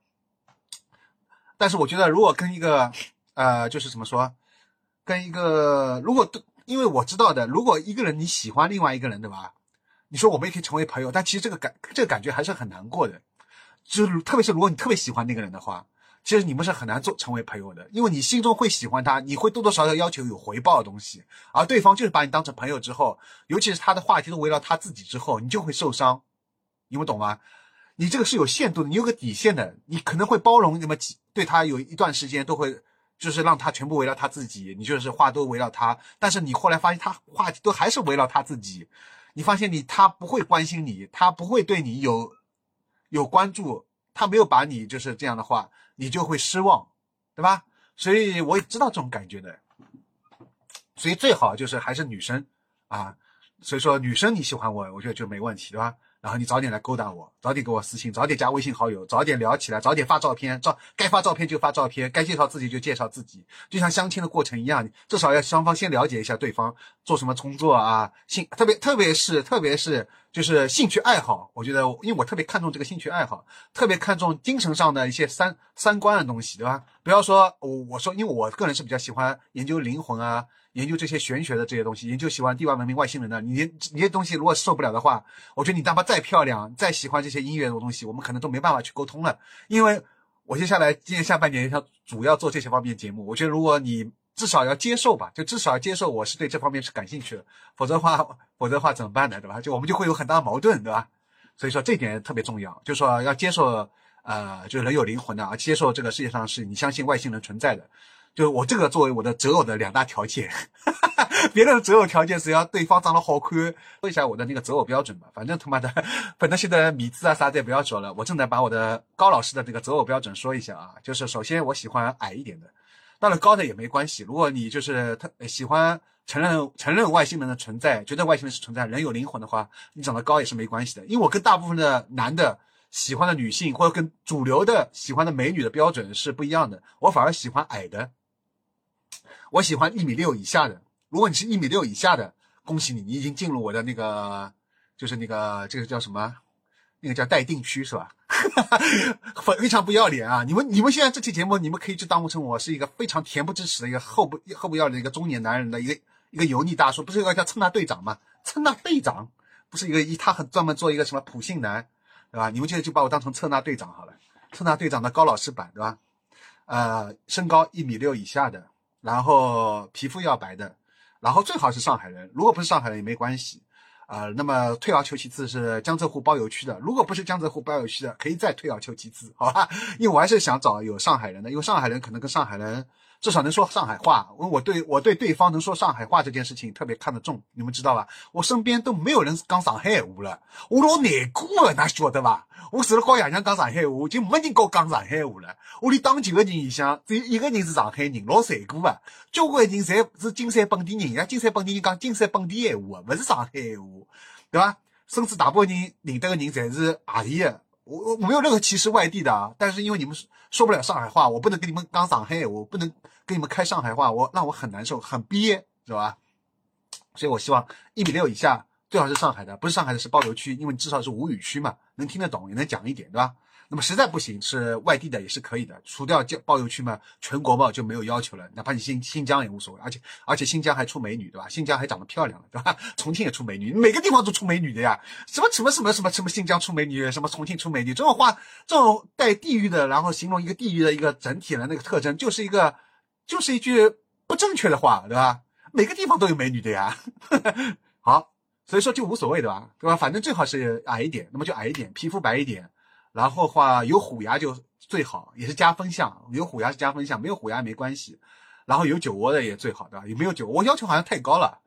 但是我觉得如果跟一个呃就是怎么说，跟一个如果。因为我知道的，如果一个人你喜欢另外一个人，对吧？你说我们也可以成为朋友，但其实这个感这个感觉还是很难过的。就是特别是如果你特别喜欢那个人的话，其实你们是很难做成为朋友的，因为你心中会喜欢他，你会多多少少要求有回报的东西，而对方就是把你当成朋友之后，尤其是他的话题都围绕他自己之后，你就会受伤。你们懂吗？你这个是有限度的，你有个底线的，你可能会包容那么几对他有一段时间都会。就是让他全部围绕他自己，你就是话都围绕他，但是你后来发现他话题都还是围绕他自己，你发现你他不会关心你，他不会对你有有关注，他没有把你就是这样的话，你就会失望，对吧？所以我也知道这种感觉的，所以最好就是还是女生啊，所以说女生你喜欢我，我觉得就没问题，对吧？然后你早点来勾搭我，早点给我私信，早点加微信好友，早点聊起来，早点发照片，照该发照片就发照片，该介绍自己就介绍自己，就像相亲的过程一样，至少要双方先了解一下对方做什么工作啊，兴特别特别是特别是就是兴趣爱好，我觉得因为我特别看重这个兴趣爱好，特别看重精神上的一些三三观的东西，对吧？不要说我我说，因为我个人是比较喜欢研究灵魂啊。研究这些玄学的这些东西，研究喜欢地外文明、外星人的，你你这东西如果受不了的话，我觉得你哪怕再漂亮、再喜欢这些音乐的东西，我们可能都没办法去沟通了。因为我接下来今年下半年要主要做这些方面节目，我觉得如果你至少要接受吧，就至少要接受我是对这方面是感兴趣的，否则的话，否则的话怎么办呢？对吧？就我们就会有很大的矛盾，对吧？所以说这点特别重要，就是说要接受，呃，就是人有灵魂的啊，接受这个世界上是你相信外星人存在的。就我这个作为我的择偶的两大条件，别人的择偶条件是要对方长得好看。说一下我的那个择偶标准吧，反正他妈的，反正现在米字啊啥的也不要说了，我正在把我的高老师的这个择偶标准说一下啊。就是首先我喜欢矮一点的，当然高的也没关系。如果你就是他喜欢承认承认外星人的存在，觉得外星人是存在，人有灵魂的话，你长得高也是没关系的。因为我跟大部分的男的喜欢的女性，或者跟主流的喜欢的美女的标准是不一样的，我反而喜欢矮的。我喜欢一米六以下的。如果你是一米六以下的，恭喜你，你已经进入我的那个，就是那个这个叫什么？那个叫待定区是吧？非 非常不要脸啊！你们你们现在这期节目，你们可以就当成我是一个非常恬不知耻的一个厚不厚不要脸的一个中年男人的一个一个油腻大叔。不是有个叫蹭那队长吗？蹭那队长不是一个一他很专门做一个什么普信男，对吧？你们现在就把我当成蹭那队长好了，蹭那队长的高老师版，对吧？呃，身高一米六以下的。然后皮肤要白的，然后最好是上海人，如果不是上海人也没关系，啊，那么退而求其次是江浙沪包邮区的，如果不是江浙沪包邮区的，可以再退而求其次，好吧？因为我还是想找有上海人的，因为上海人可能跟上海人。至少能说上海话，我我对我对对方能说上海话这件事情特别看得重，你们知道吧？我身边都没有人讲上海话了，我老难过了，哪晓得吧？我除了和爷娘讲上海话，就没人跟我讲上海话了。屋里打九个人里向，只有一个人是上海人，老残酷啊！交关人侪是金山本地人，呀，金山本地人讲金山本地闲话啊，不是上海闲话，对吧？甚至大部分人认得的人侪是外地的。我我没有任何歧视外地的啊，但是因为你们说不了上海话，我不能跟你们讲上海，我不能跟你们开上海话，我让我很难受，很憋，是吧？所以我希望一米六以下，最好是上海的，不是上海的是包邮区，因为至少是吴语区嘛，能听得懂，也能讲一点，对吧？那么实在不行是外地的也是可以的，除掉包邮区嘛，全国嘛就没有要求了，哪怕你新新疆也无所谓，而且而且新疆还出美女对吧？新疆还长得漂亮了对吧？重庆也出美女，每个地方都出美女的呀，什么什么什么什么什么新疆出美女，什么重庆出美女，这种话这种带地域的，然后形容一个地域的一个整体的那个特征，就是一个就是一句不正确的话对吧？每个地方都有美女的呀，好。所以说就无所谓对吧？对吧？反正最好是矮一点，那么就矮一点，皮肤白一点，然后话有虎牙就最好，也是加分项。有虎牙是加分项，没有虎牙没关系。然后有酒窝的也最好的，有没有酒窝要求好像太高了。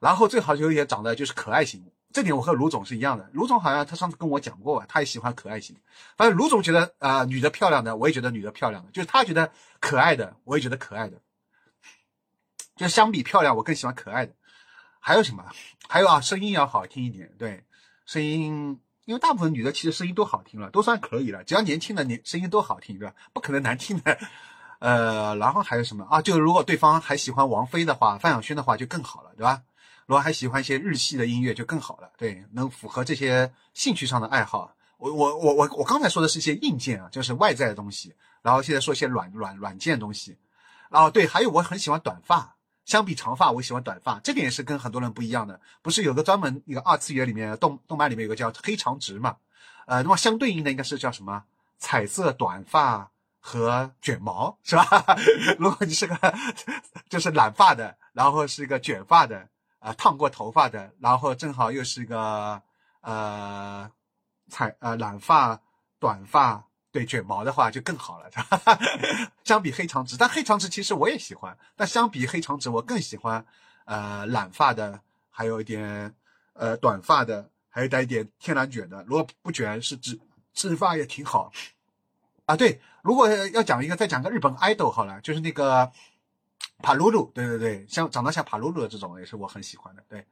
然后最好就也长得就是可爱型，这点我和卢总是一样的。卢总好像他上次跟我讲过，他也喜欢可爱型。反正卢总觉得啊，女的漂亮的，我也觉得女的漂亮的，就是他觉得可爱的，我也觉得可爱的。就相比漂亮，我更喜欢可爱的。还有什么？还有啊，声音要好听一点。对，声音，因为大部分女的其实声音都好听了，都算可以了。只要年轻的年声音都好听，对吧？不可能难听的。呃，然后还有什么啊？就如果对方还喜欢王菲的话，范晓萱的话就更好了，对吧？如果还喜欢一些日系的音乐就更好了，对，能符合这些兴趣上的爱好。我我我我我刚才说的是一些硬件啊，就是外在的东西。然后现在说一些软软软件东西。然后，对，还有我很喜欢短发，相比长发，我喜欢短发，这点也是跟很多人不一样的。不是有个专门一个二次元里面动动漫里面有个叫黑长直嘛？呃，那么相对应的应该是叫什么？彩色短发。和卷毛是吧？如果你是个就是染发的，然后是一个卷发的，啊，烫过头发的，然后正好又是一个呃彩呃染发短发对卷毛的话就更好了，是吧？相比黑长直，但黑长直其实我也喜欢，但相比黑长直，我更喜欢呃染发的，还有一点呃短发的，还有带一点天然卷的。如果不卷是直直发也挺好。啊，对，如果要讲一个，再讲个日本 idol 好了，就是那个帕鲁鲁，对对对，像长得像帕鲁鲁的这种，也是我很喜欢的，对，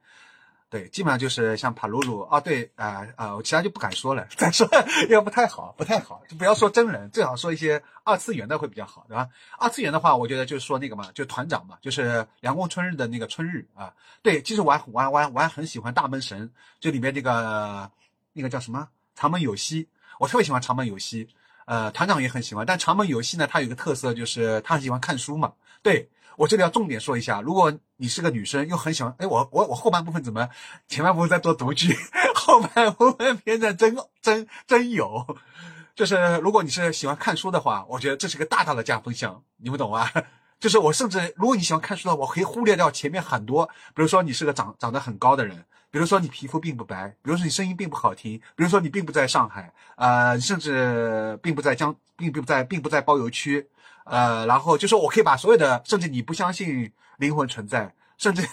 对，基本上就是像帕鲁鲁啊，对，啊啊，我其他就不敢说了，再说又不太好，不太好，就不要说真人，最好说一些二次元的会比较好，对吧？二次元的话，我觉得就是说那个嘛，就团长嘛，就是凉宫春日的那个春日啊，对，其实我还我还我还我还很喜欢大门神，就里面那个那个叫什么长门有希，我特别喜欢长门有希。呃，团长也很喜欢，但长门有希呢，他有个特色就是他很喜欢看书嘛。对我这里要重点说一下，如果你是个女生又很喜欢，哎，我我我后半部分怎么前半部分在做独居，后半部分变得真真真有，就是如果你是喜欢看书的话，我觉得这是个大大的加分项，你们懂吗？就是我甚至如果你喜欢看书的话，我可以忽略掉前面很多，比如说你是个长长得很高的人。比如说你皮肤并不白，比如说你声音并不好听，比如说你并不在上海，呃，甚至并不在江，并并不在，并不在包邮区，呃，然后就说我可以把所有的，甚至你不相信灵魂存在，甚至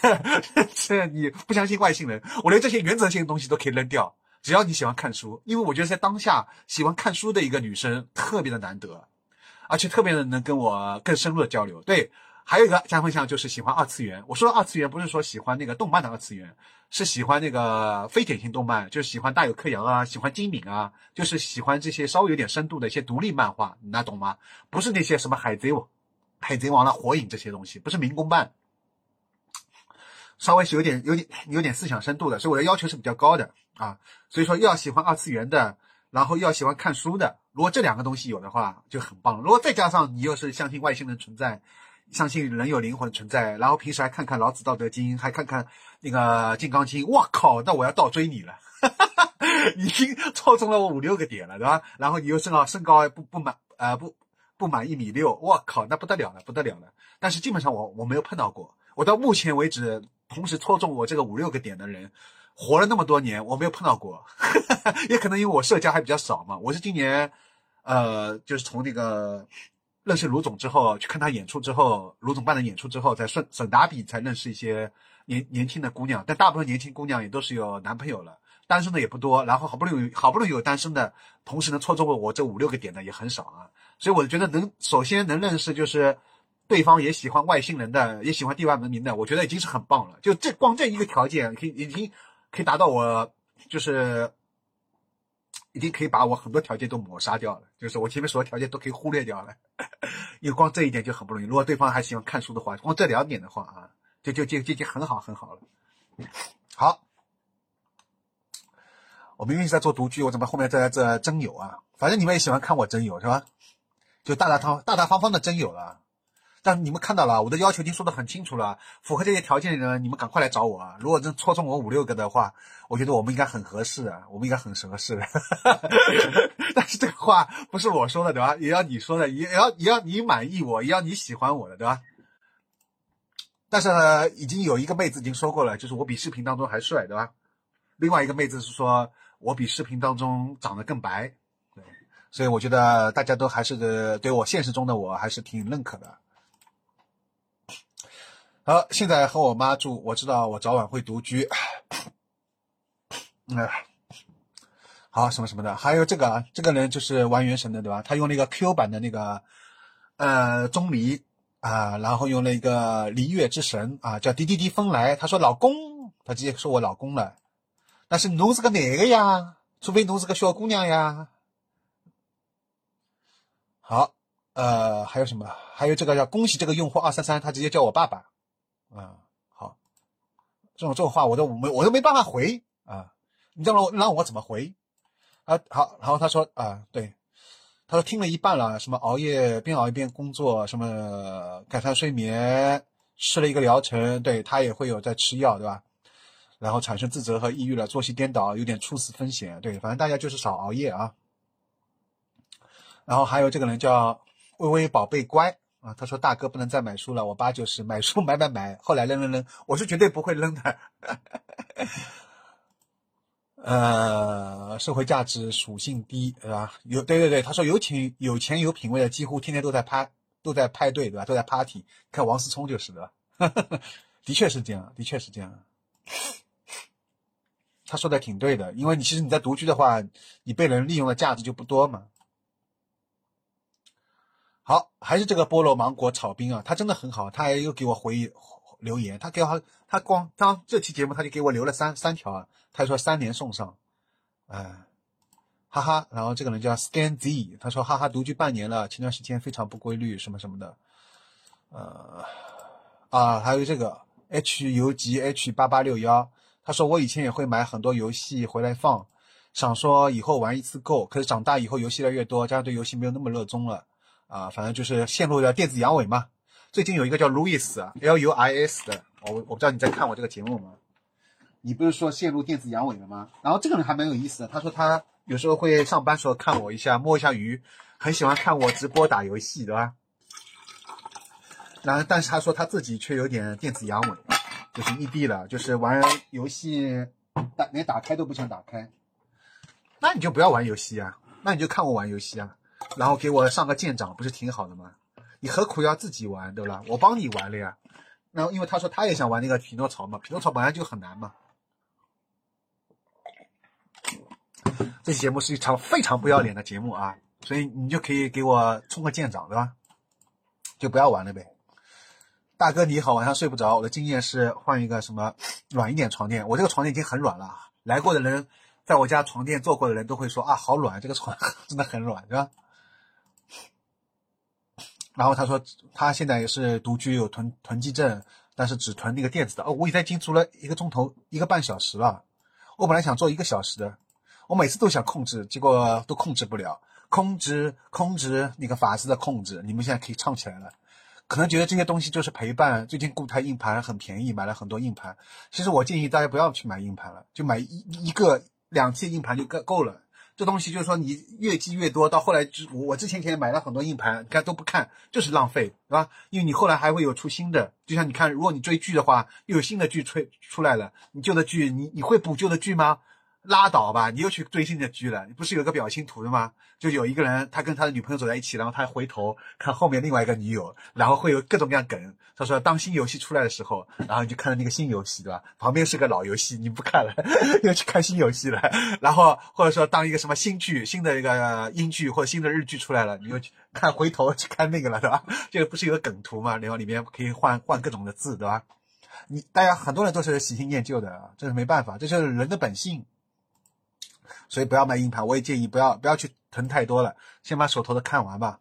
是你不相信外星人，我连这些原则性的东西都可以扔掉，只要你喜欢看书，因为我觉得在当下喜欢看书的一个女生特别的难得，而且特别的能跟我更深入的交流。对，还有一个加分项就是喜欢二次元。我说的二次元不是说喜欢那个动漫的二次元。是喜欢那个非典型动漫，就是喜欢大有克洋啊，喜欢金敏啊，就是喜欢这些稍微有点深度的一些独立漫画，你那懂吗？不是那些什么海贼王、海贼王了、火影这些东西，不是民工漫，稍微是有点、有点、有点思想深度的，所以我的要求是比较高的啊。所以说，要喜欢二次元的，然后要喜欢看书的，如果这两个东西有的话，就很棒。如果再加上你又是相信外星人存在。相信人有灵魂存在，然后平时还看看《老子》《道德经》，还看看那个《金刚经》。我靠，那我要倒追你了，已经戳中了我五六个点了，对吧？然后你又身高身高不不满呃不不满一米六，我靠，那不得了了，不得了了。但是基本上我我没有碰到过，我到目前为止同时戳中我这个五六个点的人，活了那么多年，我没有碰到过。也可能因为我社交还比较少嘛，我是今年呃就是从那个。认识卢总之后，去看他演出之后，卢总办的演出之后，在顺省达比才认识一些年年轻的姑娘，但大部分年轻姑娘也都是有男朋友了，单身的也不多。然后好不容易好不容易有单身的，同时能戳中我这五六个点的也很少啊。所以我觉得能首先能认识就是对方也喜欢外星人的，也喜欢地外文明的，我觉得已经是很棒了。就这光这一个条件，可以已经可以达到我就是。已经可以把我很多条件都抹杀掉了，就是我前面所有条件都可以忽略掉了，因为光这一点就很不容易。如果对方还喜欢看书的话，光这两点的话啊，就就就就就很好很好了。好，我明明是在做独居，我怎么后面在这真有啊？反正你们也喜欢看我真有是吧？就大大方大大方方的真有了。但你们看到了，我的要求已经说的很清楚了，符合这些条件的人，你们赶快来找我啊！如果真戳中我五六个的话，我觉得我们应该很合适啊，我们应该很合适。但是这个话不是我说的，对吧？也要你说的，也要也要你满意我，也要你喜欢我的，对吧？但是呢，已经有一个妹子已经说过了，就是我比视频当中还帅，对吧？另外一个妹子是说我比视频当中长得更白，对，所以我觉得大家都还是对我现实中的我还是挺认可的。好，现在和我妈住，我知道我早晚会独居。嗯，好，什么什么的，还有这个，这个人就是玩原神的，对吧？他用了一个 Q 版的那个呃钟离啊，然后用了一个璃月之神啊，叫滴滴滴风来。他说老公，他直接说我老公了。但是侬是个哪个呀？除非侬是个小姑娘呀。好，呃，还有什么？还有这个叫恭喜这个用户二三三，他直接叫我爸爸。啊，好，这种这种话我都没我都没办法回啊，你让我让我怎么回？啊，好，然后他说啊，对，他说听了一半了，什么熬夜边熬夜边工作，什么改善睡眠，吃了一个疗程，对他也会有在吃药，对吧？然后产生自责和抑郁了，作息颠倒，有点猝死风险，对，反正大家就是少熬夜啊。然后还有这个人叫微微宝贝乖。啊，他说大哥不能再买书了，我爸就是买书买买买，后来扔扔扔，我是绝对不会扔的。呃，社会价值属性低，对吧？有对对对，他说有钱有钱有品位的几乎天天都在派都在派对，对吧？都在 party，看王思聪就是的，的确是这样，的确是这样。他说的挺对的，因为你其实你在独居的话，你被人利用的价值就不多嘛。好，还是这个菠萝芒果炒冰啊，他真的很好，他还又给我回留言，他给我他光当这期节目他就给我留了三三条啊，他说三年送上，哎，哈哈，然后这个人叫 Scan Z，他说哈哈独居半年了，前段时间非常不规律什么什么的，呃，啊，还有这个 H U G H 八八六幺，他说我以前也会买很多游戏回来放，想说以后玩一次够，可是长大以后游戏越来越多，加上对游戏没有那么热衷了。啊，反正就是陷入了电子阳痿嘛。最近有一个叫 Louis L U I S 的，我我不知道你在看我这个节目吗？你不是说陷入电子阳痿了吗？然后这个人还蛮有意思的，他说他有时候会上班时候看我一下，摸一下鱼，很喜欢看我直播打游戏，对吧？然后但是他说他自己却有点电子阳痿，就是异地了，就是玩游戏打连打开都不想打开。那你就不要玩游戏啊，那你就看我玩游戏啊。然后给我上个舰长，不是挺好的吗？你何苦要自己玩，对吧？我帮你玩了呀。然后因为他说他也想玩那个匹诺曹嘛，匹诺曹本来就很难嘛。这期节目是一场非常不要脸的节目啊，所以你就可以给我充个舰长，对吧？就不要玩了呗。大哥你好，晚上睡不着，我的经验是换一个什么软一点床垫。我这个床垫已经很软了，来过的人，在我家床垫坐过的人都会说啊，好软，这个床 真的很软，对吧？然后他说他现在也是独居，有囤囤积症，但是只囤那个电子的。哦，我已经租了一个钟头，一个半小时了。我本来想做一个小时的，我每次都想控制，结果都控制不了。控制控制那个法子的控制，你们现在可以唱起来了。可能觉得这些东西就是陪伴。最近固态硬盘很便宜，买了很多硬盘。其实我建议大家不要去买硬盘了，就买一一个两 T 硬盘就够够了。这东西就是说，你越积越多，到后来之我我之前前买了很多硬盘，看都不看，就是浪费，对吧？因为你后来还会有出新的，就像你看，如果你追剧的话，又有新的剧出出来了，你旧的剧，你你会补旧的剧吗？拉倒吧，你又去追新的剧了。你不是有个表情图的吗？就有一个人，他跟他的女朋友走在一起，然后他回头看后面另外一个女友，然后会有各种各样梗。他说，当新游戏出来的时候，然后你就看到那个新游戏，对吧？旁边是个老游戏，你不看了，又去看新游戏了。然后或者说，当一个什么新剧、新的一个英剧或者新的日剧出来了，你又去看，回头去看那个了，对吧？这个不是有个梗图吗？然后里面可以换换各种的字，对吧？你大家很多人都是喜新厌旧的，这是没办法，这就是人的本性。所以不要买硬盘，我也建议不要不要去囤太多了，先把手头的看完吧。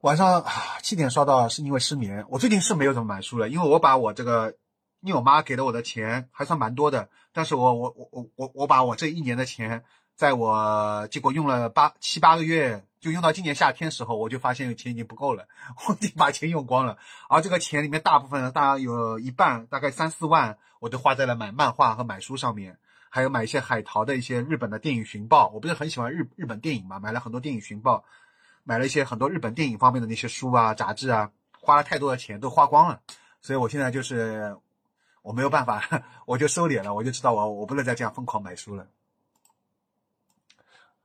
晚上七点刷到是因为失眠，我最近是没有怎么买书了，因为我把我这个，因为我妈给了我的钱还算蛮多的，但是我我我我我我把我这一年的钱，在我结果用了八七八个月，就用到今年夏天时候，我就发现钱已经不够了，我已经把钱用光了，而这个钱里面大部分大概有一半，大概三四万，我都花在了买漫画和买书上面。还有买一些海淘的一些日本的电影寻报，我不是很喜欢日日本电影嘛，买了很多电影寻报，买了一些很多日本电影方面的那些书啊、杂志啊，花了太多的钱都花光了，所以我现在就是我没有办法，我就收敛了，我就知道我我不能再这样疯狂买书了。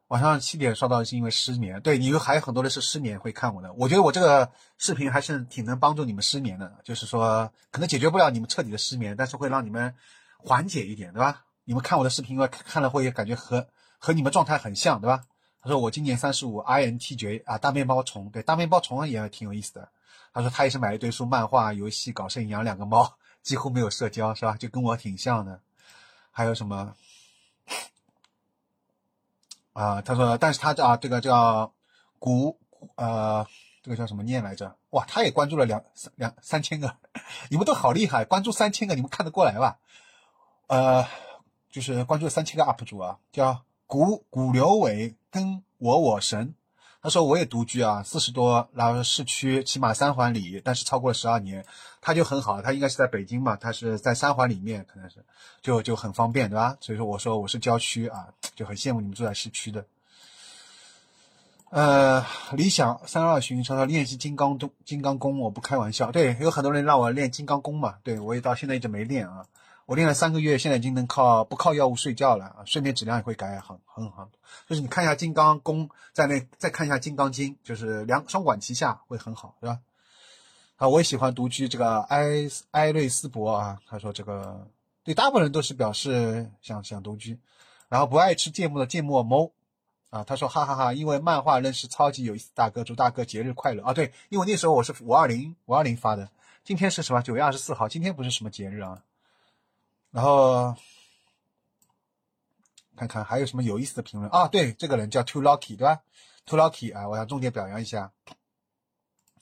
晚上七点刷到是因为失眠，对你还有很多的是失眠会看我的。我觉得我这个视频还是挺能帮助你们失眠的，就是说可能解决不了你们彻底的失眠，但是会让你们缓解一点，对吧？你们看我的视频，因为看了会感觉和和你们状态很像，对吧？他说我今年三十五，INTJ 啊，大面包虫，对，大面包虫也挺有意思的。他说他也是买一堆书，漫画、游戏、搞摄影，养两个猫，几乎没有社交，是吧？就跟我挺像的。还有什么？啊，他说，但是他啊，这个叫古呃，这个叫什么念来着？哇，他也关注了两两三千个，你们都好厉害，关注三千个，你们看得过来吧？呃，就是关注三千个 UP 主啊，叫古古刘伟跟我我神。他说我也独居啊，四十多，然后市区起码三环里，但是超过了十二年，他就很好，他应该是在北京嘛，他是在三环里面，可能是就就很方便，对吧？所以说我说我是郊区啊，就很羡慕你们住在市区的。呃，理想三二巡说练习金刚功，金刚功我不开玩笑，对，有很多人让我练金刚功嘛，对我也到现在一直没练啊。我练了三个月，现在已经能靠不靠药物睡觉了啊，睡眠质量也会改很很好。就是你看一下金刚功，在那再看一下金刚经，就是两双管齐下会很好，对吧？啊，我也喜欢独居这个埃埃瑞斯伯啊，他说这个对大部分人都是表示想想独居，然后不爱吃芥末的芥末猫啊，他说哈哈哈，因为漫画认识超级有意思大哥，祝大哥节日快乐啊！对，因为那时候我是五二零五二零发的，今天是什么？九月二十四号，今天不是什么节日啊？然后看看还有什么有意思的评论啊？对，这个人叫 Too Lucky，对吧？Too Lucky 啊，我想重点表扬一下。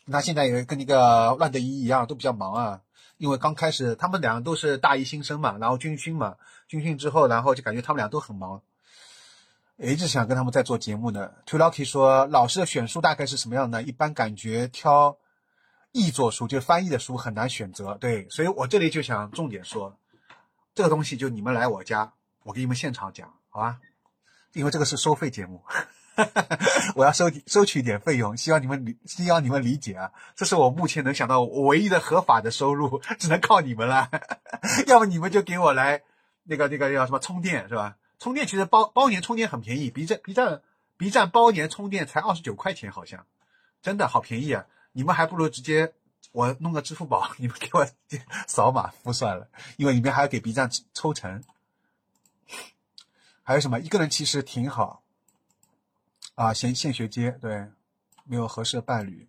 那现在也跟那个乱德一一样，都比较忙啊。因为刚开始他们两个都是大一新生嘛，然后军训嘛，军训之后，然后就感觉他们俩都很忙，一直想跟他们在做节目的。Too Lucky 说，老师的选书大概是什么样的？一般感觉挑译作书，就翻译的书很难选择。对，所以我这里就想重点说。这个东西就你们来我家，我给你们现场讲，好吧？因为这个是收费节目，我要收收取一点费用，希望你们理，希望你们理解啊！这是我目前能想到唯一的合法的收入，只能靠你们了。要么你们就给我来那个那个叫什么充电是吧？充电其实包包年充电很便宜，B 站 B 站 B 站包年充电才二十九块钱，好像真的好便宜啊！你们还不如直接。我弄个支付宝，你们给我扫码付算了，因为里面还要给 B 站抽成。还有什么？一个人其实挺好啊，先现学街对，没有合适的伴侣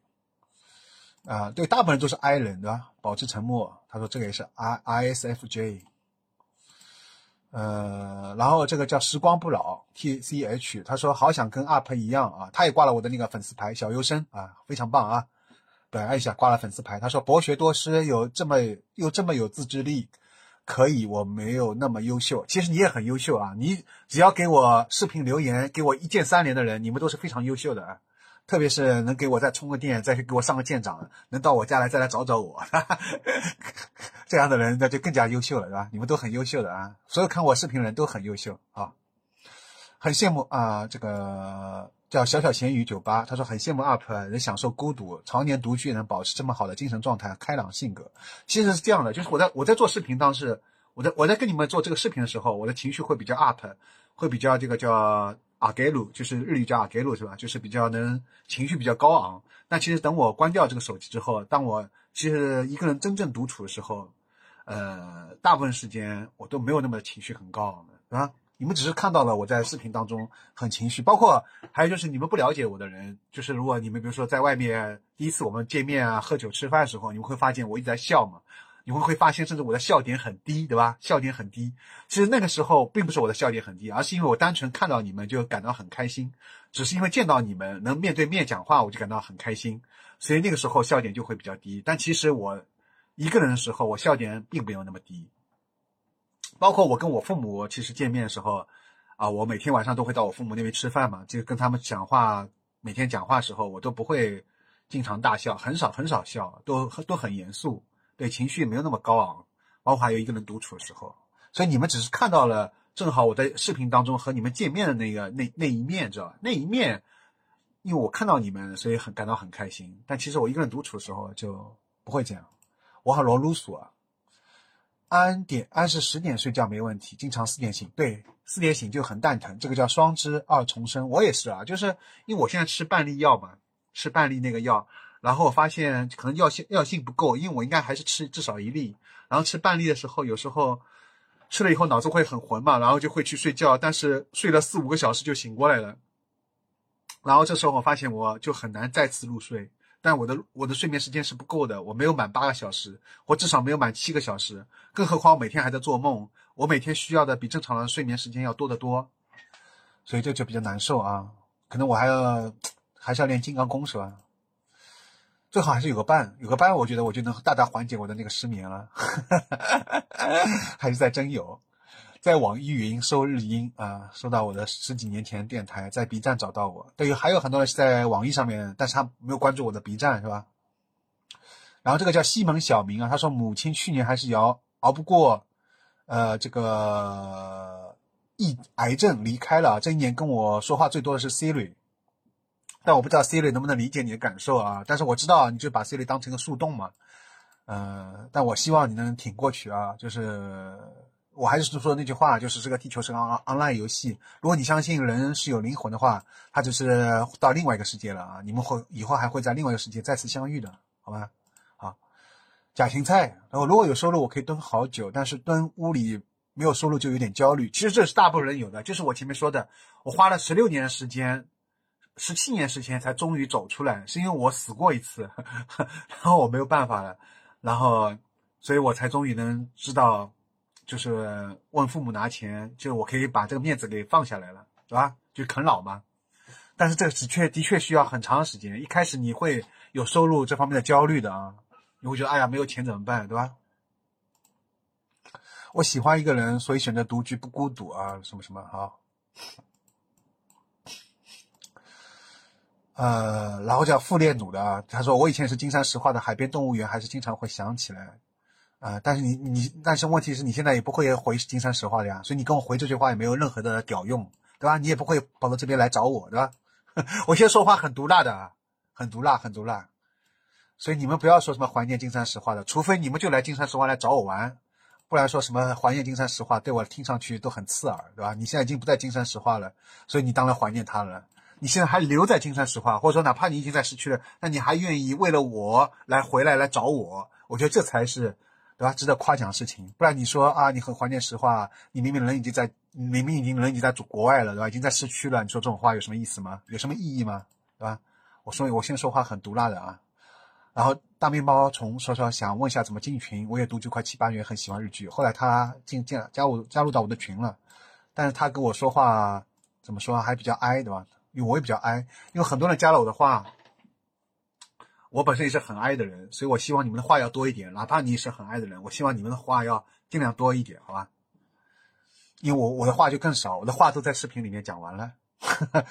啊，对，大部分人都是 I 人对吧？保持沉默。他说这个也是 I I S F J。呃，然后这个叫时光不老 T C H，他说好想跟 UP 一样啊，他也挂了我的那个粉丝牌，小优生啊，非常棒啊。本来一下，挂了粉丝牌。他说：“博学多识，有这么又这么有自制力，可以。我没有那么优秀，其实你也很优秀啊！你只要给我视频留言，给我一键三连的人，你们都是非常优秀的啊！特别是能给我再充个电，再去给我上个舰长，能到我家来再来找找我，这样的人那就更加优秀了，是吧？你们都很优秀的啊！所有看我视频的人都很优秀啊，很羡慕啊！这个。”叫小小咸鱼酒吧，他说很羡慕 UP 能享受孤独，常年独居能保持这么好的精神状态、开朗性格。其实是这样的，就是我在我在做视频当时，我在我在跟你们做这个视频的时候，我的情绪会比较 UP，会比较这个叫阿盖鲁，就是日语叫阿盖鲁是吧？就是比较能情绪比较高昂。那其实等我关掉这个手机之后，当我其实一个人真正独处的时候，呃，大部分时间我都没有那么情绪很高昂的，是吧？你们只是看到了我在视频当中很情绪，包括还有就是你们不了解我的人，就是如果你们比如说在外面第一次我们见面啊、喝酒吃饭的时候，你们会发现我一直在笑嘛，你们会发现甚至我的笑点很低，对吧？笑点很低，其实那个时候并不是我的笑点很低，而是因为我单纯看到你们就感到很开心，只是因为见到你们能面对面讲话，我就感到很开心，所以那个时候笑点就会比较低。但其实我一个人的时候，我笑点并没有那么低。包括我跟我父母其实见面的时候，啊，我每天晚上都会到我父母那边吃饭嘛，就跟他们讲话，每天讲话时候我都不会经常大笑，很少很少笑，都都很严肃，对情绪没有那么高昂。包括还有一个人独处的时候，所以你们只是看到了正好我在视频当中和你们见面的那个那那一面，知道吧？那一面，因为我看到你们，所以很感到很开心。但其实我一个人独处的时候就不会这样，我很罗鲁索啊。安点安是十点睡觉没问题，经常四点醒。对，四点醒就很蛋疼，这个叫双支二重生。我也是啊，就是因为我现在吃半粒药嘛，吃半粒那个药，然后我发现可能药性药性不够，因为我应该还是吃至少一粒，然后吃半粒的时候，有时候吃了以后脑子会很混嘛，然后就会去睡觉，但是睡了四五个小时就醒过来了，然后这时候我发现我就很难再次入睡。但我的我的睡眠时间是不够的，我没有满八个小时，我至少没有满七个小时，更何况我每天还在做梦，我每天需要的比正常的睡眠时间要多得多，所以这就比较难受啊。可能我还要还是要练金刚功是吧？最好还是有个伴，有个伴，我觉得我就能大大缓解我的那个失眠了。还是在真有。在网易云搜日音啊，搜到我的十几年前电台，在 B 站找到我。对，还有很多人是在网易上面，但是他没有关注我的 B 站，是吧？然后这个叫西门小明啊，他说母亲去年还是熬熬不过，呃，这个疫癌症离开了。这一年跟我说话最多的是 Siri，但我不知道 Siri 能不能理解你的感受啊。但是我知道你就把 Siri 当成个树洞嘛，嗯，但我希望你能挺过去啊，就是。我还是说那句话，就是这个地球是个 online 游戏。如果你相信人是有灵魂的话，他就是到另外一个世界了啊！你们会以后还会在另外一个世界再次相遇的，好吧？好，假芹菜。然后如果有收入，我可以蹲好久，但是蹲屋里没有收入就有点焦虑。其实这是大部分人有的，就是我前面说的，我花了十六年的时间，十七年时间才终于走出来，是因为我死过一次，然后我没有办法了，然后所以我才终于能知道。就是问父母拿钱，就我可以把这个面子给放下来了，对吧？就啃老嘛。但是这个的确的确需要很长时间。一开始你会有收入这方面的焦虑的啊，你会觉得哎呀没有钱怎么办，对吧？我喜欢一个人，所以选择独居不孤独啊，什么什么好。呃，然后叫傅烈努的啊，他说我以前是金山石化的海边动物园，还是经常会想起来。啊！但是你你，但是问题是你现在也不会回金山石化的呀，所以你跟我回这句话也没有任何的屌用，对吧？你也不会跑到这边来找我，对吧？我现在说话很毒辣的，很毒辣，很毒辣。所以你们不要说什么怀念金山石化的，除非你们就来金山石化来找我玩，不然说什么怀念金山石化，对我听上去都很刺耳，对吧？你现在已经不在金山石化了，所以你当然怀念他了。你现在还留在金山石化，或者说哪怕你已经在市区了，那你还愿意为了我来回来来找我？我觉得这才是。对吧？值得夸奖的事情，不然你说啊，你很怀念实话，你明明人已经在，明明已经人已经在国外了，对吧？已经在市区了，你说这种话有什么意思吗？有什么意义吗？对吧？我说我现在说话很毒辣的啊。然后大面包虫说说想问一下怎么进群，我也读剧快七八年，很喜欢日剧。后来他进进加我加入到我的群了，但是他跟我说话怎么说还比较哀，对吧？因为我也比较哀，因为很多人加了我的话。我本身也是很爱的人，所以我希望你们的话要多一点。哪怕你是很爱的人，我希望你们的话要尽量多一点，好吧？因为我我的话就更少，我的话都在视频里面讲完了。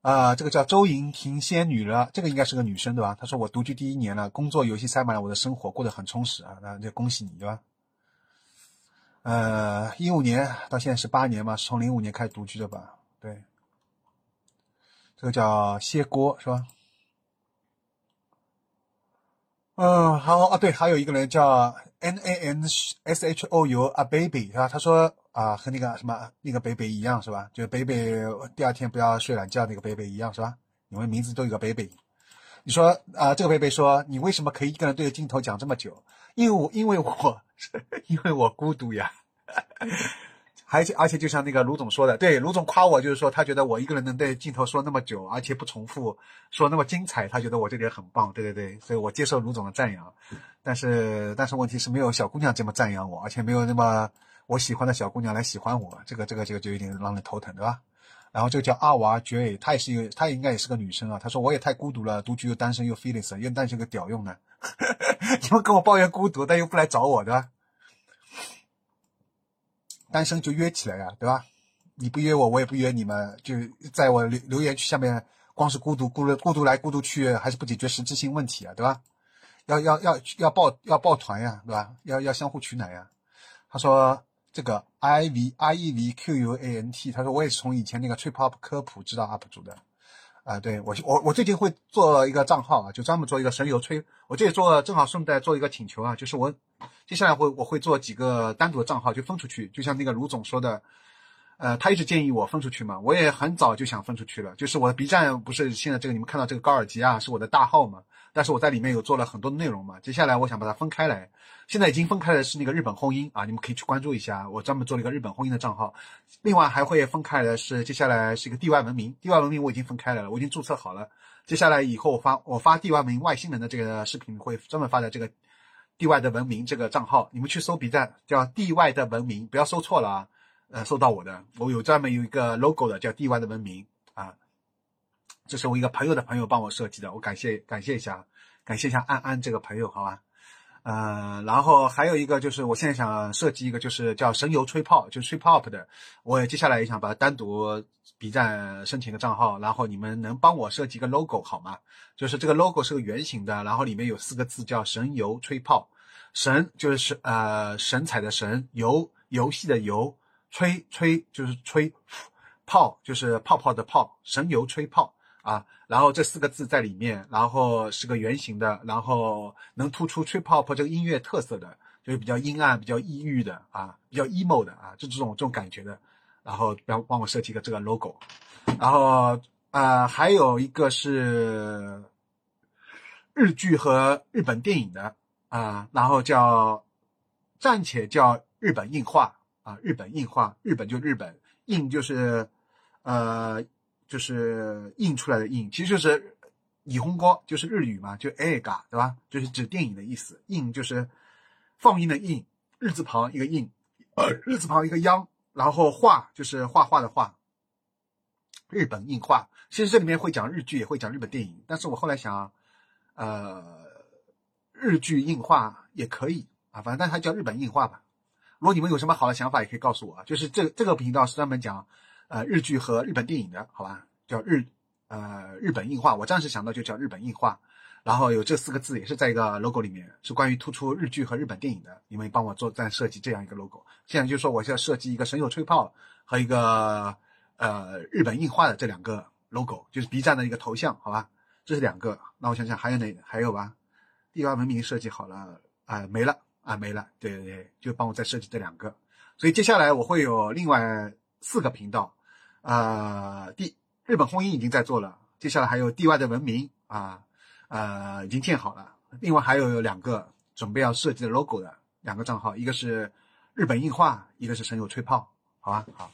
啊，这个叫周莹婷仙女了，这个应该是个女生对吧？她说我独居第一年了，工作游戏塞满了我的生活，过得很充实啊，那就恭喜你对吧？呃，一五年到现在是八年嘛，是从零五年开始独居的吧？对，这个叫谢锅是吧？嗯，好啊，对，还有一个人叫 N A N S H O U 啊，baby 是吧？他说啊，和那个什么那个 baby 一样是吧？就 baby 第二天不要睡懒觉那个 baby 一样是吧？你们名字都有个 baby。你说啊，这个 baby 说你为什么可以一个人对着镜头讲这么久？因为我因为我 因为我孤独呀。而且而且，就像那个卢总说的，对卢总夸我，就是说他觉得我一个人能对镜头说那么久，而且不重复，说那么精彩，他觉得我这点很棒。对对对，所以我接受卢总的赞扬。但是但是问题是没有小姑娘这么赞扬我，而且没有那么我喜欢的小姑娘来喜欢我，这个这个这个就有点让人头疼，对吧？然后这个叫阿娃绝，她也是一个，她应该也是个女生啊。她说我也太孤独了，独居又单身又 feelings，又单身个屌用呢。你们跟我抱怨孤独，但又不来找我，对吧？单身就约起来呀，对吧？你不约我，我也不约你们，就在我留留言区下面，光是孤独孤孤独来孤独去，还是不解决实质性问题啊，对吧？要要要要抱要抱团呀，对吧？要要相互取暖呀。他说这个 I V I E V Q U A N T，他说我也是从以前那个 Trip Hop 科普知道 UP 主的，啊，对我我我最近会做一个账号啊，就专门做一个神游吹。我这里做正好顺带做一个请求啊，就是我接下来会我会做几个单独的账号，就分出去，就像那个卢总说的。呃，他一直建议我分出去嘛，我也很早就想分出去了。就是我的 B 站不是现在这个你们看到这个高尔基啊，是我的大号嘛，但是我在里面有做了很多内容嘛。接下来我想把它分开来，现在已经分开的是那个日本婚姻啊，你们可以去关注一下，我专门做了一个日本婚姻的账号。另外还会分开的是接下来是一个地外文明，地外文明我已经分开来了，我已经注册好了。接下来以后我发我发地外文明外星人的这个视频会专门发在这个地外的文明这个账号，你们去搜 B 站叫地外的文明，不要搜错了啊。呃，搜到我的，我有专门有一个 logo 的，叫地外的文明啊，这是我一个朋友的朋友帮我设计的，我感谢感谢一下，感谢一下安安这个朋友，好吧？呃，然后还有一个就是我现在想设计一个，就是叫神游吹泡，就是吹 pop 的，我接下来也想把它单独 B 站申请个账号，然后你们能帮我设计个 logo 好吗？就是这个 logo 是个圆形的，然后里面有四个字叫神游吹泡，神就是呃神采的神，游游戏的游。吹吹就是吹，泡就是泡泡的泡，神游吹泡啊，然后这四个字在里面，然后是个圆形的，然后能突出吹泡泡这个音乐特色的，就是比较阴暗、比较抑郁的啊，比较 emo 的啊，就这种这种感觉的，然后帮帮我设计一个这个 logo，然后啊还有一个是日剧和日本电影的啊，然后叫暂且叫日本硬化。啊，日本印画，日本就日本印就是，呃，就是印出来的印，其实就是霓虹光，就是日语嘛，就 ega 对吧？就是指电影的意思。印就是放映的印，日字旁一个印，呃，日字旁一个央，然后画就是画画的画。日本印画，其实这里面会讲日剧，也会讲日本电影，但是我后来想，呃，日剧印画也可以啊，反正但它叫日本印画吧。如果你们有什么好的想法，也可以告诉我。就是这这个频道是专门讲，呃，日剧和日本电影的，好吧？叫日，呃，日本硬化。我暂时想到就叫日本硬化，然后有这四个字，也是在一个 logo 里面，是关于突出日剧和日本电影的。你们帮我做再设计这样一个 logo。现在就是说，我要设计一个神游吹泡和一个呃日本硬化的这两个 logo，就是 B 站的一个头像，好吧？这是两个。那我想想还有哪？还有吧？地外文明设计好了，啊，没了。啊，没了，对对对，就帮我再设计这两个，所以接下来我会有另外四个频道，呃，第日本婚姻已经在做了，接下来还有地外的文明啊，呃，已经建好了，另外还有两个准备要设计的 logo 的两个账号，一个是日本硬化，一个是神游吹泡，好吧，好，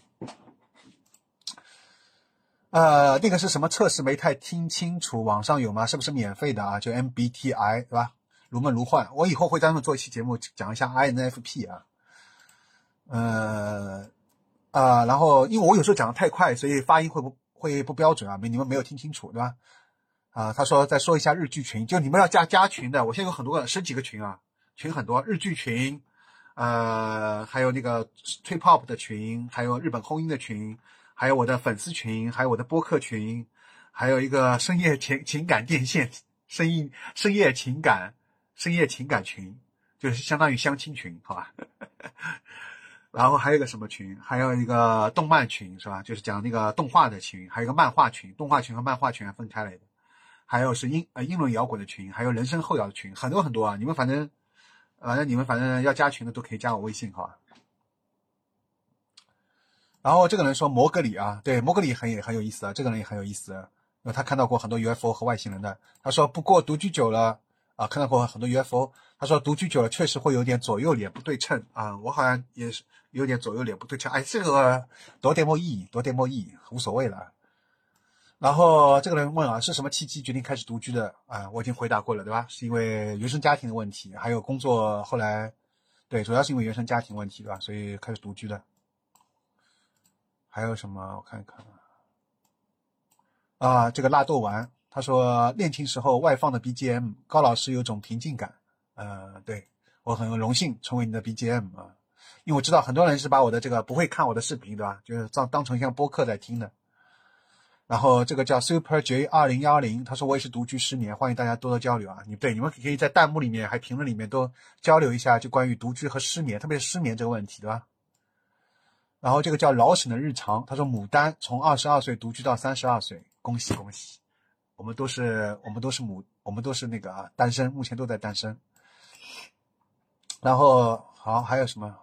呃，那个是什么测试？没太听清楚，网上有吗？是不是免费的啊？就 MBTI 对吧？如梦如幻，我以后会专门做一期节目讲一下 INFP 啊，呃啊，然后因为我有时候讲的太快，所以发音会不会不标准啊？没你们没有听清楚对吧？啊，他说再说一下日剧群，就你们要加加群的，我现在有很多个十几个群啊，群很多，日剧群，呃，还有那个吹 pop 的群，还有日本空音的群，还有我的粉丝群，还有我的播客群，还有一个深夜情情感电线，深夜深夜情感。深夜情感群就是相当于相亲群，好吧？然后还有个什么群？还有一个动漫群，是吧？就是讲那个动画的群，还有一个漫画群，动画群和漫画群还分开来的。还有是英呃英伦摇滚的群，还有人声后摇的群，很多很多啊！你们反正反正你们反正要加群的都可以加我微信，好吧？然后这个人说摩格里啊，对，摩格里很也很有意思啊，这个人也很有意思，因为他看到过很多 UFO 和外星人的。他说不过独居久了。啊，看到过很多 UFO。他说独居久了确实会有点左右脸不对称啊，我好像也是有点左右脸不对称。哎，这个多点莫意，多点莫意，无所谓了。然后这个人问啊，是什么契机决定开始独居的？啊，我已经回答过了，对吧？是因为原生家庭的问题，还有工作后来，对，主要是因为原生家庭问题，对吧？所以开始独居的。还有什么？我看看啊，这个纳豆丸。他说恋情时候外放的 BGM，高老师有种平静感。呃，对我很荣幸成为你的 BGM 啊，因为我知道很多人是把我的这个不会看我的视频，对吧？就是当当成像播客在听的。然后这个叫 Super J 二零幺零，他说我也是独居失眠，欢迎大家多多交流啊。你对你们可以在弹幕里面还评论里面都交流一下，就关于独居和失眠，特别是失眠这个问题，对吧？然后这个叫老沈的日常，他说牡丹从二十二岁独居到三十二岁，恭喜恭喜。我们都是我们都是母我们都是那个啊单身，目前都在单身。然后好还有什么？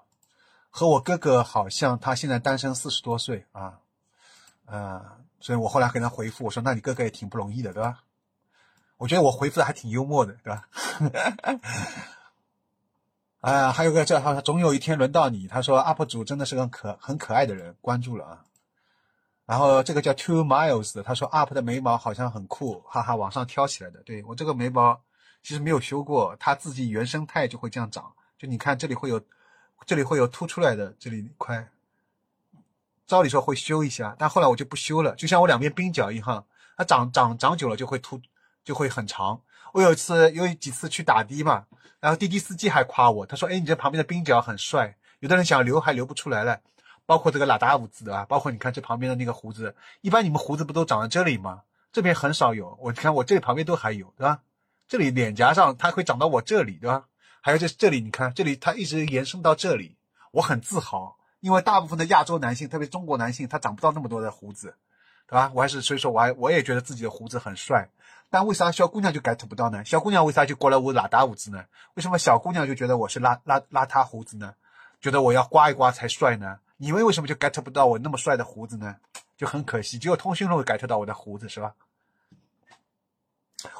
和我哥哥好像，他现在单身四十多岁啊，呃，所以我后来给他回复我说：“那你哥哥也挺不容易的，对吧？”我觉得我回复的还挺幽默的，对吧？哎呀，还有个叫他总有一天轮到你。他说 UP 主真的是个可很可爱的人，关注了啊。然后这个叫 Two Miles 的，他说 UP 的眉毛好像很酷，哈哈，往上挑起来的。对我这个眉毛其实没有修过，它自己原生态就会这样长，就你看这里会有。这里会有凸出来的这里一块，照理说会修一下，但后来我就不修了，就像我两边鬓角一样，它长长长久了就会秃，就会很长。我有一次有几次去打的嘛，然后滴滴司机还夸我，他说：“哎，你这旁边的鬓角很帅。”有的人想留还留不出来了，包括这个喇达胡子啊，包括你看这旁边的那个胡子，一般你们胡子不都长在这里吗？这边很少有，我看我这里旁边都还有，对吧？这里脸颊上它会长到我这里，对吧？还有这这里，你看这里，它一直延伸到这里，我很自豪，因为大部分的亚洲男性，特别中国男性，他长不到那么多的胡子，对吧？我还是所以说，我还我也觉得自己的胡子很帅，但为啥小姑娘就 get 不到呢？小姑娘为啥就过来我喇大胡子呢？为什么小姑娘就觉得我是拉拉邋遢胡子呢？觉得我要刮一刮才帅呢？你们为什么就 get 不到我那么帅的胡子呢？就很可惜，只有通讯录 get 到我的胡子，是吧？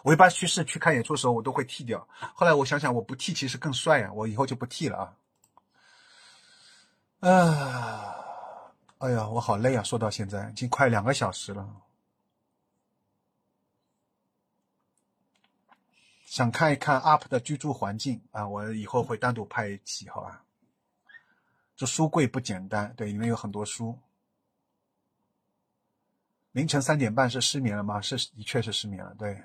我一般去市去看演出的时候，我都会剃掉。后来我想想，我不剃其实更帅呀，我以后就不剃了啊。啊，哎呀，我好累啊！说到现在已经快两个小时了，想看一看 UP 的居住环境啊，我以后会单独拍一期，好吧？这书柜不简单，对，里面有很多书。凌晨三点半是失眠了吗？是，的确是失眠了，对。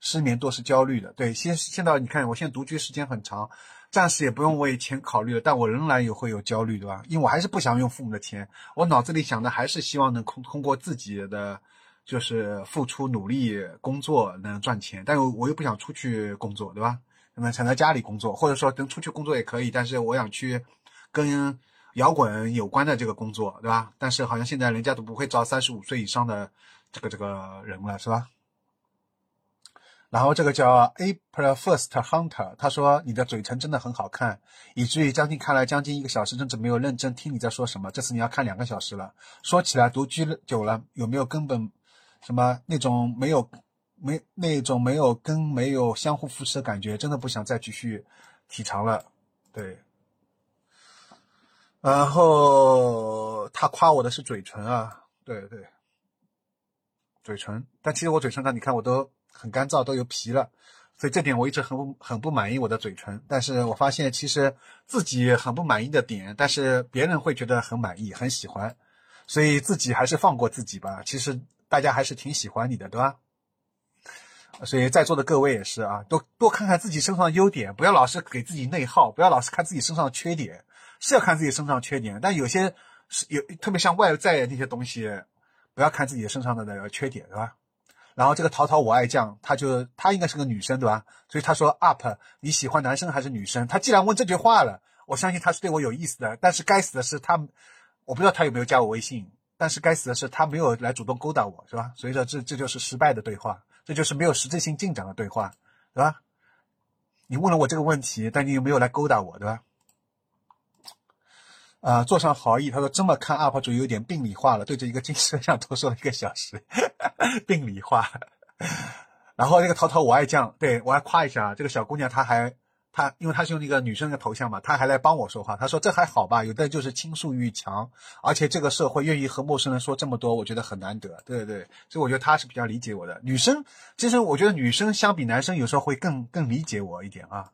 失眠多是焦虑的，对，现现在你看，我现在独居时间很长，暂时也不用为钱考虑了，但我仍然也会有焦虑，对吧？因为我还是不想用父母的钱，我脑子里想的还是希望能通通过自己的，就是付出努力工作能赚钱，但我又不想出去工作，对吧？那么想在家里工作，或者说能出去工作也可以，但是我想去跟摇滚有关的这个工作，对吧？但是好像现在人家都不会招三十五岁以上的这个这个人了，是吧？然后这个叫 April First Hunter，他说你的嘴唇真的很好看，以至于将近看了将近一个小时，甚至没有认真听你在说什么。这次你要看两个小时了。说起来独居久了，有没有根本什么那种没有没那种没有跟没有相互扶持的感觉？真的不想再继续体长了。对。然后他夸我的是嘴唇啊，对对，嘴唇。但其实我嘴唇上，你看我都。很干燥，都有皮了，所以这点我一直很很不满意我的嘴唇。但是我发现其实自己很不满意的点，但是别人会觉得很满意、很喜欢，所以自己还是放过自己吧。其实大家还是挺喜欢你的，对吧？所以在座的各位也是啊，多多看看自己身上的优点，不要老是给自己内耗，不要老是看自己身上的缺点。是要看自己身上的缺点，但有些是有特别像外在那些东西，不要看自己身上的那个缺点，对吧？然后这个淘淘我爱酱，他就他应该是个女生对吧？所以他说 up 你喜欢男生还是女生？他既然问这句话了，我相信他是对我有意思的。但是该死的是他，我不知道他有没有加我微信。但是该死的是他没有来主动勾搭我，是吧？所以说这这就是失败的对话，这就是没有实质性进展的对话，对吧？你问了我这个问题，但你有没有来勾搭我，对吧？啊，坐上豪意，他说这么看 UP 主有点病理化了，对着一个金摄像头说了一个小时，病理化。然后那个淘淘我爱酱，对我还夸一下这个小姑娘，她还她因为她是用那个女生的头像嘛，她还来帮我说话。她说这还好吧，有的就是倾诉欲强，而且这个社会愿意和陌生人说这么多，我觉得很难得。对对，所以我觉得她是比较理解我的女生。其实我觉得女生相比男生有时候会更更理解我一点啊。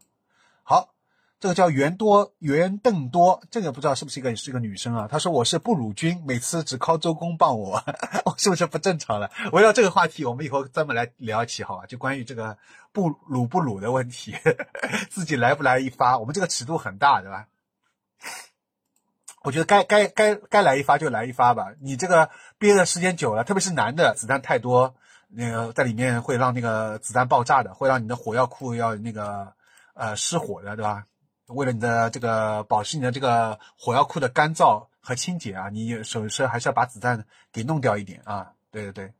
这个叫袁多袁邓多，这个不知道是不是一个是一个女生啊？她说我是不乳君，每次只靠周公帮我，我 是不是不正常了？围绕这个话题，我们以后专门来聊一期，好吧？就关于这个不乳不乳的问题，自己来不来一发？我们这个尺度很大，对吧？我觉得该该该该来一发就来一发吧。你这个憋的时间久了，特别是男的，子弹太多，那个在里面会让那个子弹爆炸的，会让你的火药库要那个呃失火的，对吧？为了你的这个保持你的这个火药库的干燥和清洁啊，你首先还是要把子弹给弄掉一点啊！对对对。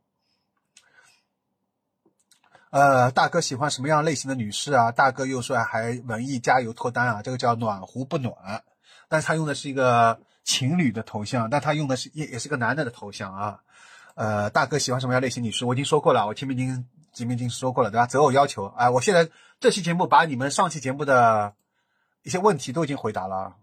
呃，大哥喜欢什么样类型的女士啊？大哥又说还文艺加油脱单啊？这个叫暖壶不暖，但是他用的是一个情侣的头像，但他用的是也也是个男的的头像啊。呃，大哥喜欢什么样类型女士？我已经说过了，我前面已经前面已经说过了，对吧？择偶要求，哎，我现在这期节目把你们上期节目的一些问题都已经回答了。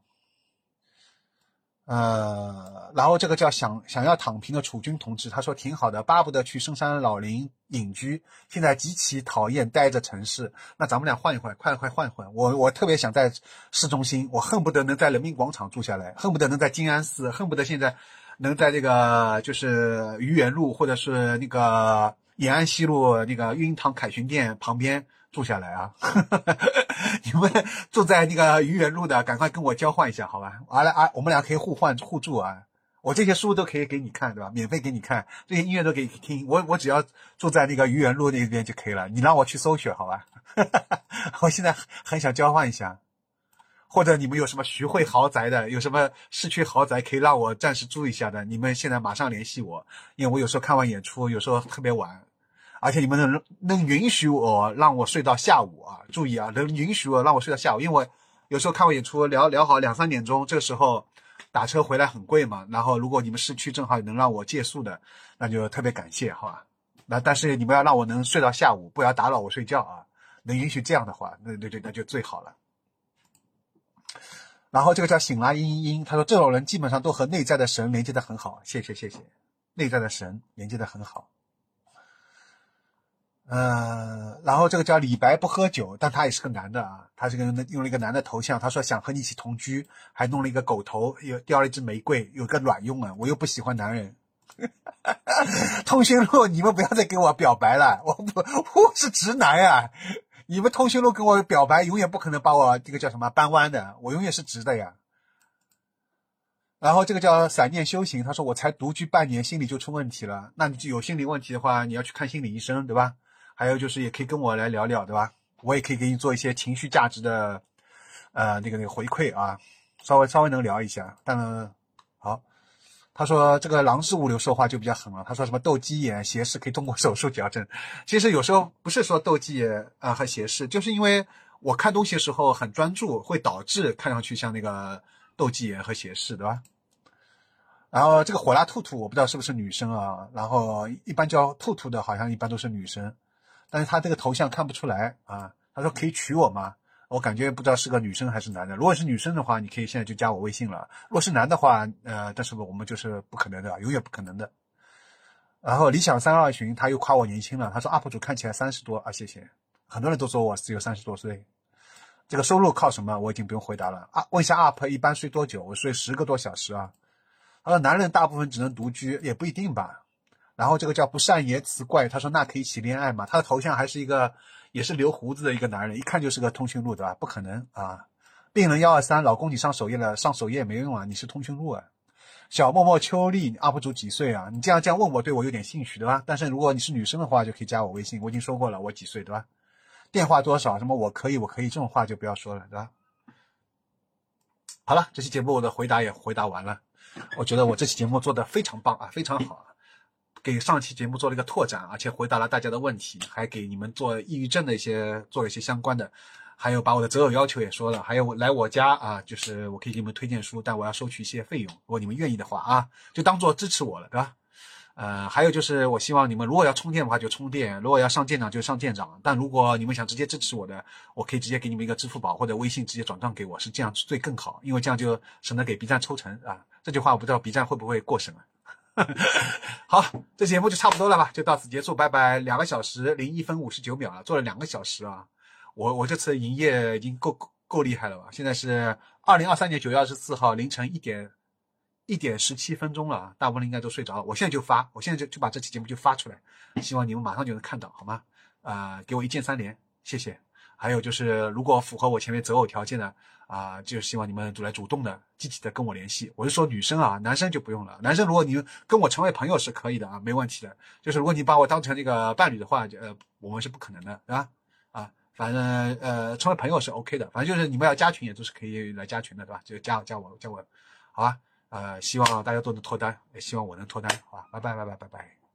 呃，然后这个叫想想要躺平的楚军同志，他说挺好的，巴不得去深山老林隐居。现在极其讨厌待着城市，那咱们俩换一换，快快换一换。我我特别想在市中心，我恨不得能在人民广场住下来，恨不得能在静安寺，恨不得现在能在这个就是愚园路或者是那个延安西路那个玉英堂凯旋店旁边。住下来啊！你们住在那个愚园路的，赶快跟我交换一下，好吧？啊，来啊，我们俩可以互换互助啊！我这些书都可以给你看，对吧？免费给你看，这些音乐都给你听。我我只要住在那个愚园路那边就可以了。你让我去搜寻，好吧？我现在很想交换一下，或者你们有什么徐汇豪宅的，有什么市区豪宅可以让我暂时住一下的，你们现在马上联系我，因为我有时候看完演出，有时候特别晚。而且你们能能允许我让我睡到下午啊？注意啊，能允许我让我睡到下午，因为有时候看完演出聊聊好两三点钟，这个时候打车回来很贵嘛。然后如果你们市区正好能让我借宿的，那就特别感谢，好吧？那但是你们要让我能睡到下午，不要打扰我睡觉啊。能允许这样的话，那那就那就最好了。然后这个叫醒来嘤嘤嘤，他说这种人基本上都和内在的神连接的很好，谢谢谢谢，内在的神连接的很好。嗯，然后这个叫李白不喝酒，但他也是个男的啊，他是个用了一个男的头像，他说想和你一起同居，还弄了一个狗头，又叼了一支玫瑰，有个卵用啊，我又不喜欢男人。通讯录，你们不要再给我表白了，我不我是直男呀，你们通讯录跟我表白，永远不可能把我这个叫什么扳弯的，我永远是直的呀。然后这个叫散念修行，他说我才独居半年，心理就出问题了，那你就有心理问题的话，你要去看心理医生，对吧？还有就是，也可以跟我来聊聊，对吧？我也可以给你做一些情绪价值的，呃，那个那个回馈啊，稍微稍微能聊一下。但好，他说这个狼式物流说话就比较狠了。他说什么斗鸡眼斜视可以通过手术矫正。其实有时候不是说斗鸡眼啊和斜视，就是因为我看东西的时候很专注，会导致看上去像那个斗鸡眼和斜视，对吧？然后这个火辣兔兔，我不知道是不是女生啊？然后一般叫兔兔的，好像一般都是女生。但是他这个头像看不出来啊。他说可以娶我吗？我感觉不知道是个女生还是男的。如果是女生的话，你可以现在就加我微信了。如果是男的话，呃，但是我们就是不可能的，永远不可能的。然后理想三二群他又夸我年轻了，他说 UP 主看起来三十多啊，谢谢。很多人都说我只有三十多岁。这个收入靠什么？我已经不用回答了啊。问一下 UP 一般睡多久？我睡十个多小时啊。他说男人大部分只能独居，也不一定吧。然后这个叫不善言辞怪，他说那可以一起恋爱吗？他的头像还是一个也是留胡子的一个男人，一看就是个通讯录，对吧？不可能啊！病人幺二三，老公你上首页了，上首页也没用啊，你是通讯录啊！小默默秋丽 UP 主几岁啊？你这样这样问我，对我有点兴趣，对吧？但是如果你是女生的话，就可以加我微信，我已经说过了，我几岁，对吧？电话多少？什么我可以，我可以，这种话就不要说了，对吧？好了，这期节目我的回答也回答完了，我觉得我这期节目做的非常棒啊，非常好。给上期节目做了一个拓展，而且回答了大家的问题，还给你们做抑郁症的一些做了一些相关的，还有把我的择偶要求也说了，还有来我家啊，就是我可以给你们推荐书，但我要收取一些费用，如果你们愿意的话啊，就当做支持我了，对吧？呃，还有就是我希望你们如果要充电的话就充电，如果要上舰长就上舰长，但如果你们想直接支持我的，我可以直接给你们一个支付宝或者微信直接转账给我，是这样最更好，因为这样就省得给 B 站抽成啊。这句话我不知道 B 站会不会过审了。好，这节目就差不多了吧，就到此结束，拜拜。两个小时零一分五十九秒了，做了两个小时啊。我我这次营业已经够够够厉害了吧？现在是二零二三年九月二十四号凌晨一点一点十七分钟了，大部分人应该都睡着了。我现在就发，我现在就就把这期节目就发出来，希望你们马上就能看到，好吗？啊，给我一键三连，谢谢。还有就是，如果符合我前面择偶条件的啊，就希望你们主来主动的、积极的跟我联系。我是说女生啊，男生就不用了。男生如果你跟我成为朋友是可以的啊，没问题的。就是如果你把我当成那个伴侣的话，呃，我们是不可能的，对吧？啊，反正呃，成为朋友是 OK 的。反正就是你们要加群也都是可以来加群的，对吧？就加加我加我，好吧？呃，希望大家都能脱单，也希望我能脱单，好吧？拜拜拜拜拜拜。